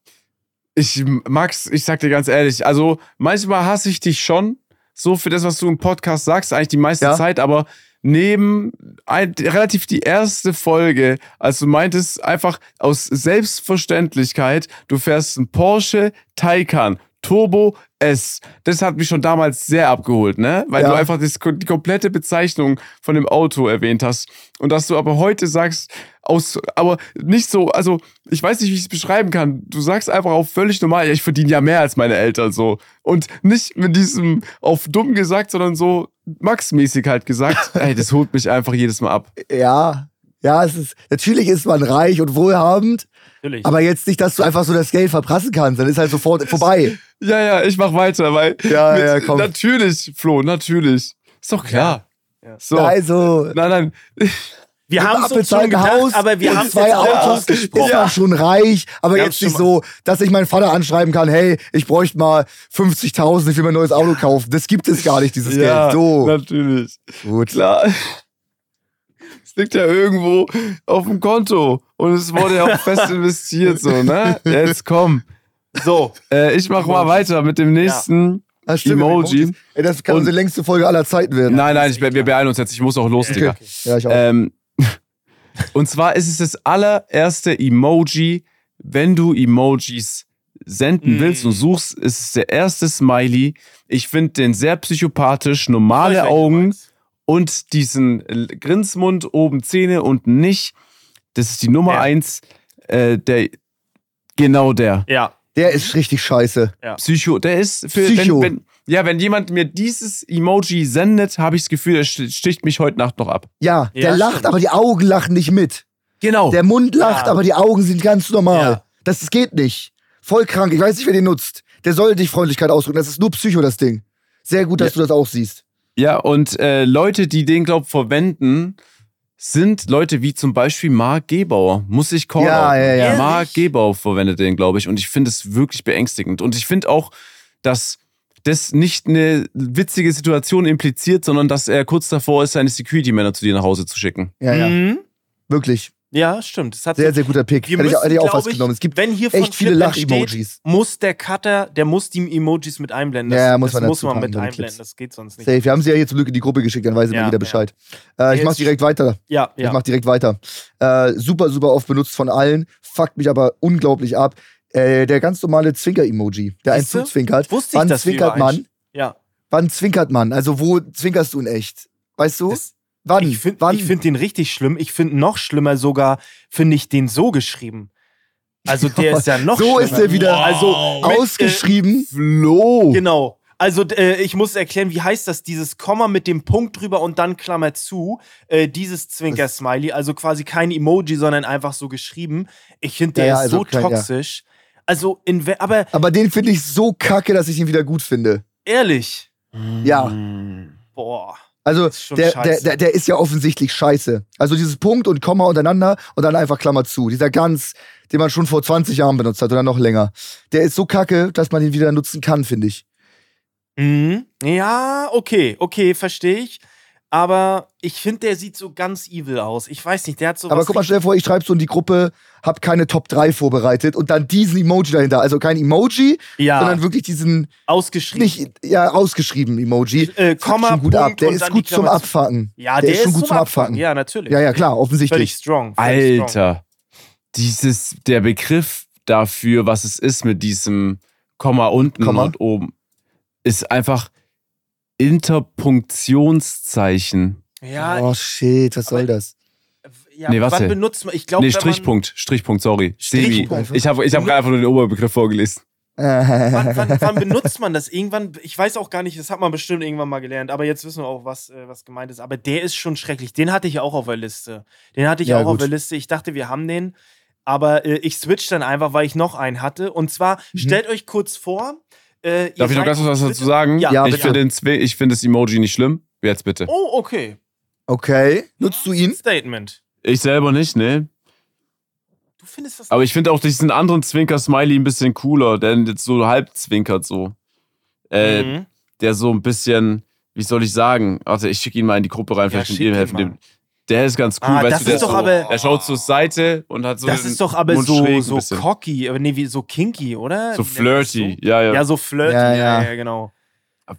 Ich, Max, ich sag dir ganz ehrlich, also manchmal hasse ich dich schon, so für das, was du im Podcast sagst, eigentlich die meiste Ja. Zeit, aber neben ein, relativ die erste Folge, als du meintest, einfach aus Selbstverständlichkeit, du fährst einen Porsche Taycan Turbo S. Das hat mich schon damals sehr abgeholt, ne? Weil Ja. du einfach das, die komplette Bezeichnung von dem Auto erwähnt hast. Und dass du aber heute sagst, aus, aber nicht so, also ich weiß nicht, wie ich es beschreiben kann. Du sagst einfach auch völlig normal, ja, ich verdiene ja mehr als meine Eltern so. Und nicht mit diesem auf dumm gesagt, sondern so Max-mäßig halt gesagt. (laughs) Ey, das holt mich einfach jedes Mal ab. Ja. Ja, es ist, natürlich ist man reich und wohlhabend, Natürlich. aber jetzt nicht, dass du einfach so das Geld verprassen kannst. Dann ist halt sofort (laughs) vorbei. Ja, ja, ich mach weiter, weil. Ja, mit, ja, komm. Natürlich, Flo, natürlich. Ist doch klar. Ja. So. Also, Nein, nein. wir haben es uns schon gedacht, Haus aber wir haben zwei Autos ist ausgesprochen. man schon reich, aber Wir jetzt nicht so, dass ich meinen Vater anschreiben kann, hey, ich bräuchte mal 50.000, ich will mir ein neues Auto kaufen. Das gibt es gar nicht, dieses ja, Geld. So, natürlich. gut. Klar. Es liegt ja irgendwo auf dem Konto. Und es wurde ja auch (laughs) fest investiert, so, ne? Jetzt komm. So, Äh, ich mach mal weiter mit dem nächsten Das stimmt, Emoji. Ey, das kann Und- unsere längste Folge aller Zeiten werden. Nein, nein, ich, wir beeilen uns jetzt. Ich muss auch los, Digga. Okay. Ja, ich auch. Ähm, (laughs) und zwar ist es das allererste Emoji, wenn du Emojis senden Mm. willst und suchst, ist es der erste Smiley. Ich finde den sehr psychopathisch, normale Augen meinst. Und diesen Grinsmund, oben Zähne, unten nicht. Das ist die Nummer Ja. eins. Äh, der, genau der. ja. Der ist richtig scheiße. Psycho, der ist für, Psycho. Wenn, wenn, ja, wenn jemand mir dieses Emoji sendet, habe ich das Gefühl, er sti- sticht mich heute Nacht noch ab. Ja, Ja, der lacht, stimmt. aber die Augen lachen nicht mit. Genau. Der Mund lacht, Ja. aber die Augen sind ganz normal. Ja. Das, das geht nicht. Voll krank. Ich weiß nicht, wer den nutzt. Der soll dich Freundlichkeit ausdrücken. Das ist nur Psycho, das Ding. Sehr gut, dass Ja. du das auch siehst. Ja, und äh, Leute, die den, glaub verwenden, sind Leute wie zum Beispiel Marc Gebauer. Muss ich callen. Ja, ja, ja. Marc Gebauer verwendet den, glaube ich. Und ich finde es wirklich beängstigend. Und ich finde auch, dass das nicht eine witzige Situation impliziert, sondern dass er kurz davor ist, seine Security-Männer zu dir nach Hause zu schicken. Ja, ja. Mhm. Wirklich. Ja, stimmt. Das hat Sehr, sehr guter Pick. Wir Hätte ich, hätte ich auch was ich, genommen. Es gibt wenn hier echt viele Lach-Emojis. muss der Cutter, der muss die Emojis mit einblenden. Ja, Das, muss das man muss man mit einblenden. Clips. Das geht sonst nicht. Safe. Wir haben sie ja hier zum Glück in die Gruppe geschickt, dann weiß immer Ja, jeder ja. Bescheid. Äh, ich mach direkt weiter. Ja, Ich ja. mach direkt weiter. Äh, super, super oft benutzt von allen. Fuckt mich aber unglaublich ab. Äh, der ganz normale Zwinker-Emoji, der einen zuzwinkert. Wusste ich, Wann dass zwinkert man? Ja. Wann zwinkert man? Also wo zwinkerst du in echt? Weißt du? Das- Wann? Ich finde find den richtig schlimm. Ich finde noch schlimmer sogar, finde ich den so geschrieben. Also der ist ja (laughs) noch so schlimmer. ist der wieder Also mit, ausgeschrieben. Flo! Äh, genau. Also äh, ich muss erklären, wie heißt das? Dieses Komma mit dem Punkt drüber und dann Klammer zu. Äh, dieses Zwinker-Smiley. Also quasi kein Emoji, sondern einfach so geschrieben. Ich finde, der Ja, ja, ist also so ja. toxisch. Also, in, aber Aber den finde ich so kacke, dass ich ihn wieder gut finde. ehrlich. Ja. Boah. Also der, der, der, der ist ja offensichtlich scheiße. Also dieses Punkt und Komma untereinander und dann einfach Klammer zu. Dieser ganz, den man schon vor 20 Jahren benutzt hat oder noch länger. Der ist so kacke, dass man ihn wieder nutzen kann, finde ich. Mhm. Ja, okay, okay, verstehe ich. Aber ich finde, der sieht so ganz evil aus. Ich weiß nicht, der hat so Aber guck mal, stell dir vor, ich schreibe so in die Gruppe, hab keine Top 3 vorbereitet und dann diesen Emoji dahinter. Also kein Emoji, ja, sondern wirklich diesen, ausgeschrieben. nicht, ja, ausgeschrieben Emoji. äh, Komma, schon gut ab. Punkt Der und ist gut zum. Abfacken. Ja, der der, ist schon gut zum. Abfangen. Ja, natürlich. Ja, ja, klar, Völlig offensichtlich. strong. Völlig strong. Alter, dieses, der Begriff dafür, was es ist mit diesem Komma unten Komma. und oben, ist einfach Interpunktionszeichen. Ja, Oh shit, was soll das? ja Nee, warte. wann benutzt man? Ich glaube, nee, Strichpunkt, Strichpunkt, sorry. Sebi, Strichpunkt. ich habe ich hab gerade einfach nur den Oberbegriff vorgelesen. Wann, wann, (laughs) wann benutzt man das? Irgendwann, ich weiß auch gar nicht, das hat man bestimmt irgendwann mal gelernt, aber jetzt wissen wir auch, was, äh, was gemeint ist. Aber der ist schon schrecklich. Den hatte ich auch auf der Liste. Den hatte ich Ja, auch auf gut. der Liste. Ich dachte, wir haben den. Aber äh, ich switch dann einfach, weil ich noch einen hatte. Und zwar, stellt euch kurz vor. Äh, Darf ich noch ganz kurz was dazu sagen? Ja, Ja, ich finde finde das Emoji nicht schlimm. Jetzt bitte. Oh, okay. Okay, nutzt du ihn? Statement. Ich selber nicht, ne? Du findest das. Aber ich finde auch diesen anderen Zwinker-Smiley ein bisschen cooler, der jetzt so halb zwinkert so. Äh, Mhm. Der so ein bisschen, wie soll ich sagen? Warte, ich schicke ihn mal in die Gruppe rein, Ja, vielleicht ihr ihn helfen. mal. Dem- Der ist ganz cool, Ah, weißt das du, der ist doch so, aber- Der schaut zur Seite und hat so das ist doch aber Mund so, so cocky, aber nee, wie so kinky, oder? So flirty, So? ja, ja. Ja, so flirty, Ja, ja, ja. ja, genau.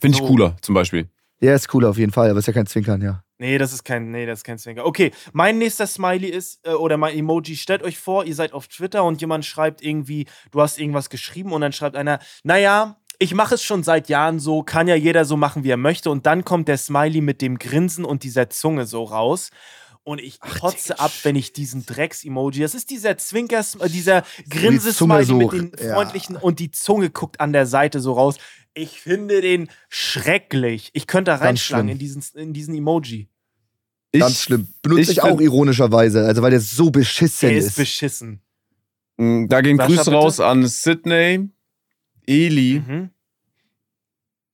Finde ich so. cooler, zum Beispiel. Der ist cool auf jeden Fall, aber ist ja kein Zwinkern, ja. Nee, das ist kein, nee, das ist kein Zwinker. Okay, mein nächster Smiley ist, äh, oder mein Emoji, stellt euch vor, ihr seid auf Twitter und jemand schreibt irgendwie, du hast irgendwas geschrieben und dann schreibt einer, naja, ich mache es schon seit Jahren so, kann ja jeder so machen, wie er möchte. Und dann kommt der Smiley mit dem Grinsen und dieser Zunge so raus. Und ich kotze ab, wenn ich diesen Drecks-Emoji, das ist dieser Zwinker, äh, dieser Grinse-Smiley so, mit den ja. freundlichen und die Zunge guckt an der Seite so raus. Ich finde den schrecklich. Ich könnte da Ganz reinschlagen in diesen, in diesen Emoji. Ganz Ich- schlimm. Benutze ich ich, auch ironischerweise, also weil der so beschissen Der ist. ist beschissen. Mm, Da gehen Grüße raus an Sydney, Eli, Mhm.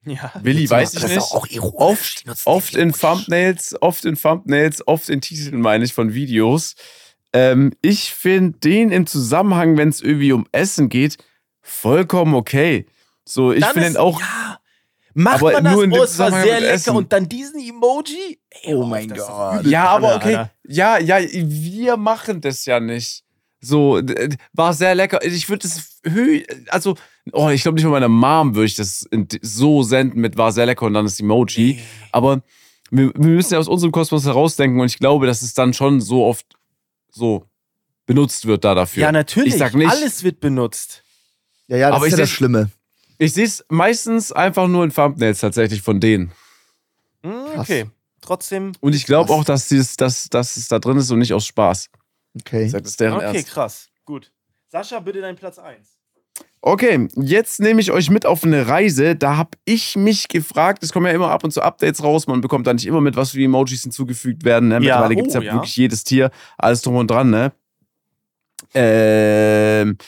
Ja. Willi, weiß ich nicht. auch. Oft, oft den in. Thumbnails, oft in Thumbnails, oft in Titeln, meine ich, von Videos. Ähm, ich finde den im Zusammenhang, wenn es irgendwie um Essen geht, vollkommen okay. So, ich finde ihn auch. Ja. Macht Aber man das? nur in oh, es war Zusammenhang sehr mit lecker. Essen. Und dann diesen Emoji? Ey, Oh auf, mein Gott. Ja, aber okay. Alter. Ja, ja, wir machen das ja nicht. So, war sehr lecker. Ich würde es hö also, oh, ich glaube nicht mal meiner Mom würde ich das so senden mit war sehr lecker und dann das Emoji. Aber wir, wir müssen ja aus unserem Kosmos herausdenken und ich glaube, dass es dann schon so oft so benutzt wird da dafür. Ja, natürlich. Ich sag nicht, Alles wird benutzt. Ja, ja, das Aber ist ich ja das Schlimme. ich sehe es meistens einfach nur in Thumbnails tatsächlich von denen. Hm, Krass. okay. Trotzdem. Und ich glaube auch, dass, dieses, dass, dass es da drin ist und nicht aus Spaß. Okay. Ich sag, das ist deren Okay, Ernst. krass. Gut. Sascha, bitte dein Platz 1. Okay, jetzt nehme ich euch mit auf eine Reise. Da habe ich mich gefragt, es kommen ja immer ab und zu Updates raus, man bekommt da nicht immer mit, was für Emojis hinzugefügt werden. Ne? Ja, Mittlerweile gibt es oh, ja, ja. wirklich jedes Tier, alles drum und dran. Ne? Ähm,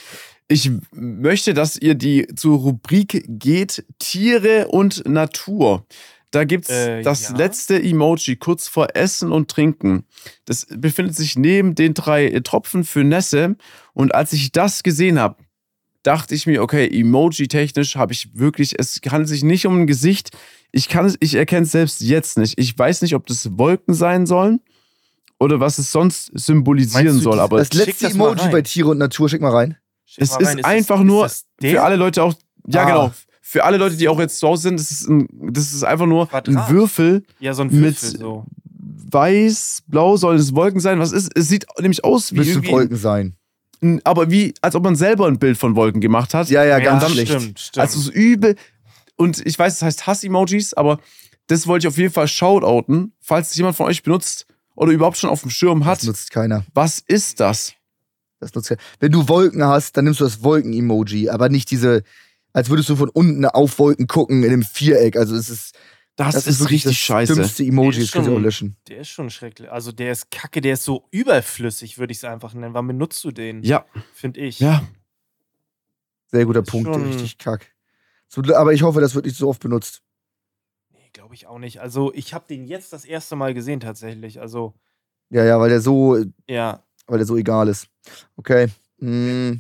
ich möchte, dass ihr die zur Rubrik geht Tiere und Natur. Da gibt's Äh, das ja. letzte Emoji kurz vor Essen und Trinken. Das befindet sich neben den drei äh, Tropfen für Nässe. Und als ich das gesehen habe, dachte ich mir, okay, Emoji-technisch habe ich wirklich, es handelt sich nicht um ein Gesicht. Ich kann es, ich erkenne es selbst jetzt nicht. Ich weiß nicht, ob das Wolken sein sollen oder was es sonst symbolisieren du soll. die- Aber Das letzte das Emoji bei Tiere und Natur, schick mal rein. Schick es mal ist rein. einfach das, nur ist das für alle Leute auch, ja Ah. genau, für alle Leute, die auch jetzt zu Hause sind, das ist, ein, das ist einfach nur ein Quadrat. Würfel, Ja, so ein mit- Würfel so. weiß, blau, soll es Wolken sein? Was ist? Es sieht nämlich aus wie Müsste irgendwie, Wolken sein. ein- aber wie, als ob man selber ein Bild von Wolken gemacht hat. Ja, ja, ganz dann- schlecht. stimmt, stimmt. Also so übel. Und ich weiß, es heißt Hass-Emojis, aber das wollte ich auf jeden Fall shoutouten, falls es jemand von euch benutzt oder überhaupt schon auf dem Schirm hat. Das nutzt keiner. Was ist das? Das nutzt keiner. Wenn du Wolken hast, dann nimmst du das Wolken-Emoji, aber nicht diese, als würdest du von unten auf Wolken gucken in einem Viereck. Also es ist, Das, das, ist, wirklich richtig das scheiße. dümmste Emoji, das kannst du auch löschen. der ist schon schrecklich. Also der ist kacke, der ist so überflüssig, würde ich es einfach nennen. Wann benutzt du den? Ja, Finde ich. ja. Sehr guter Ist Punkt, schon- richtig kack. So, aber ich hoffe, das wird nicht so oft benutzt. Nee, glaube ich auch nicht. Also ich habe den jetzt das erste Mal gesehen tatsächlich. Also Ja, ja, weil der so, ja. weil der so egal ist. Okay. Mm.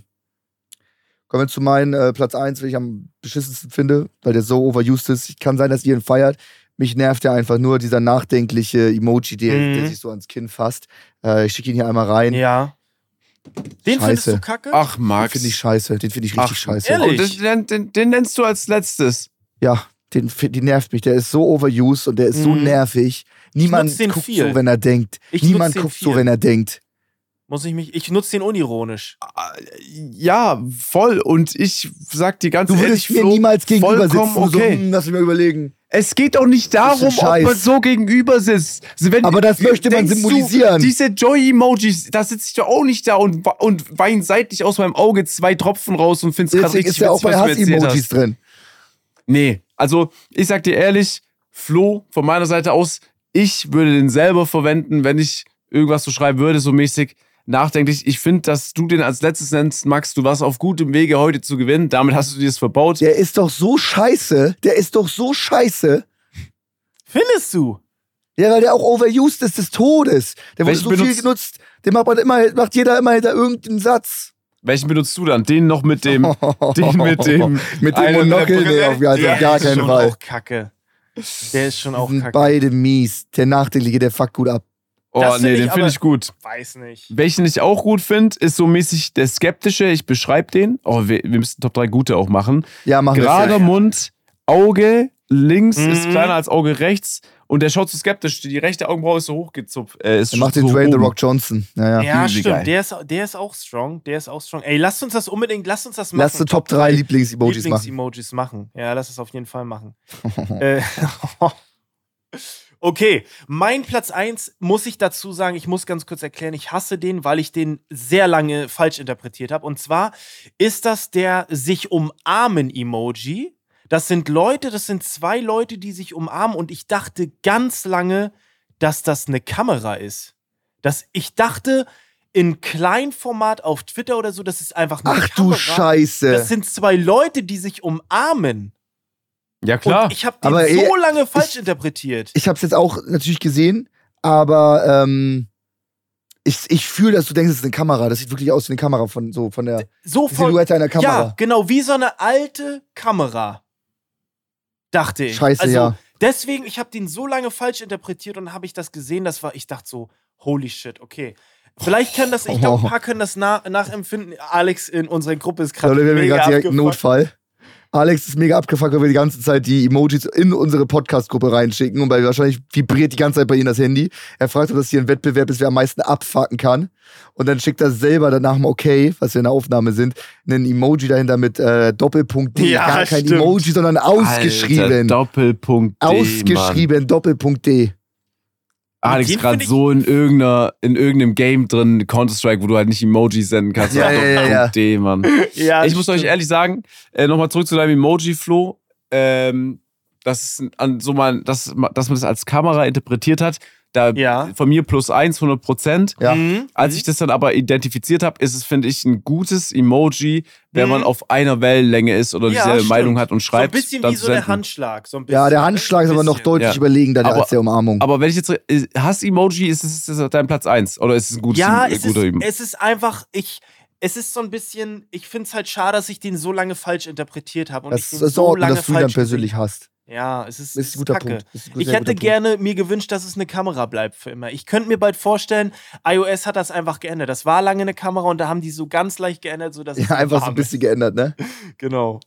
Kommen wir zu meinem äh, Platz 1, den ich am beschissensten finde, weil der so overused ist. Kann sein, dass ihr ihn feiert. Mich nervt ja einfach nur dieser nachdenkliche Emoji, der, Mhm. der sich so ans Kinn fasst. Äh, ich schicke ihn hier einmal rein. Ja. Den findest Scheiße. du kacke? Ach, Den Max. finde ich scheiße. Den finde ich richtig Ach, scheiße. ehrlich? Und den, den, den nennst du als letztes. Ja, den, die nervt mich. Der ist so overused und der ist so Mhm. nervig. Niemand den guckt viel. so, wenn er denkt. Ich Niemand den guckt so, wenn er denkt. Muss ich mich. Ich nutze den unironisch. Ja, voll. Und ich sag dir ganz Du ehrlich, würdest mir Flo, niemals gegenüber sitzen. und So, okay. hm, lass mich mal überlegen. Es geht doch nicht darum, ob man so gegenüber sitzt. Also wenn- Aber das möchte man symbolisieren. Du, diese Joy-Emojis, da sitze ich doch auch nicht da und, und wein seitlich aus meinem Auge zwei Tropfen raus und find's gerade Deswegen richtig ist ja auch bei du Hass-Emojis drin. Nee, also ich sag dir ehrlich, Flo, von meiner Seite aus, ich würde den selber verwenden, wenn ich irgendwas so schreiben würde, so mäßig nachdenklich. Ich finde, dass du den als letztes nennst, Max, du warst auf gutem Wege, heute zu gewinnen. Damit hast du dir das verbaut. Der ist doch so scheiße. Der ist doch so scheiße. Findest du? Ja, weil der auch overused ist des Todes. Der wurde Welchen so viel genutzt. Den macht man immer, macht jeder immer hinter irgendeinen Satz. Welchen benutzt du dann? Den noch mit dem, (laughs) den mit dem, Mit dem der Monokel? Nee, auf gar, Der gar ist keinen schon Fall. auch kacke. Der ist schon auch kacke. beide mies. Der Nachdenkliche, der fuckt gut ab. Oh, Das nee, ich den finde ich gut. Weiß nicht. Welchen ich auch gut finde, ist so mäßig der skeptische. Ich beschreibe den. Oh, wir, wir müssen Top 3 gute auch machen. Ja, machen Gerader wir. Mund, Auge links Mhm. ist kleiner als Auge rechts und der schaut so skeptisch. Die rechte Augenbraue ist so hochgezupft. Äh, ist Er macht so den Dwayne The. Rock Johnson. Naja. Ja, übel stimmt. geil. Der ist, der ist auch strong. Der ist auch strong. Ey, lasst uns das unbedingt, lasst uns das machen. Lass die Top 3 Lieblings-Emojis machen. Lieblings-Emojis machen. Ja, lass es auf jeden Fall machen. (laughs) äh, (laughs) okay, mein Platz 1 muss ich dazu sagen, ich muss ganz kurz erklären, ich hasse den, weil ich den sehr lange falsch interpretiert habe. Und zwar ist das der sich umarmen Emoji. Das sind Leute, das sind zwei Leute, die sich umarmen und ich dachte ganz lange, dass das eine Kamera ist. Das, ich dachte in Kleinformat auf Twitter oder so, das ist einfach eine Ach du Kamera. Scheiße. Das sind zwei Leute, die sich umarmen. Ja, klar. Und ich habe den Aber so eh, lange falsch ich- interpretiert. ich hab's jetzt auch natürlich gesehen, aber ähm, ich, ich fühle, dass du denkst, es ist eine Kamera. Das sieht wirklich aus wie eine Kamera von so von der So voll. Silhouette einer Ja, Kamera. genau, wie so eine alte Kamera. Dachte ich. Scheiße, also, ja. Deswegen, ich habe den so lange falsch interpretiert und habe ich das gesehen, das war, ich dachte so, holy shit, okay. Vielleicht können das, ich glaube, ein paar können das na, nachempfinden. Alex in unserer Gruppe ist gerade Leute, wir haben gerade direkt einen. Notfall. Alex ist mega abgefuckt, weil wir die ganze Zeit die Emojis in unsere Podcast-Gruppe reinschicken und weil wahrscheinlich vibriert die ganze Zeit bei ihm das Handy. Er fragt, ob das hier ein Wettbewerb ist, wer am meisten abfucken kann. Und dann schickt er selber danach mal okay, was wir in der Aufnahme sind, einen Emoji dahinter mit äh, Doppelpunkt D. Ja, Gar kein stimmt. Emoji, sondern Alter, ausgeschrieben. Doppelpunkt D, Mann. ausgeschrieben, Doppelpunkt D. Alex gerade so in, irgendeiner, in irgendeinem Game drin, Counter-Strike, wo du halt nicht Emojis senden kannst. Ja, ja, ja, ja. D, Mann. (laughs) Ja, ich muss euch stimmt. ehrlich sagen, äh, nochmal zurück zu deinem Emoji-Flow. Ähm, das ist an so mal, dass, dass man das als Kamera interpretiert hat. Da Ja. von mir plus eins, 100 Prozent. Ja. Mhm. Als ich das dann aber identifiziert habe, ist es, finde ich, ein gutes Emoji, wenn Mhm. man auf einer Wellenlänge ist oder dieselbe stimmt. Meinung hat und schreibt. so ein bisschen dann wie so der. Handschlag. So ein bisschen, Ja, der? Handschlag ist aber noch deutlich Ja. überlegender Aber- als der Umarmung. Aber wenn ich jetzt. Hass-Emoji, ist es ist es dein Platz 1? Oder ist es ein gutes Ja, ein es ist, guter Emoji? es ist einfach, ich, es ist so ein bisschen, ich finde es halt schade, dass ich den so lange falsch interpretiert habe. und das ich den ist so Ordnung, lange dass du ihn dann falsch persönlich hast. Ja, es ist, es ist ein guter kacke. Punkt. Ist ein Ich hätte guter Punkt. gerne mir gewünscht, dass es eine Kamera bleibt für immer. Ich könnte mir bald vorstellen, iOS hat das einfach geändert. Das war lange eine Kamera und da haben die so ganz leicht geändert, sodass es Ja, einfach so ein bisschen geändert, ne? ist. (laughs) Genau.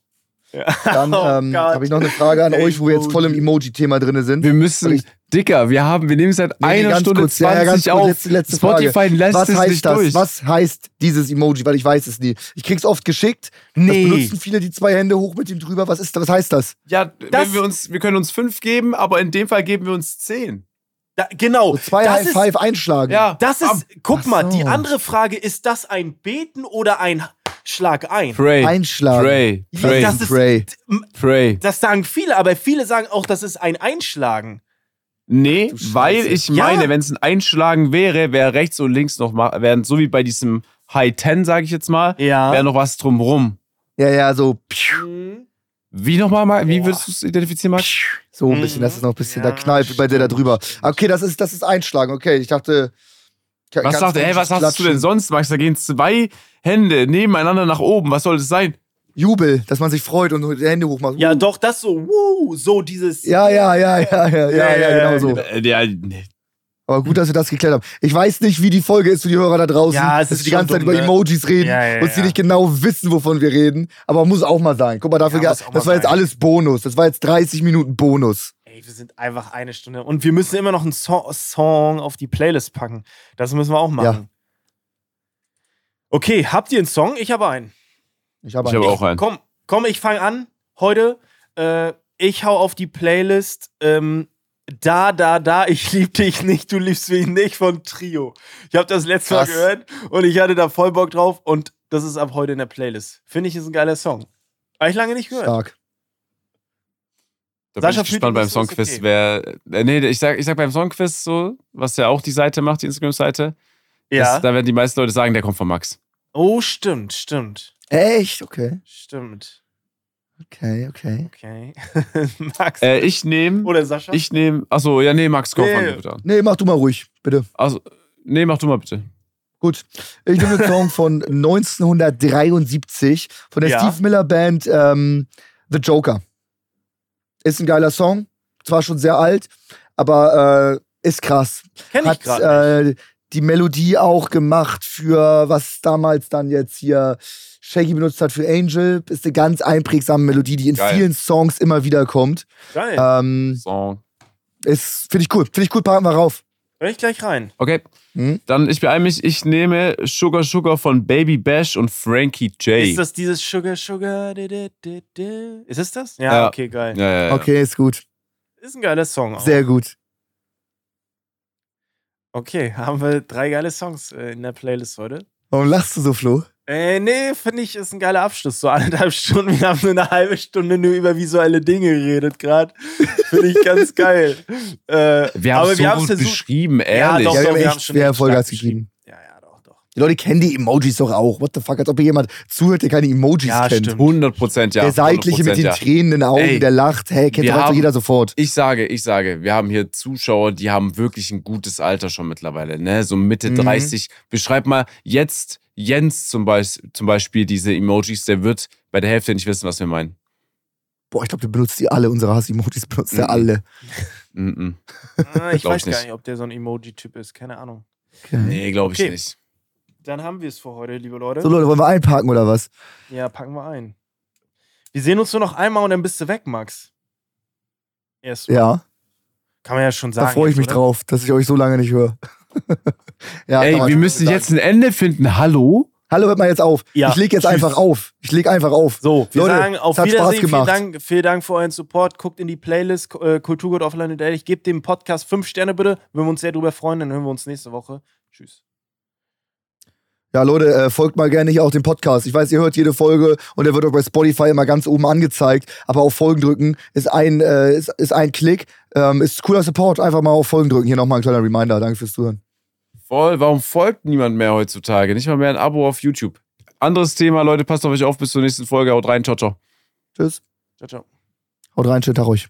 Ja. Dann (laughs) Oh ähm, habe ich noch eine Frage an euch, wo wir jetzt voll im Emoji-Thema drin sind. Wir müssen. Dicker, wir haben, wir nehmen seit Nee, einer ganz Stunde kurz. 20 Ja, ja, ganz kurz, auf. letzte- letzte Frage. Spotify lässt Was es heißt nicht das? durch. Was heißt dieses Emoji? Weil ich weiß es nie. Ich krieg's oft geschickt. Das Nee. benutzen viele die zwei Hände hoch mit ihm drüber. Was ist das? Was heißt das? Ja, Das- wenn wir uns, wir können uns fünf geben, aber in dem Fall geben wir uns zehn. Da, genau. So zwei das High ist, Five einschlagen. Ja. Das Ab- ist, guck Ach mal, die so. andere Frage, ist das ein Beten oder ein Schlag ein? Pray. Einschlagen. Pray. Ja, Pray. das ist- Pray. Pray. Das sagen viele, aber viele sagen auch, das ist ein Einschlagen. Nee, weil ich Ja. meine, wenn es ein Einschlagen wäre, wäre rechts und links noch mal, wären so wie bei diesem High Ten, sage ich jetzt mal, Ja. wäre noch was drumrum. Ja, ja, so. Mhm. Wie nochmal, mal, wie würdest du es identifizieren, Max? So ein bisschen, das ist noch ein bisschen, da Ja, knallt bei der da drüber. Okay, das ist, das ist Einschlagen. Okay, ich dachte. Was sagt, hey, was hast du denn sonst, Max? Da gehen zwei Hände nebeneinander nach oben. Was soll das sein? Jubel, dass man sich freut und die Hände hochmacht. Ja, Uh. doch, das so, wuh, so dieses. Ja, ja, ja, ja, ja, ja, Ja, ja, ja, genau so. Äh, Ja, nee. Aber gut, dass wir das geklärt haben. Ich weiß nicht, wie die Folge ist für die Hörer da draußen, Ja, es dass ist wir die ganze Zeit dumm, über ne? Emojis reden Ja, ja, und sie ja. nicht genau wissen, wovon wir reden. Aber muss auch mal sein. Guck mal, dafür, das war jetzt sein. alles Bonus. Das war jetzt 30 Minuten Bonus. Ey, wir sind einfach eine Stunde. Und wir müssen immer noch einen so Song auf die Playlist packen. Das müssen wir auch machen. Okay, habt ihr einen Song? Ich habe einen. Ich habe Ich habe auch einen. Komm, komm, ich fange an heute. Äh, ich hau auf die Playlist ähm, Da, da, da, ich lieb dich nicht, du liebst mich nicht von Trio. Ich habe das letzte Mal Krass. gehört und ich hatte da voll Bock drauf und das ist ab heute in der Playlist. Finde ich, ist ein geiler Song. Habe ich lange nicht gehört. stark. Da Sascha bin ich gespannt beim Songquiz, okay. wer. Äh, nee, ich sag, ich sag beim Songquiz so, was ja auch die Seite macht, die Instagram-Seite. Ja. das- Da werden die meisten Leute sagen, der kommt von Max. Oh, stimmt, stimmt. Echt? Okay. Stimmt. Okay, okay. Okay. (laughs) Max. Äh, ich nehme. Oder Sascha? Ich nehme. Achso, ja, nee, Max, komm, Nee. fang bitte an. Nee, mach du mal ruhig, bitte. Also, nee, mach du mal bitte. Gut. Ich nehme einen Song von (laughs) 1973 von der Ja. Steve Miller Band ähm, The Joker. Ist ein geiler Song. Zwar schon sehr alt, aber äh, ist krass. Kenn ich Hat gerade. äh, die Melodie auch gemacht für was damals dann jetzt hier Shaggy benutzt hat für Angel. Ist eine ganz einprägsame Melodie, die in Geil. vielen Songs immer wieder kommt. Geil. Ähm, Song. ist, finde ich cool. Finde ich cool, packen wir rauf. Hör ich gleich rein. Okay. Hm? Dann, ich beeile mich, ich nehme Sugar Sugar von Baby Bash und Frankie J. Ist das dieses Sugar, Sugar? di, di, di, di? Ist es das? Ja, Ja. okay, geil. ja, ja, ja. Okay, ist gut. Ist ein geiler Song. Auch. Sehr gut. Okay, haben wir drei geile Songs äh, in der Playlist heute. Warum lachst du so, Flo? Äh, nee, finde ich, ist ein geiler Abschluss. So anderthalb (laughs) Stunden. Wir haben nur eine halbe Stunde nur über visuelle Dinge geredet gerade. Finde ich ganz (laughs) geil. Äh, Wir haben es so gut beschrieben, Ja, ehrlich. doch, Ja, wir doch, haben wir echt haben schon schwer Vollgas gegeben. Ja, ja, doch, doch. Die Leute kennen die Emojis doch auch. What the fuck? Als ob hier jemand zuhört, der keine Emojis Ja, kennt. stimmt. 100 Prozent, ja. der Seitliche 100%, mit den ja. Tränen in den Augen, Ey, der lacht. Hey, kennt doch haben- jeder sofort. Ich sage, ich sage, wir haben hier Zuschauer, die haben wirklich ein gutes Alter schon mittlerweile, ne? So Mitte Mhm. 30. Beschreib mal jetzt Jens zum, Beis zum Beispiel diese Emojis, der wird bei der Hälfte nicht wissen, was wir meinen. Boah, ich glaube, du benutzt die alle. Unsere Hass-Emojis benutzt er Mhm. alle. Mhm. Ah, ich weiß ich gar nicht. nicht, ob der so ein Emoji-Typ ist. Keine Ahnung. Okay. Nee, glaube ich Okay. nicht. Dann haben wir es für heute, liebe Leute. So, Leute, wollen wir einparken oder was? Ja, packen wir ein. Wir sehen uns nur noch einmal und dann bist du weg, Max. Erstmal. Ja, Kann man ja schon sagen. da freue ich jetzt, mich oder? drauf, dass ich euch so lange nicht höre. (laughs) ja, Ey, wir müssen sagen. jetzt ein Ende finden. Hallo? Hallo, hört mal jetzt auf. Ja, ich leg jetzt tschüss. einfach auf. Ich leg einfach auf. So, wir Leute, sagen auf es hat Spaß Wiedersehen. Vielen gemacht. Dank, vielen Dank für euren Support. Guckt in die Playlist äh, Kulturgut Offline und Ehrlich. Gebt dem Podcast fünf Sterne bitte. Würden wir uns sehr drüber freuen. Dann hören wir uns nächste Woche. Tschüss. Ja, Leute, äh, folgt mal gerne hier auch dem Podcast. Ich weiß, ihr hört jede Folge und der wird auch bei Spotify immer ganz oben angezeigt. Aber auf Folgen drücken ist ein, äh, ist, ist ein Klick. Ähm, ist cooler Support. Einfach mal auf Folgen drücken. Hier nochmal ein kleiner Reminder. Danke fürs Zuhören. Voll, warum folgt niemand mehr heutzutage? Nicht mal mehr ein Abo auf YouTube. Anderes Thema, Leute, passt auf euch auf. Bis zur nächsten Folge. Haut rein, ciao, ciao. Tschüss. Ciao, ciao. Haut rein, schönen Tag euch.